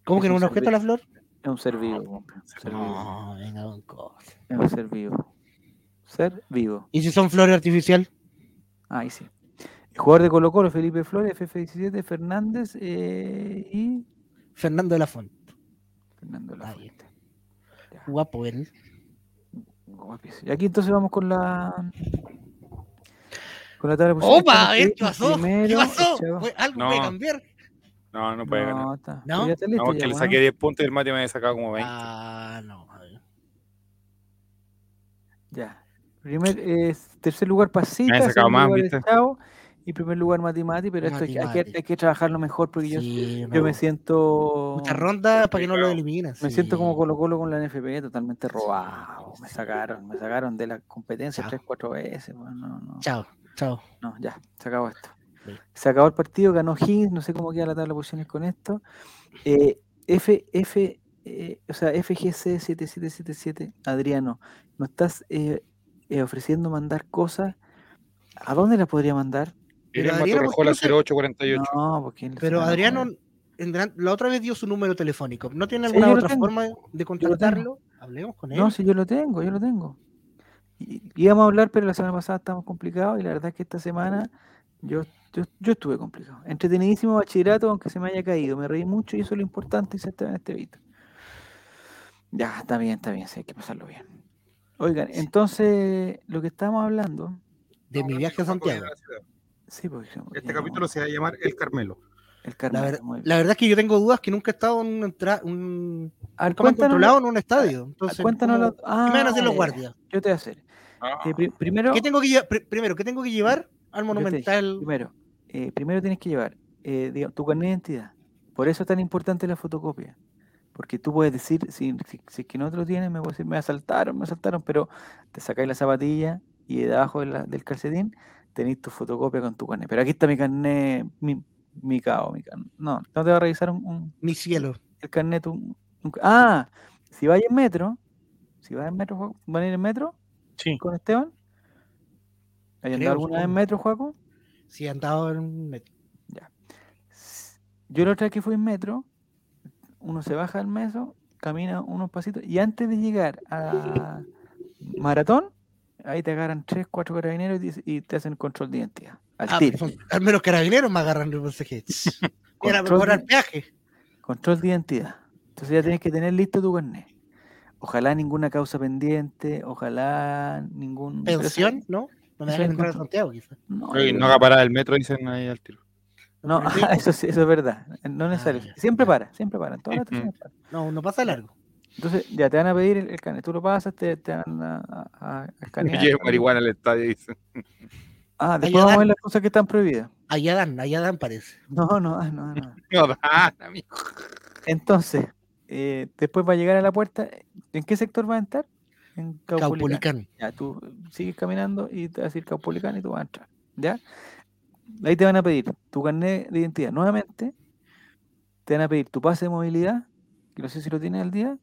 ¿Cómo que Es no un un objeto la flor? Es un ser vivo, compa, un ser vivo. No, venga, don cosa. Es un ser vivo. Ser vivo. ¿Y si son flores artificiales? Ahí sí. El jugador de Colo Colo, Felipe Flores, FF17, Fernández eh, y Fernando de la Fuente. Fernando de la Ahí Guapo él. guapísimo. Y aquí entonces vamos con la con la tabla de posiciones. ¡Opa! ¿qué pasó? ¿Qué pasó? Chavo. ¿Fue- ¿Algo No. puede cambiar? No, no puede ganar. No, está. ¿No? ya listo No, ya, que le bueno. saqué 10 puntos y el mate me había sacado como 20. Ah, no. Ya. Primer, eh, tercer lugar Pasita, Me había sacado segundo más, lugar ¿viste? y primer lugar Mati Mati, pero esto hay que, hay, que, Mati Mati. hay que trabajarlo mejor porque yo, Sí, yo no. me siento Muchas rondas para que no lo eliminen. me sí. siento como Colo Colo con la NFP totalmente robado. Me sacaron, me sacaron de la competencia Chao. tres, cuatro veces. bueno, no, no, Chao, chao. no, ya, se acabó esto. Sí. Se acabó el partido, ganó Higgins, no sé cómo queda la tabla de posiciones con esto. Eh, F, F, eh, o sea, FGC 7777, Adriano, ¿no estás eh, eh, ofreciendo mandar cosas? ¿A dónde las podría mandar? Pero Irene Adriano, ¿por qué Matorrejola no se- 0848. No, porque Pero Adriano, en la otra vez dio su número telefónico. ¿No tiene Sí, alguna otra tengo. forma de contactarlo? Hablemos con él. No, si yo lo tengo, yo lo tengo. Y- Íbamos a hablar, pero la semana pasada estábamos complicados y la verdad es que esta semana yo, yo, yo estuve complicado. Entretenidísimo bachillerato, aunque se me haya caído. Me reí mucho y eso es lo importante y se está en este video. Ya, está bien, está bien, sí, hay que pasarlo bien. Oigan, entonces, lo que estábamos hablando... De mi viaje a Santiago. Sí, porque Este capítulo se va a llamar El Carmelo. El La, ver- bien. la verdad es que yo tengo dudas que nunca he estado en un, entra- un A ver, controlado en un estadio. ah, Entonces, cuéntanos ¿cómo- la- ¿qué me van a hacer los ah, guardias? Yo te voy a hacer. Eh, primero, ¿Qué tengo que primero, ¿qué tengo que llevar al Monumental? primero, eh, primero tienes que llevar eh, diga- tu carnet de identidad. Por eso es tan importante la fotocopia. Porque tú puedes decir, si, si, si es que no te lo tienes, me puedes decir, me asaltaron, me asaltaron, pero te sacáis la zapatilla y debajo de la- del calcetín tenéis tu fotocopia con tu carnet. Pero aquí está mi carnet, mi, mi cao, mi carnet. No, no te va a revisar un, un- Mi cielo. el carnet. un- un- ah, si vais en metro, si vas en metro, ¿van a ir en metro Sí. con Esteban? ¿Hay andado alguna vez en metro, Juaco? Si he andado en metro. S- Yo la otra vez que fui en metro, uno se baja del metro, camina unos pasitos y antes de llegar a Maratón, ahí te agarran tres, cuatro carabineros y, te hacen control de identidad. Al Ah, al menos carabineros me agarran pensé que [LAUGHS] Era Control mejor al de- peaje. Control de identidad. Entonces ya tienes que tener listo tu carnet. Ojalá ninguna causa pendiente, ojalá ningún... Pensión, ¿no? No me eso dejan es entrar a control. Santiago, quizás. No, no haga parada el metro, dicen ahí al tiro. no, sí, [LAUGHS] eso, sí- eso es verdad. No es necesario. ya. Siempre para, siempre para. En todas las para. No, no pasa largo. Entonces, ya te van a pedir el, el carnet. Tú lo pasas, te, te van a, a- a escanear. Lleve marihuana al estadio, dicen. Ah, después vamos a ver las cosas que están prohibidas. Allá dan, allá dan parece. No, no, ah, no, no. [LAUGHS] No dan, amigo. Entonces, eh, después va a llegar a la puerta. ¿En qué sector va a entrar? En Caupolicán. Caupolicán. Ya, tú sigues caminando y te va a decir Caupolicán y tú vas a entrar. ¿Ya? Ahí te van a pedir tu carnet de identidad. Nuevamente, te van a pedir tu pase de movilidad, que no sé si lo tienes al día.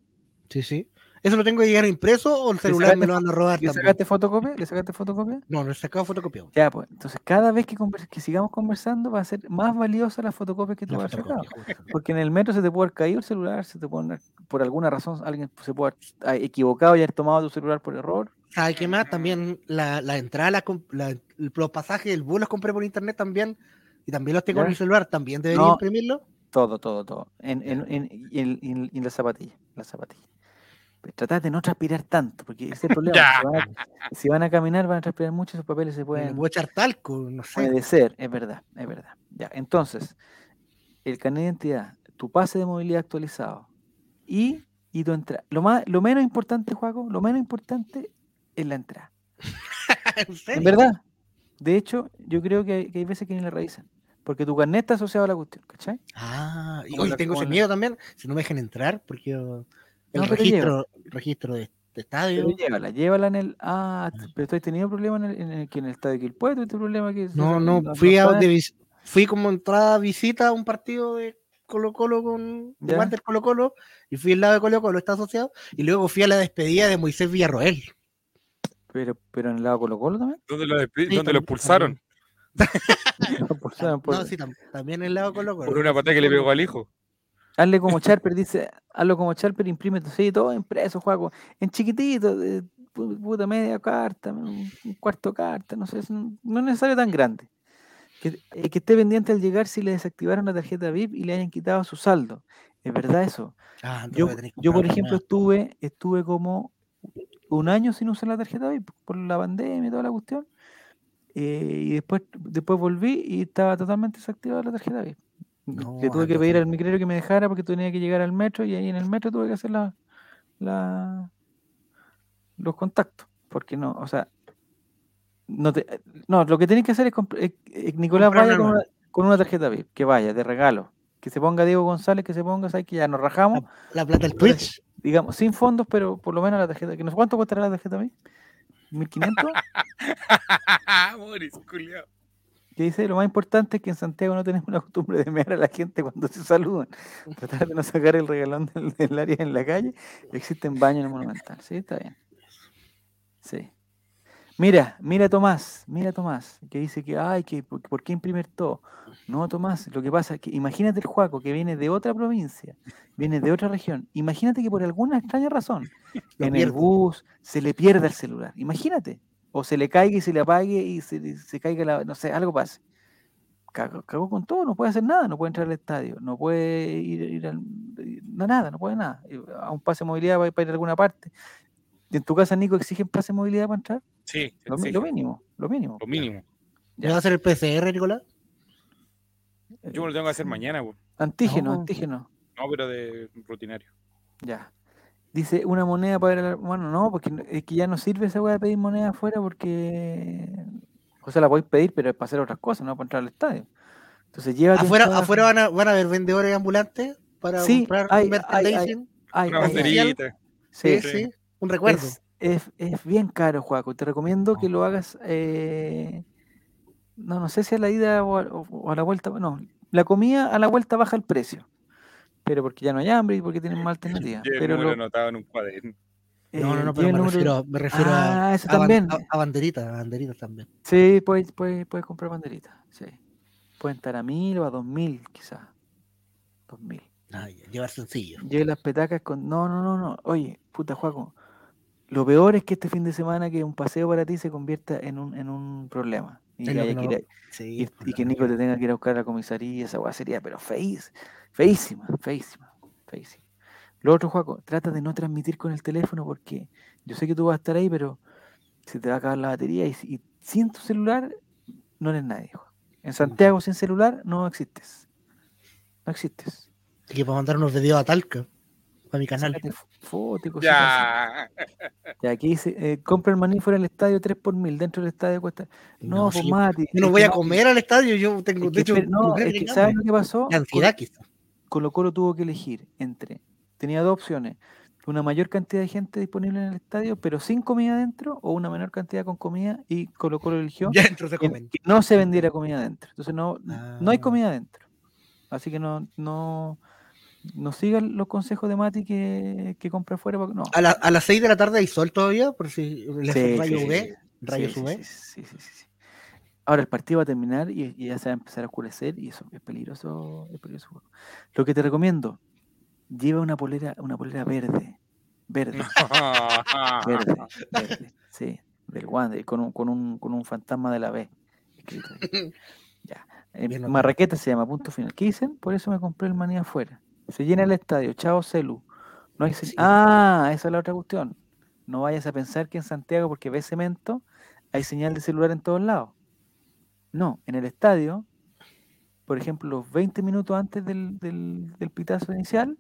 Sí, sí. ¿Eso lo tengo que llegar impreso o el celular me lo van a robar ¿Le también? sacaste fotocopia? ¿Le sacaste fotocopia? No, no he sacado fotocopiado. Ya, pues, entonces cada vez que, que sigamos conversando va a ser más valiosa la fotocopia que tú vas a sacar. fotocopia. Porque en el metro se te puede haber caído el celular, se te puede por alguna razón alguien se puede haber equivocado y haber tomado tu celular por error. ¿Sabes qué más? También la, la entrada, la, la- los pasajes, el bus los compré por internet también. Y también los tengo en el celular. ¿También debería No. imprimirlo? Todo, todo, todo. En, en, en, en, en la zapatilla. La zapatilla. Pero tratad de no transpirar tanto, porque ese es el problema. [LAUGHS] Si, van a, si van a caminar, van a transpirar mucho, esos papeles se pueden voy a echar talco, no sé. Puede ser, es verdad, es verdad. Ya, entonces, el carnet de identidad, tu pase de movilidad actualizado y, y tu entrada. Lo, más, lo menos importante, Juaco, lo menos importante es la entrada. [LAUGHS] ¿En serio? En verdad. De hecho, yo creo que hay, que hay veces que ni la revisan. Porque tu carnet está asociado a la cuestión, ¿cachai? Ah, y hoy tengo ese la- miedo también. Si no me dejan entrar, porque yo- el No, registro, registro de, de estadio. Pero llévala, llévala en el. Ah, t- pero tú has tenido problemas en el, en el, que en el estadio Quilpué, tuviste problema que. No, no, no- fui, a, de fui como entrada a visita a un partido de Colo Colo con de. Wander Colo Colo y fui al lado de Colo Colo, está asociado, y luego fui a la despedida de Moisés Villarroel. Pero, pero en el lado Colo Colo también. ¿Dónde lo, Sí, dónde lo también, expulsaron? [LAUGHS] Lo expulsaron por- No, sí, tam- también en el lado de Colo Colo. Por una patada que le pegó al hijo. Hazle como Charper, dice, hazlo como Charper, imprime tu sí, todo impreso, juego, en chiquitito, de pu- puta media carta, un, cuarto carta, no sé, no es necesario tan grande. Que, eh, que esté pendiente al llegar si le desactivaron la tarjeta VIP y le hayan quitado su saldo. Es verdad eso. Ah, Yo, yo por ejemplo, estuve, estuve como un año sin usar la tarjeta VIP por la pandemia y toda la cuestión. eh, y después, después volví y estaba totalmente desactivada la tarjeta VIP. No, Le tuve que pedir al micrero que me dejara porque tenía que llegar al metro y ahí en el metro tuve que hacer la, la- los contactos. Porque no, o sea, no, te, no lo que tenés que hacer es, es- es Nicolás vaya con una, nueva. con una tarjeta VIP, que vaya, de regalo. Que se ponga Diego González, que se ponga, ¿sabes? Que ya nos rajamos, La plata del Twitch. digamos, sin fondos, pero por lo menos la tarjeta, que no sé cuánto costará la tarjeta VIP. 1500, Moris, culiao. Que dice, lo más importante es que en Santiago no tenemos la costumbre de mear a la gente cuando se saludan. [LAUGHS] Tratar de no sacar el regalón del, del área en la calle. Existen baños en el Monumental. Sí, está bien. Sí. Mira, mira Tomás, mira Tomás, que dice que, ay, que por, por qué imprimir todo. No, Tomás, lo que pasa es que imagínate el Juaco que viene de otra provincia, viene de otra región. Imagínate que por alguna extraña razón [LAUGHS] en el bus se le pierda el celular. Imagínate. O se le caiga y se le apague y se, caiga la, no sé, algo pase. Cagó, cagó con todo, no puede hacer nada, no puede entrar al estadio, no puede ir, ir al, no, nada, no puede nada. Eh, A un pase de movilidad para, para ir a alguna parte. ¿En tu casa, Nico, exigen pase de movilidad para entrar? Sí, Lo, mínimo, lo mínimo. lo mínimo. ¿Me va a hacer el PCR, Nicolás? Yo me lo tengo que hacer mañana, pues. Antígeno, No. antígeno. No, pero de rutinario. Ya. Dice una moneda para la- Bueno, no, porque es que ya no sirve esa weá de pedir moneda afuera porque. O sea, la podéis pedir, pero es para hacer otras cosas, no para entrar al estadio. Entonces llévate. un Afuera, afuera van, a, van a haber vendedores ambulantes para Sí, comprar hay- hay- merchandising. Una banderita. Sí, sí, sí, un recuerdo. Es, es, es bien caro, Juaco. Te recomiendo que lo hagas. eh, no, no sé si a la ida o a, o a la vuelta. No, la comida a la vuelta baja el precio. Pero porque ya no hay hambre y porque tienen más alternativas. [LAUGHS] Y el Pero lo- anotado en un cuaderno. no, no, eh, no, lleva pero me número- refiero, me refiero a, Ah, eso a ban- también. a- a banderitas, a banderitas también. Sí, puedes, puedes, puedes comprar banderitas. Sí. Pueden estar a mil o a dos mil, quizás. Dos mil. Ah, llevar sencillo. Lleve las petacas con. No, no, no, no. Oye, puta Juaco. Lo peor es que este fin de semana que un paseo para ti se convierta en un, en un problema. Y que, no- ir a- Sí, y, por y que Nico te tenga que ir a buscar a la comisaría, esa weá sería, pero feís, feísima, feísima, feísima. Lo otro, Juaco, trata de no transmitir con el teléfono porque yo sé que tú vas a estar ahí, pero se te va a acabar la batería y, si- y sin tu celular no eres nadie. Juaco. En Santiago sin celular no existes. No existes. Así que para mandar unos videos a Talca, a mi canal. Sácate fo- foto y cositas así. Ya. Ya, aquí dice, eh, compra el maní fuera del estadio 3 por mil, dentro del estadio cuesta. No, pues sí, Mati. yo no voy a comer al estadio, yo tengo, es de hecho, no, es que. ¿sabes lo que pasó? de ansiedad quizá. Colo Colo tuvo que elegir entre, tenía dos opciones, una mayor cantidad de gente disponible en el estadio, pero sin comida adentro, o una menor cantidad con comida, y Colo Colo eligió Ya se que, comen. que no se vendiera comida adentro. Entonces no, no hay Ah. comida adentro. Así que no, no, no sigan los consejos de Mati que, que compra afuera. No. A, la- a las 6 de la tarde hay sol todavía, por si le hace Sí, rayo sí, UV, sí, rayo sí, UV. sí, sí, sí. Ahora el partido va a terminar y, y ya se va a empezar a oscurecer y eso es peligroso, es peligroso. juego. Lo que te recomiendo, lleva una polera, una polera verde, verde, verde, [LAUGHS] verde, sí, del Wander, con un, con un, con un fantasma de la B. escrito ahí. [LAUGHS] Ya. Eh. Marraqueta se llama, punto final. ¿Qué dicen? Por eso me compré el maní afuera. Se llena el estadio, chao celu. No hay Sí. Ah, esa es la otra cuestión. No vayas a pensar que en Santiago, porque ves cemento, hay señal de celular en todos lados. No, en el estadio, por ejemplo, los 20 minutos antes del, del, del pitazo inicial,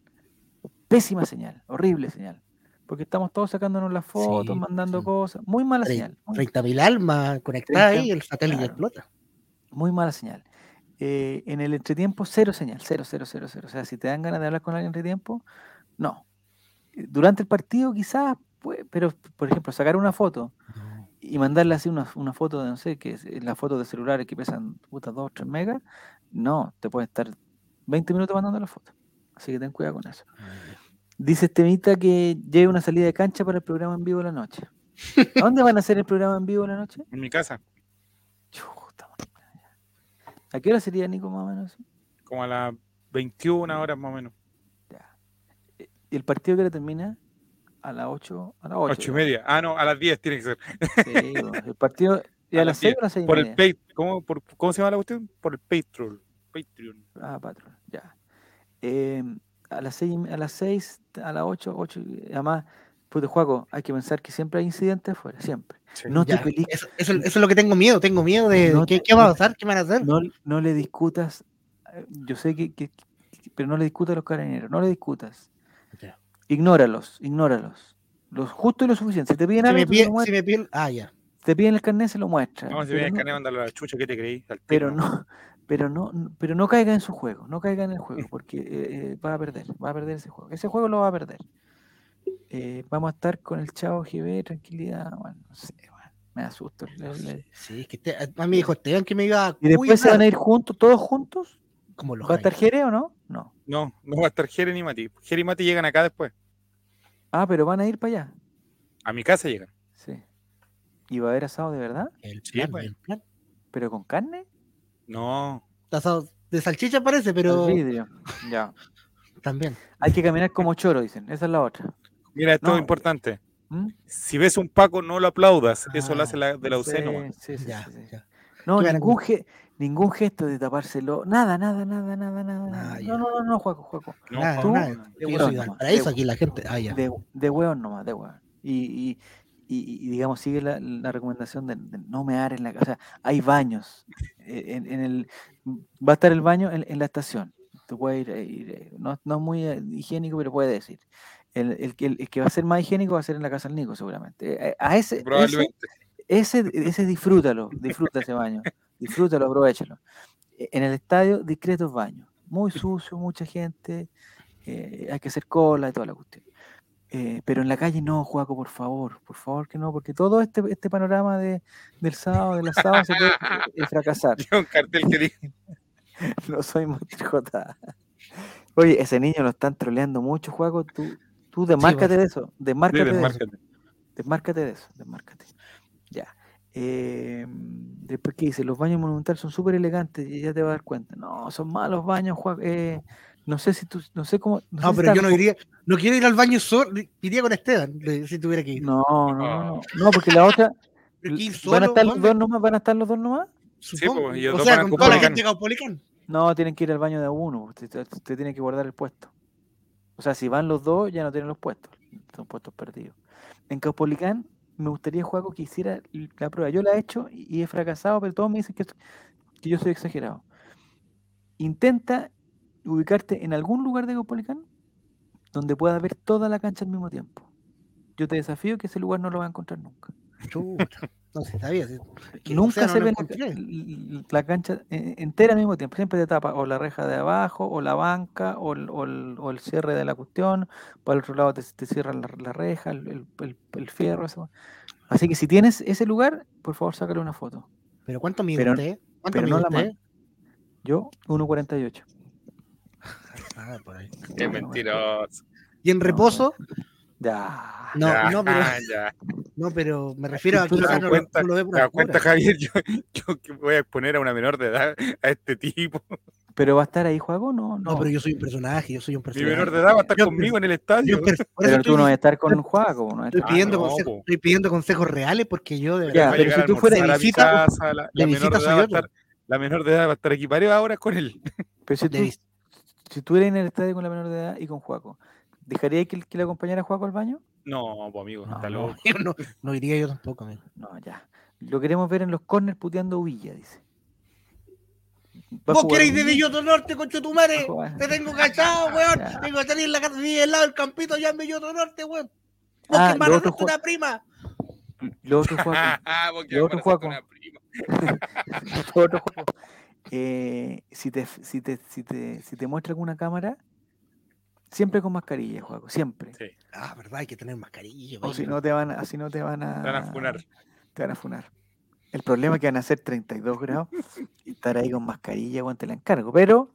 pésima señal, horrible señal. Porque estamos todos sacándonos las fotos, Sí, mandando sí. cosas. Muy mala señal. Muy, 30.000 almas conectadas 30, ahí, el satélite claro. explota. muy mala señal. Eh, en el entretiempo, cero señal, cero, cero, cero, cero. O sea, si te dan ganas de hablar con alguien en entretiempo, no. Eh, Durante el partido, quizás, pues, pero por ejemplo, sacar una foto y mandarle así una, una foto de, no sé, que eh, la foto de celulares que pesan puta 2 3 megas, no, te puede estar 20 minutos mandando la foto. Así que ten cuidado con eso. Dice Estemita que lleve una salida de cancha para el programa en vivo de la noche. ¿A dónde van a hacer el programa en vivo de la noche? En mi casa, Chuta. ¿A qué hora sería, Nico, más o menos? como a las 21 horas más o menos. Ya. Eh, ¿Y el partido que hora termina? A las 8, a las 8. 8 y media. Ah, no, a las 10 tiene que ser. Sí, bueno, el partido. [LAUGHS] ¿Y a, A las las 6 10, o a las 6 y Por el media? pay, ¿cómo, por, ¿Cómo se llama la cuestión? Por el Patreon. Patreon. Ah, patrón, ya. Eh, a las 6, a las 6, a las 8, 8. Además, puto Juaco, hay que pensar que siempre hay incidentes afuera, siempre. Sí. No te Ya, eso, eso- eso es lo que tengo miedo, tengo miedo de No ¿qué, te- qué va a pasar, qué van a hacer. no, no le discutas. eh, Yo sé que, que- que- pero no le discutas a los carabineros, no le discutas. Ya. Ignóralos, ignóralos. Lo justo y lo suficiente. Si te piden Si algo, me, pide- si me piden, ah, ya. te piden el carnet, se lo muestra. No, si viene el carnet, mándalo a la chucha, ¿qué te creí? Pero no, pero no, pero no caiga en su juego, no caiga en el juego, porque eh, eh, va a perder, va a perder ese juego. Ese juego lo va a perder. Eh, vamos a estar con el chavo GB, tranquilidad, bueno, no sé, bueno, me asusto. le- le- Sí, es que este, a mí me dijo Esteban que me iba a Y después se van a ir juntos, todos juntos. como los ¿Va a estar. Jere o no? No. No, no va a estar Jere ni Mati. Jere y Mati llegan acá después. Ah, pero van a ir para allá. A mi casa llegan. Sí. ¿Y va a haber asado de verdad? El Sí, plan, pues. el plan. ¿Pero con carne? No. Asado de salchicha parece, pero vidrio. Ya. también. Hay que caminar como choro, dicen. Esa es la otra. Mira, esto No. es importante. ¿Mm? Si ves un Paco, no lo aplaudas. Eso lo Ah, hace la, de la UC Sí, sí, sí. No, ¿Qué van a ningún, ningún gesto de tapárselo. Nada, nada, nada, nada, nada. Ah, nada. ya. No, no, no, no, Juaco, Juaco. No, Nada, tú- nada. de Yo hueón soy nomás, para eso de- aquí la gente. Ah, ya. De, de hueón nomás, de hueón. Y, y, y, y, digamos, sigue la, la recomendación de, de no mear en la casa. O sea, hay baños. eh, En, en el, va a estar el baño en, en la estación. Tú puedes ir, eh, ir, eh, no, no es muy higiénico, pero puedes decir. El, el, que- el que va a ser más higiénico va a ser en la casa del Nico, seguramente. A ese, ese, Probablemente. ese, ese disfrútalo, disfruta ese baño, disfrútalo, aprovechalo. E- En el estadio, discretos baños, muy sucio, mucha gente, eh, hay que hacer cola y toda la cuestión. Eh, pero en la calle no, Juaco, por favor, por favor que no, porque todo este, este panorama de, del sábado, del asado, se puede eh, fracasar. [LAUGHS] Yo un cartel que dice [LAUGHS] No soy J. Oye, ese niño lo están troleando mucho, Juaco, tú, tú desmárcate de eso, desmárcate de eso. desmárcate. Desmárcate de eso, desmárcate. Eh, después que dice, los baños monumentales son súper elegantes y ya te vas a dar cuenta. No, son malos baños, Juan. eh, no sé si tú, no sé cómo. No, No, sé si pero yo no iría, no quiero ir al baño solo, iría con Esteban, si tuviera que ir. No, no, no, no, no, porque la otra, [LAUGHS] van a estar los dos nomás, van a estar los dos nomás. Supongo. pues, y los o dos sea, con toda la Caupolicán. gente de Caupolicán. No, tienen que ir al baño de uno, te, te- te tiene que guardar el puesto. O sea, si van los dos, ya no tienen los puestos, son puestos perdidos. En Caupolicán, me gustaría, Juaco, que hiciera la prueba. Yo la he hecho y he fracasado, pero todos me dicen que, que yo soy exagerado. Intenta ubicarte en algún lugar de Caupolicán donde pueda ver toda la cancha al mismo tiempo. Yo te desafío que ese lugar no lo vas a encontrar nunca. No sé, está bien. Que, Nunca se ve la, la cancha eh, entera al mismo tiempo. Siempre te tapa o la reja de abajo, o la banca, o el, o el- o el cierre de la cuestión. Para el otro lado te, te cierran la, la reja, el, el- el- el fierro. eso. Así que si tienes ese lugar, por favor, sácale una foto. ¿Pero cuánto mide Pero- usted? ¿Cuánto pero mide no la usted? mano. Yo, 1.48. [LAUGHS] Ah, por ahí. Qué Bueno, mentiroso. ¿Y en reposo? Ya. No, Ya, no, pero, [LAUGHS] ya. [LAUGHS] no, pero me refiero a que no, cuenta- no lo ve por ¿Te das afuera. cuenta, Javier? Yo, [LAUGHS] yo que voy a exponer a una menor de edad a este tipo. ¿Pero va a estar ahí, juego? No, no. No, pero yo soy un personaje, yo soy un Mi personaje. menor de edad va a estar Yo- conmigo en el estadio. Pero tú no vas a estar con Juaco. No estoy pidiendo Ah, no, consejos, estoy pidiendo consejos reales porque yo de verdad. Pero si tú fueras- a mi visita- casa, la, la de menor visita de soy edad va a estar, la menor de edad va a estar aquí varias horas con él. Pero si de tú, si tú eres en el estadio con la menor de edad y con Juaco, ¿dejarías que, que le acompañara a Juaco al baño? No, pues amigo, No, loco. yo no, no iría yo tampoco, amigo. No, ya. Lo queremos ver en los corners puteando Villa, dice. Vos queréis de Villa? Belloto Norte, concho tu madre. Va a jugar. Te tengo cachado, [LAUGHS] weón. Ya. Tengo que salir en la casa al lado del campito ya en Belloto Norte, weón. Vos Ah, que me una prima. Lo otro Juaco. [LAUGHS] Ah, porque Lo otro Juaco. una prima. [LAUGHS] lo otro Juaco. Eh, si, te, si, te, si, te, si te muestra alguna cámara, siempre con mascarilla, Juaco, siempre. Sí, Ah, verdad, hay que tener mascarilla. O si no te van a, así no te van a, te van a funar. te van a funar. El problema es que van a ser 32 grados y estar ahí con mascarilla, weón, te la encargo. Pero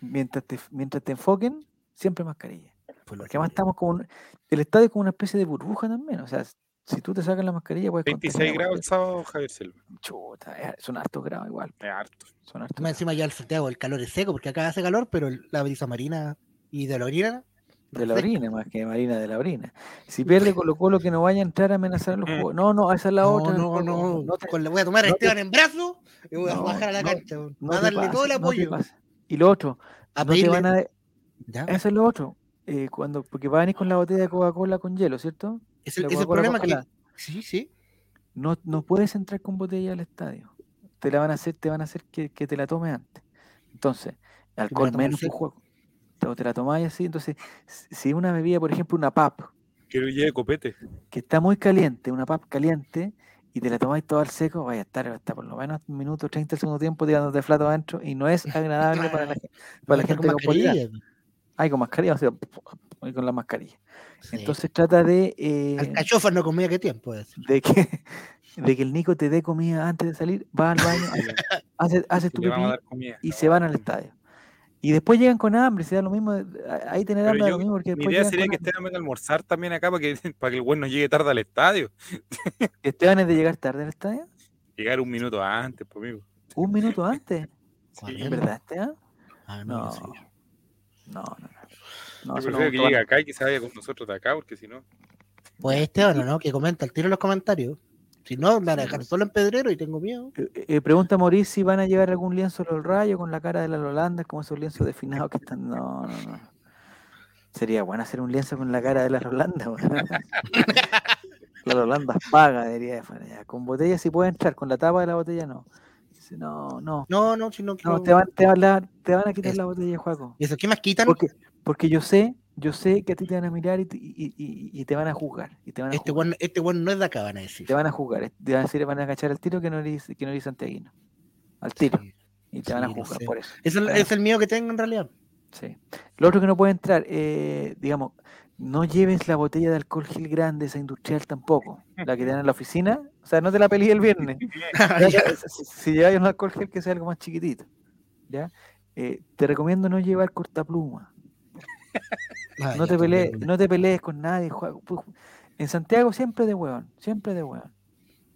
mientras te, mientras te enfoquen, siempre mascarilla. Pues lo Porque además estamos como un- el estadio es como una especie de burbuja también. O sea, si tú te sacas la mascarilla, puedes 26 contagiar a grados el sábado, Javier Silva. Chuta, son hartos grados igual. Es harto. Son hartos Más encima ya el Santiago, el calor es seco, porque acá hace calor, pero la brisa marina y de la orina. De la orina, más que Marina de la orina. Si pierde Colo Colo, que no vaya a entrar a amenazar a los Mm. juegos. No, no, esa es la No, otra. no, no, no te- con la voy a tomar a te- Esteban en brazo y voy a no, bajar a la cancha, no a darle todo el apoyo. Y lo otro, A no te van a... ¿Ya? Eso es lo otro. eh, cuando, porque va a venir con la botella de Coca-Cola con hielo, ¿cierto? Es el, es el problema que. Sí, sí. No, no puedes entrar con botella al estadio. Te la van a hacer, te van a hacer que, que te la tomes antes. Entonces, alcohol menos un juego. Te, te la tomáis así. Entonces, si una bebida, por ejemplo, una pap, Que lleve copete. que está muy caliente, una pap caliente, y te la tomáis todo al seco, vaya a estar hasta por lo menos un minuto, 30 del segundo tiempo tirándote flato adentro, y no es [LAUGHS] agradable para la, para la gente con con mascarilla. Ay, con mascarilla, o sea, con la mascarilla. Sí. Entonces trata de, eh, Alcachofas no comía qué tiempo. es. de que [LAUGHS] de que el Nico te dé comida antes de salir, va al baño, hace, [LAUGHS] hace tu pipí y se van al estadio. Y después llegan con hambre, se da lo mismo. Ahí tener hambre yo- lo mismo porque Mi idea sería que. Esteban venga a almorzar también acá para que, [LAUGHS] para que el buen no llegue tarde al estadio. [LAUGHS] Esteban es de llegar tarde al estadio. Llegar un minuto antes, pues, amigo. Un minuto antes. [LAUGHS] Sí, ¿Es verdad, Esteban? Ah, no, No. No, no, no. No, Yo prefiero que llegue acá y que se vaya con nosotros de acá, porque si no. Pues Esteban, ¿no? Que comenta el tiro en los comentarios. Si no, la dejar solo en pedrero y tengo miedo. Eh, eh, pregunta a Maurice si van a llevar algún lienzo del rayo con la cara de la Holanda, como esos lienzos definados que están. No, no, no. Sería bueno hacer un lienzo con la cara de la Holanda. la [LAUGHS] Holanda paga, diría ya. Con botella sí puede entrar, con la tapa de la botella no. Dice, no, no. No, no, si no quiero. No, te van, te van a, te van a quitar Es- la botella, Juaco. ¿Y eso qué más quitan? Porque, porque yo sé, yo sé que a ti te van a mirar y, te- y, y- y te van a juzgar. Y te van a Este juzgar. weón este weón no es de acá, van a decir. Te van a juzgar. Te van a decir, van a cachar al tiro que no eres, que no eres santiaguino. Al tiro. Sí. Y te van a juzgar sé. por eso. Es el, es el miedo que tengo en realidad. Sí. Lo otro que no puede entrar, eh, digamos, no lleves la botella de alcohol gel grande, esa industrial tampoco, la que te dan en la oficina, o sea, no te la peleé el viernes. [LAUGHS] Si, si lleváis un alcohol gel que sea algo más chiquitito, ¿ya? Eh, te recomiendo no llevar cortapluma, Ah, no te pelees, no te pelees con nadie. Pu- En Santiago siempre de hueón, siempre de hueón.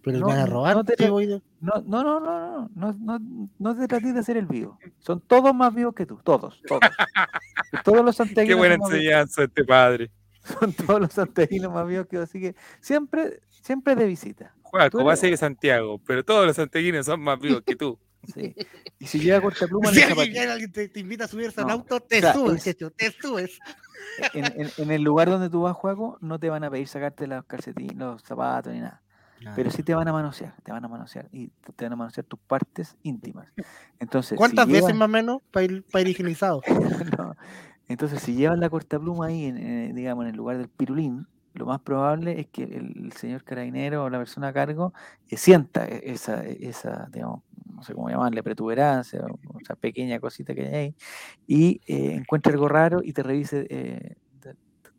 Pero no, van a robar. no te- No, no, no, no, no, no, no, te trates de hacer el vivo. Son todos más vivos que tú, todos, todos. [LAUGHS] Todos los Qué santiaguinos buena son más vivos- enseñanza este padre. [LAUGHS] son todos los santiaguinos más vivos que yo, así que siempre, siempre de visita. Tú Juaco, eres- va a ser de Santiago, pero todos los santiaguinos son más vivos que tú. [LAUGHS] Sí. Y si lleva cortapluma en Si alguien, te, te invita a subirse al No, auto, te o sea, subes, es- te subes. En, en- en el lugar donde tú vas, Juaco, no te van a pedir sacarte los calcetines, los zapatos ni nada. Pero sí te van a manosear, te van a manosear y te van a manosear tus partes íntimas. Entonces, si ¿Cuántas veces llevas- más o menos para ir, para ir higienizado? [LAUGHS] No. Entonces, si llevan la cortapluma ahí, en, en, digamos, en el lugar del pirulín, lo más probable es que el, señor carabinero o la persona a cargo eh, sienta e- esa, esa, digamos, no sé cómo llamarle, protuberancia, o o esa pequeña cosita que hay ahí, y eh, encuentre algo raro y te revise, eh, te,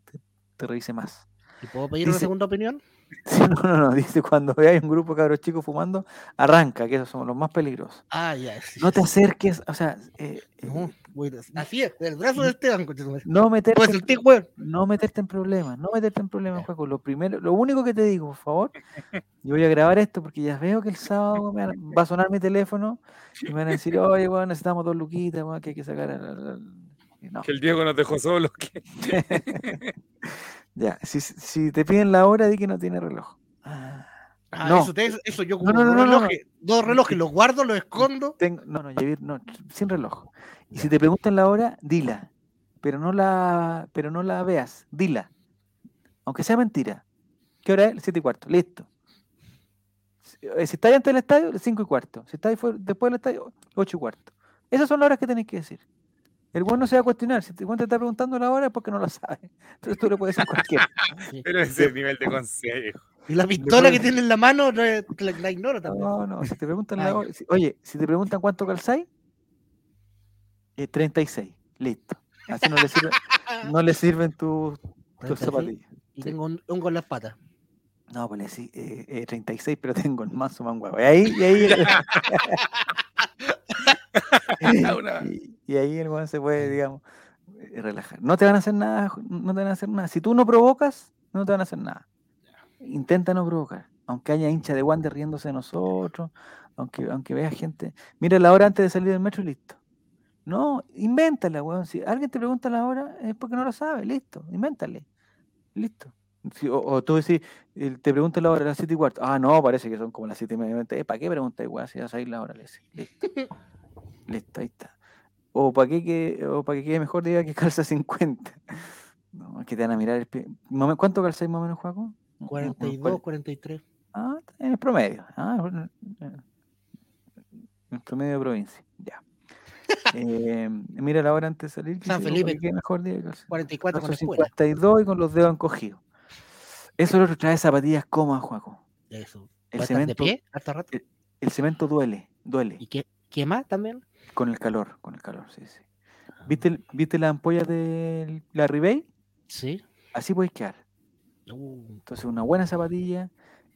te- te revise más. ¿Y puedo pedir una Dice- segunda opinión? [LAUGHS] Sí, no, no, no, dice cuando veáis un grupo de cabros chicos fumando, arranca, que esos son los más peligrosos. Ah, ya. sí, No te acerques, o sea, eh, No, voy de- Así es, el brazo de Esteban. concha tu madre. no meterte Pues en el no meterte en problemas, no meterte en problemas. Juaco. Lo primero, lo único que te digo, por favor, yo voy a grabar esto porque ya veo que el sábado me van va a sonar mi teléfono y me van a decir, oye, bueno, necesitamos dos luquitas, weón, que hay que sacar al- al- al-". Y no, Que el Diego nos dejó solos. [LAUGHS] ya, si, si te piden la hora, di que no tiene reloj. Ah, Ah, No. eso, te- eso yo como no, no, dos no, relojes, dos relojes, los guardo, los escondo. tengo, no, no, Javier, no, sin reloj. Y si te preguntan la hora, dila, pero no la, pero no la veas, dila, aunque sea mentira. ¿Qué hora es? Siete y cuarto, listo. Si eh, si estáis antes del estadio, cinco y cuarto. Si estáis después del estadio, ocho y cuarto. Esas son las horas que tenéis que decir. El bueno no se va a cuestionar. Si te, te está preguntando la hora es porque no la sabe. Entonces tú le puedes decir cualquiera. [LAUGHS] Pero ese es el nivel de consejo. Y la pistola que tiene en la mano no es- la, la ignoro también. No, no, si te preguntan la hora. si- oye, si te preguntan cuánto calzáis, eh, 36. Listo. Así no le sirven, [LAUGHS] no le sirven tus tus 36, zapatillas. Y Sí. tengo un hongo en las patas. No, pues le decís, eh, eh, 36, pero tengo el mazo más huevo. Y ahí, y ahí, [LAUGHS] [LAUGHS] Una- y, y ahí el weón se puede, digamos, eh, relajar. No te van a hacer nada, no te van a hacer nada. Si tú no provocas, no te van a hacer nada. Intenta no provocar. Aunque haya hincha de Wander riéndose de nosotros, aunque, aunque veas gente. Mira la hora antes de salir del metro y listo. No, invéntala, weón. Si alguien te pregunta la hora, es porque no lo sabe, listo, invéntale. Listo. Si- o, o tú decís, te preguntan la hora a las 7 y cuarto. Ah, no, parece que son como las 7 y media. Eh, ¿Para qué preguntas, weón? Si vas a ir la hora, le decís. Listo. [LAUGHS] Listo, ahí está. O para qué que, o para que quede mejor diga que calza 50. [LAUGHS] No, es que te van a mirar el pie. ¿Cuánto calzáis más o menos, Juaco? Un- un- un 42, cuare- 43. Ah, en el promedio. Ah, eh, el promedio de provincia. Ya. [LAUGHS] Eh, mira la hora antes de salir. que San dice, "Oh, para Felipe. que mejor diga que calza 44 con Calzo escuela. 52 y con los dedos encogidos. Eso lo trae zapatillas cómodas, Juaco. Eso. El ¿Va a estar de cemento, pie harta rato? el cemento duele, duele. ¿Y qué, qué más también? Con el calor, con el calor, sí, sí. ¿Viste, el- ¿viste la ampolla de la Ribey? Sí. Así puedes quedar. Uh, Entonces, una buena zapatilla.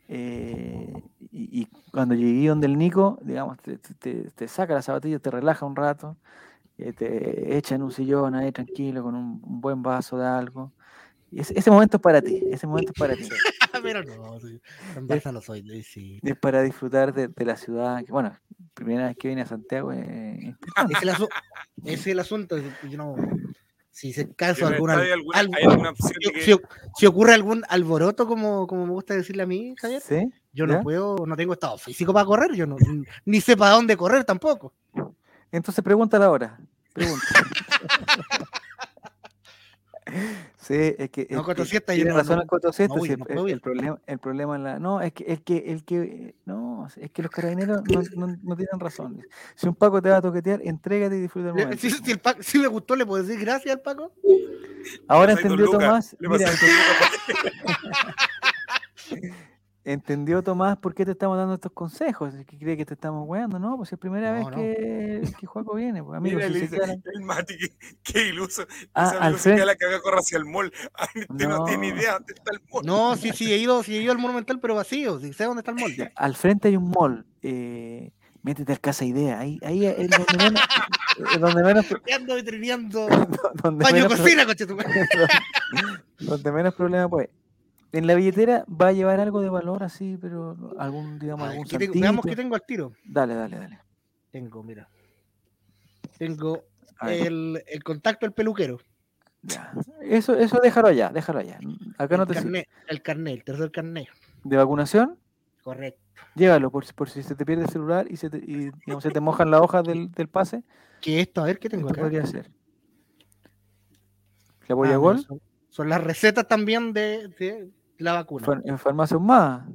eh, y, y cuando llegué donde el Nico, digamos, te, te- te- saca la zapatilla, te relaja un rato. eh, te echan un sillón ahí tranquilo con un, un buen vaso de algo. Y ese, ese momento es para ti, ese momento es para ti. [LAUGHS] Pero no, sí, no soy, sí. Es para disfrutar de, de la ciudad. Que, bueno, primera vez que vine a Santiago eh, Ese es el, es el asunto. Yo no, si se caso alguna, ¿hay alguna- algo- hay alguna opción de si, que- si- si ocurre algún alboroto, como, como me gusta decirle a mí, Javier, ¿Sí? yo ¿Ya? no puedo, no tengo estado físico para correr, yo no, ni sé para dónde correr tampoco. Entonces pregúntala ahora. Pregunta. [LAUGHS] sí, es que. No, es yo tiene no- razón no- el Coto Siesta, no voy, sí, no el- el, problema, el problema en la. No, es que el que, el que. No, es que los carabineros no, no- no tienen razón. Si un Paco te va a toquetear, entrégate y disfruta el Le- momento. [LAUGHS] Si, si el Paco- si me gustó, ¿le puedo decir gracias al Paco? Ahora Le entendió Tomás. le mira. [LAUGHS] [LAUGHS] entendió Tomás por qué te estamos dando estos consejos. Es que cree que te estamos weando, ¿no? Pues es primera No, vez no. que, que Juaco viene. Pues, amigo, Mira, si dice, quedan- el Mati, qué, qué iluso. Ah, Ese al se frente- la caga corre hacia el mall. Ay, usted no. tiene idea dónde está el mall. No, sí, sí, he ido, sí, he ido al Monumental, pero vacío, sí sé dónde está el molde. al frente hay un mall. Eh, métete al Casa Idea. Ahí, ahí es donde menos. es donde menos, [LAUGHS] Ando vitrineando [LAUGHS] donde baño menos, pro- cocina, coche tu [LAUGHS] donde menos problema puede. En la billetera va a llevar algo de valor así, pero algún, digamos, A ver, algún ¿qué tengo? Veamos qué tengo al tiro. Dale, dale, dale. Tengo, mira. Tengo A el, el contacto del peluquero. ya. Eso, eso déjalo allá, déjalo allá. Acá no te carnet, el carnet, el tercer carnet. De vacunación, Correcto. llévalo por, si- por si se te pierde el celular y se te, y, digamos, se te mojan las hojas del, del pase. ¿Qué es esto? A ver, ¿qué tengo Esto acá? podría ser. La Ah, boya mira, gol, son, son las recetas también de, de la vacuna. en farmacia más.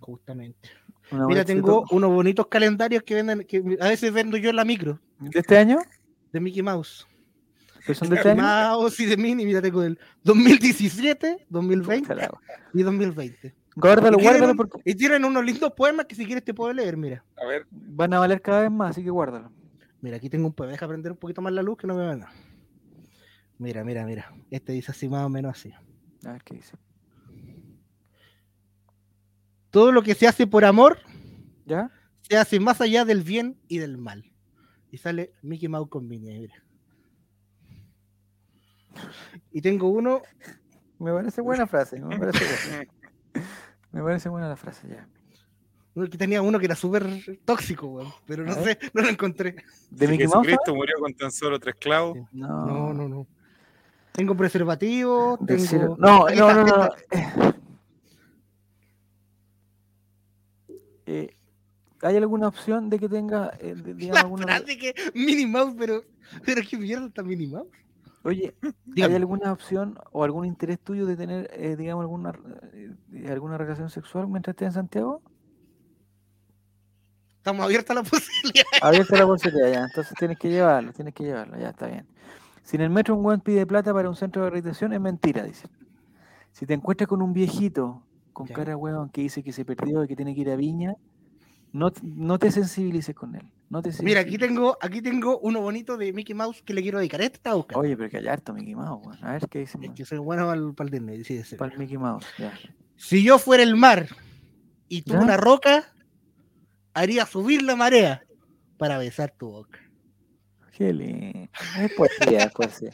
Justamente. Una Mira, tengo unos bonitos calendarios que venden, que a veces vendo yo en la micro, ¿De este año? de Mickey Mouse. ¿Pero son de este año? Mouse y de Minnie, mira, tengo del 2017, 2020 Puta la wea. y 2020. Guárdalo, Y tienen guárdalo porque Y tienen unos lindos poemas que si quieres te puedo leer, mira. A ver, van a valer cada vez más, así que guárdalo. Mira, aquí tengo un poema, deja prender un poquito más la luz que no me nada. Mira, mira, mira. Este dice así más o menos así. A ver qué dice. Todo lo que se hace por amor ¿Ya? se hace más allá del bien y del mal. Y sale Mickey Mouse con mira. Y tengo uno, Me parece buena frase, me parece buena. Me parece buena la frase, ya. que tenía uno que era súper tóxico, weón, pero no sé, no lo encontré. ¿De Mickey Mouse? Jesucristo murió con tan solo tres clavos. No, No, no, no. Tengo preservativo, tengo... No, no, no, no. [LAUGHS] esta- Eh, ¿Hay alguna opción de que tenga, eh, de- [LAUGHS] digamos, La alguna... frase que Minnie Mouse, pero, pero qué mierda está Minnie Mouse. Oye, [LAUGHS] ¿hay alguna opción o algún interés tuyo de tener, eh, digamos, alguna, eh, alguna relación sexual mientras estés en Santiago? Estamos abiertos a la [LAUGHS] posibilidad. Abierta la posibilidad, ya. Entonces tienes que llevarlo, tienes que llevarlo, ya está bien. Si en el metro un weón pide plata para un centro de rehabilitación, es mentira, dice. Si te encuentras con un viejito con Ya. cara weón que dice que se perdió y que tiene que ir a Viña, no, no te sensibilices con él. No te Mira, aquí tengo, aquí tengo uno bonito de Mickey Mouse que le quiero dedicar. Este está buscando. Oye, pero que hay harto Mickey Mouse, weón. A ver qué dice Es que soy bueno para el, para el Disney, sí, para el Mickey Mouse. Ya. Si yo fuera el mar y tú ¿Ya? una roca, haría subir la marea para besar tu boca. Qué lindo. Es poesía, es poesía.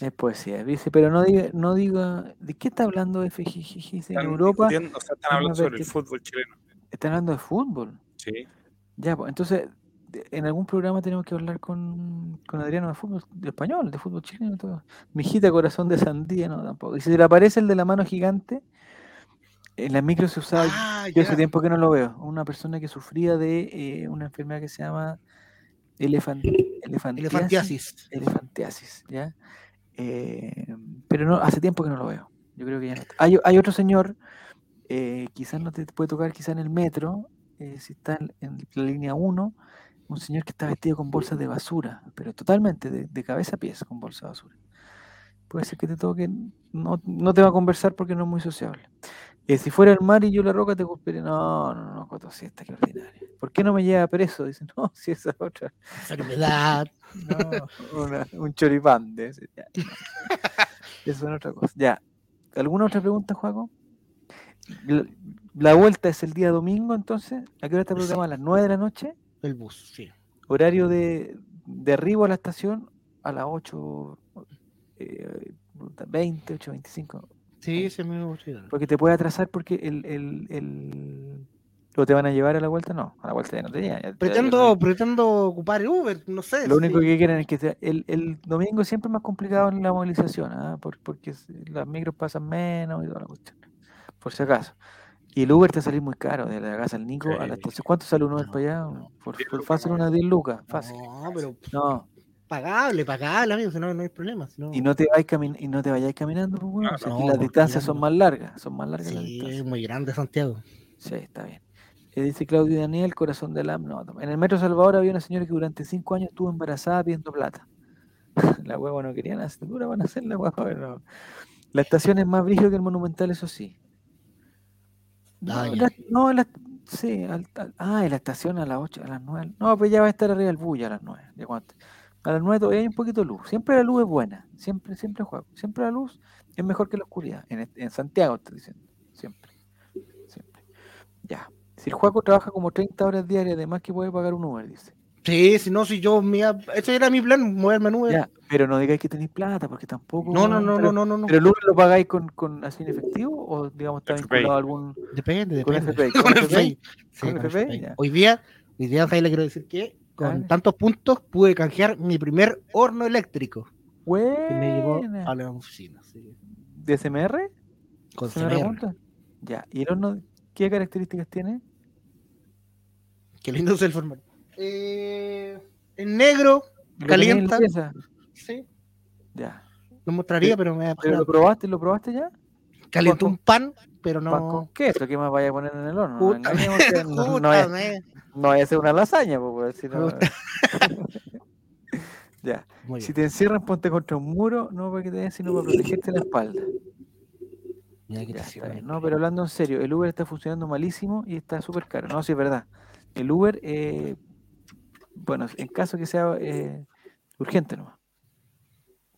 Es poesía. Dice, pero no diga, no diga, ¿de qué está hablando FGG? Dice, En Europa o sea, están hablando sobre el fútbol chileno. están hablando de fútbol. Sí. Ya, pues, entonces, en algún programa tenemos que hablar con, con Adriano de fútbol de español, de fútbol chileno, todo. Mijita corazón de sandía, no, tampoco. Y si se le aparece el de la mano gigante, en la micro se usaba, Ah, yo hace ya. tiempo que no lo veo, una persona que sufría de eh, una enfermedad que se llama elefant, elefantiasis. Elefantiasis. elefantiasis, ¿ya? Eh, pero no, hace tiempo que no lo veo. Yo creo que ya no está. Hay, hay otro señor, eh, quizás no te puede tocar, quizás en el metro, eh, si está en, la línea 1, un señor que está vestido con bolsas de basura, pero totalmente, de, cabeza a pies con bolsa de basura. Puede ser que te toque, no, no te va a conversar porque no es muy sociable. Si fuera el mar y yo la roca, te golpearía. No, no, no, Coto Siesta, qué ordinario. ¿Por qué no me lleva preso? Dice, [LAUGHS] no, si esa es otra. Enfermedad. No, [LAUGHS] una- un de ya, no. [LAUGHS] Eso es otra cosa. Ya. ¿Alguna otra pregunta, Juaco? La, la vuelta es el día domingo, entonces. ¿A qué hora está programada? ¿A las 9 de la noche? El bus, sí. ¿Horario de, derribo a la estación a las 8, eh, 20, 8, 25. Sí, ese mismo. sí. Porque te puede atrasar porque el, el, el... ¿O te van a llevar a la vuelta? No, a la vuelta ya no te llegan, Pretendo, pretendo ocupar el Uber, no sé. Lo único sí. que quieren es que te- el, el domingo siempre es más complicado en la movilización, ¿ah? Por- porque las micros pasan menos y toda la cuestión. Por si acaso. Y el Uber te sale muy caro, de la casa al Nico a la estación. ¿Cuánto sale un Uber No, para allá? Por, por fácil unas 10 lucas, fácil. No, pero No, pagable, pagable, amigo, si no, no hay problema. y no te vais camin y no te vayáis caminando, pues, si no, las porque distancias son más largas, son más largas las Sí, distancias. es muy grande Santiago. Sí, está bien. Eh, dice Claudio Daniel, corazón de Lam. No, en el Metro Salvador había una señora que durante cinco años estuvo embarazada pidiendo plata. [LAUGHS] la hueva no querían dura van a hacer la hueva, pero La estación es más brígido que el Monumental, eso sí. No, Ah, la- no, la- sí, al- al- ah, la estación a las 8, a las 9. No, pues ya va a estar arriba el bus ya a las 9. ya A las 9 todavía hay un poquito de luz. Siempre la luz es buena. Siempre, siempre juego. Siempre la luz es mejor que la oscuridad. En, est- en Santiago estoy diciendo. Siempre. Si el Juaco trabaja como 30 horas diarias, además que puede pagar un Uber, dice. Sí, si no, si yo, me iba- ese era mi plan, moverme en Uber. Ya, pero no digáis que tenéis plata, porque tampoco. No, no, no, pero, no, no, no, no. ¿Pero el Uber lo pagáis con, con así en efectivo o, digamos, está vinculado a algún. Depende, Con depende. FPI, [LAUGHS] con FPI. Sí, ¿Con con FPI? FPI. Ya. Hoy día, hoy día, Jai, le quiero decir que con tantos puntos pude canjear mi primer horno eléctrico que me llegó Buena. a la oficina. sí. ¿De SMR? Con ¿Se me CMR. pregunta? Ya. ¿Y el horno qué características tiene? Qué lindo es el formato. Eh, en negro, ¿Lo tenéis en la Calienta. sí, Ya. lo mostraría, pero me ¿Pero lo probaste? ¿Lo probaste ya? calentó un pan, pero ¿Pan con no. queso? ¿Qué más vaya a poner en el horno? No, Puta, no, [LAUGHS] no vaya, no a ser una lasaña, pues, si no- Puta. [LAUGHS] ya. Si te encierran, ponte contra un muro, no para que te den, sino para protegerte la espalda. Ya, está bien. sirve. No, pero hablando en serio, el Uber está funcionando malísimo y está súper caro. No, sí es verdad. El Uber, eh, bueno, en caso que sea eh, urgente nomás.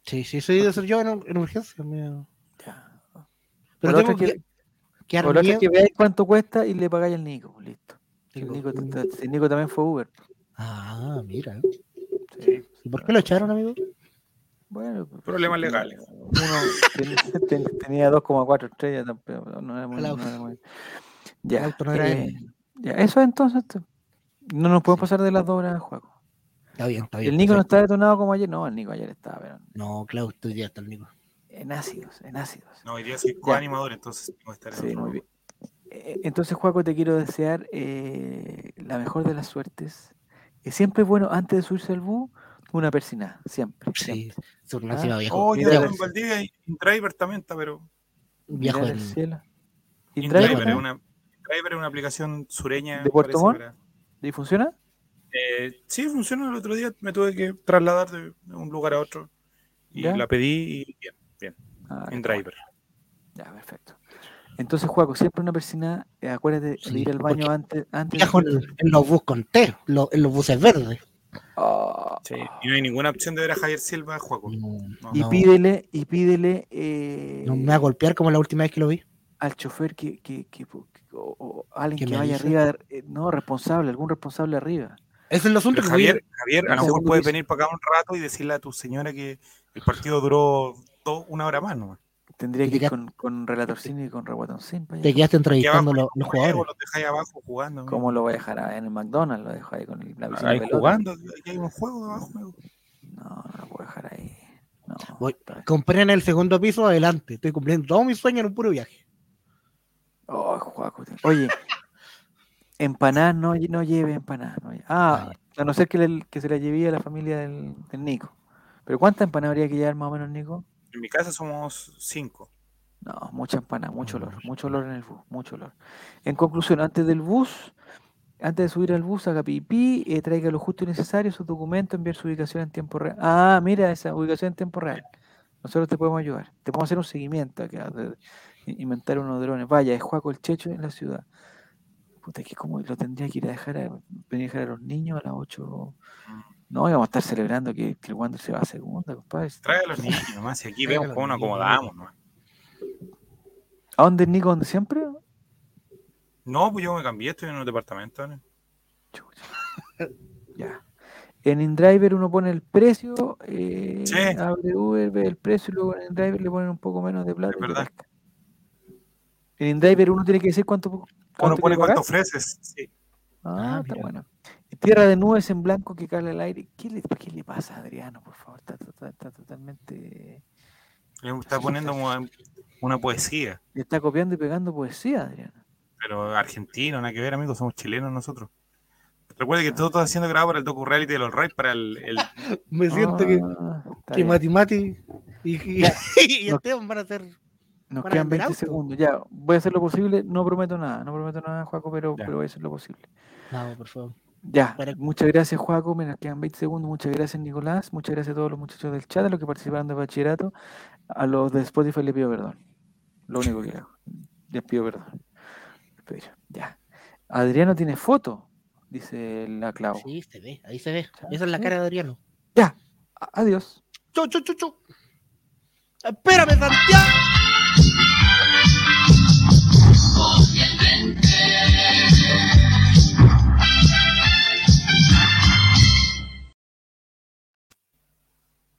Sí, sí, soy de ser yo en, en urgencia. me- Ya. Pero tengo que, que- que veáis cuánto cuesta y le pagáis al Nico, pues, listo. El Nico, el también fue Uber. Ah, mira. Sí. ¿Y por qué lo echaron, amigo? Bueno, pues, Problemas legales. Uno ten- [LAUGHS] ten- tenía 2,4 estrellas, tampoco, no era muy, El no era muy- Ya, auto no era eh, él. Ya, eso es entonces. No nos podemos Sí. pasar de las dos horas de juego. Está bien, está bien. El Nico no está detonado como ayer. No, el Nico ayer estaba, pero No, claro, estoy ya está el Nico. en ácidos, en ácidos. No, hoy día soy coanimador, entonces tengo que estar en Sí, otro muy bien. Eh, Entonces, Juaco, te quiero desear eh, la mejor de las suertes. Eh, siempre es bueno, antes de subirse al bus, una persinada. Siempre. Sí, siempre. Ah. viejo. Oh, yo en Valdivia y Driver también está, pero Viejo Mirar en- el cielo. ¿Y InDriver Driver, es una, Driver es una aplicación sureña. ¿De Puerto parece, Montt? para- ¿Y funciona? Eh, sí, funcionó. El otro día me tuve que trasladar de de un lugar a otro y ¿Ya? la pedí y bien, bien, Ah, en. Driver. Ya, perfecto. Entonces, Juaco, siempre una persinada. eh, acuérdate de Sí, ir al baño antes. antes Viajo en, en los bus con T, lo- en los buses verdes. Ah, Sí, y no hay ninguna opción de ver a Javier Silva, Juaco. No, No. y pídele, y pídele eh, no me va a golpear como la última vez que lo vi. al chofer que, que- que- o, o alguien Que vaya arriba, eh, no, responsable, algún responsable arriba. Ese es el asunto Pero Javier, Javier, a No, lo mejor puedes venir para acá un rato y decirle a tu señora que el partido duró dos, una hora más nomás. Tendría que ir con, con Relatorcini y con Reguatoncín para te quedaste entrevistando abajo los, los juego, jugadores. los dejáis abajo jugando. ¿Cómo lo voy a dejar a- en el McDonald's? Lo dejo ahí con el- la piscina Ahí de jugando, aquí hay un juego abajo. amigo. No, no lo puedo dejar ahí. No, Voy. Compré en el segundo piso adelante. Estoy cumpliendo todos mis sueños en un puro viaje. Oh, Juaco, Oye, empanadas no, no lleve empanadas. no lle- Ah, a no ser que, le- que se la lleve a la familia del, del Nico. Pero ¿cuántas empanadas habría que llevar más o menos, Nico? En mi casa somos cinco. No, mucha empanada, mucho olor, mucho olor en el bus, mucho olor. En conclusión, antes del bus, antes de subir al bus, haga pipí, eh, traiga lo justo y necesario, sus documentos, enviar su ubicación en tiempo real. Ah, mira esa ubicación en tiempo real. Nosotros te podemos ayudar. Te podemos hacer un seguimiento acá, de- de inventar unos drones. Vaya, es Juaco el Checho en la ciudad. Puta, que como lo tendría que ir a dejar a, venir a dejar a los niños a las 8. No, íbamos a estar celebrando que, que el Wander se va a segunda, compadre. Trae a los niños nomás, y aquí vemos cómo nos acomodamos. nomás. ¿A dónde, Nico? ¿Dónde siempre? No, pues yo me cambié, estoy en un departamento. ¿no? Chucha. [LAUGHS] Ya. En InDriver uno pone el precio, eh, Sí. abre Uber, ve el precio y luego en InDriver le ponen un poco menos de plata. Es verdad. En InDriver uno tiene que decir cuánto, Uno cuánto pone quiere cuánto ofreces. Sí. Ah, Ah, está bueno. Y Tierra de nubes en blanco que cae al aire. ¿Qué le, qué le pasa a Adriano, por favor? Está, está- está totalmente... Le está poniendo una, una poesía. Le está copiando y pegando poesía, Adriano. Pero argentino, nada que ver, amigos, somos chilenos nosotros. Recuerde que todo está siendo grabado para el docu reality de los Reyes, para el, el- [LAUGHS] Me siento que, Ah, que bien. Mati Mati y, y, [LAUGHS] y No. Esteban van a ser. Nos quedan vender 20 auto. segundos. Ya, voy a hacer lo posible. No prometo nada, no prometo nada, Juaco, pero, pero voy a hacer lo posible. No, por favor. Ya, Para- muchas gracias, Juaco. Me nos quedan 20 segundos. Muchas gracias, Nicolás. Muchas gracias a todos los muchachos del chat, a los que participaron de bachillerato. A los de Spotify les pido perdón. Lo único que hago. [LAUGHS] Les pido perdón. Pido- Ya. Adriano tiene foto, dice la Clau. Sí, se ve, ahí se ve. Esa es la cara de Adriano. Ya. Adiós. Chu, chu, chu, chu. Espérame, Santiago.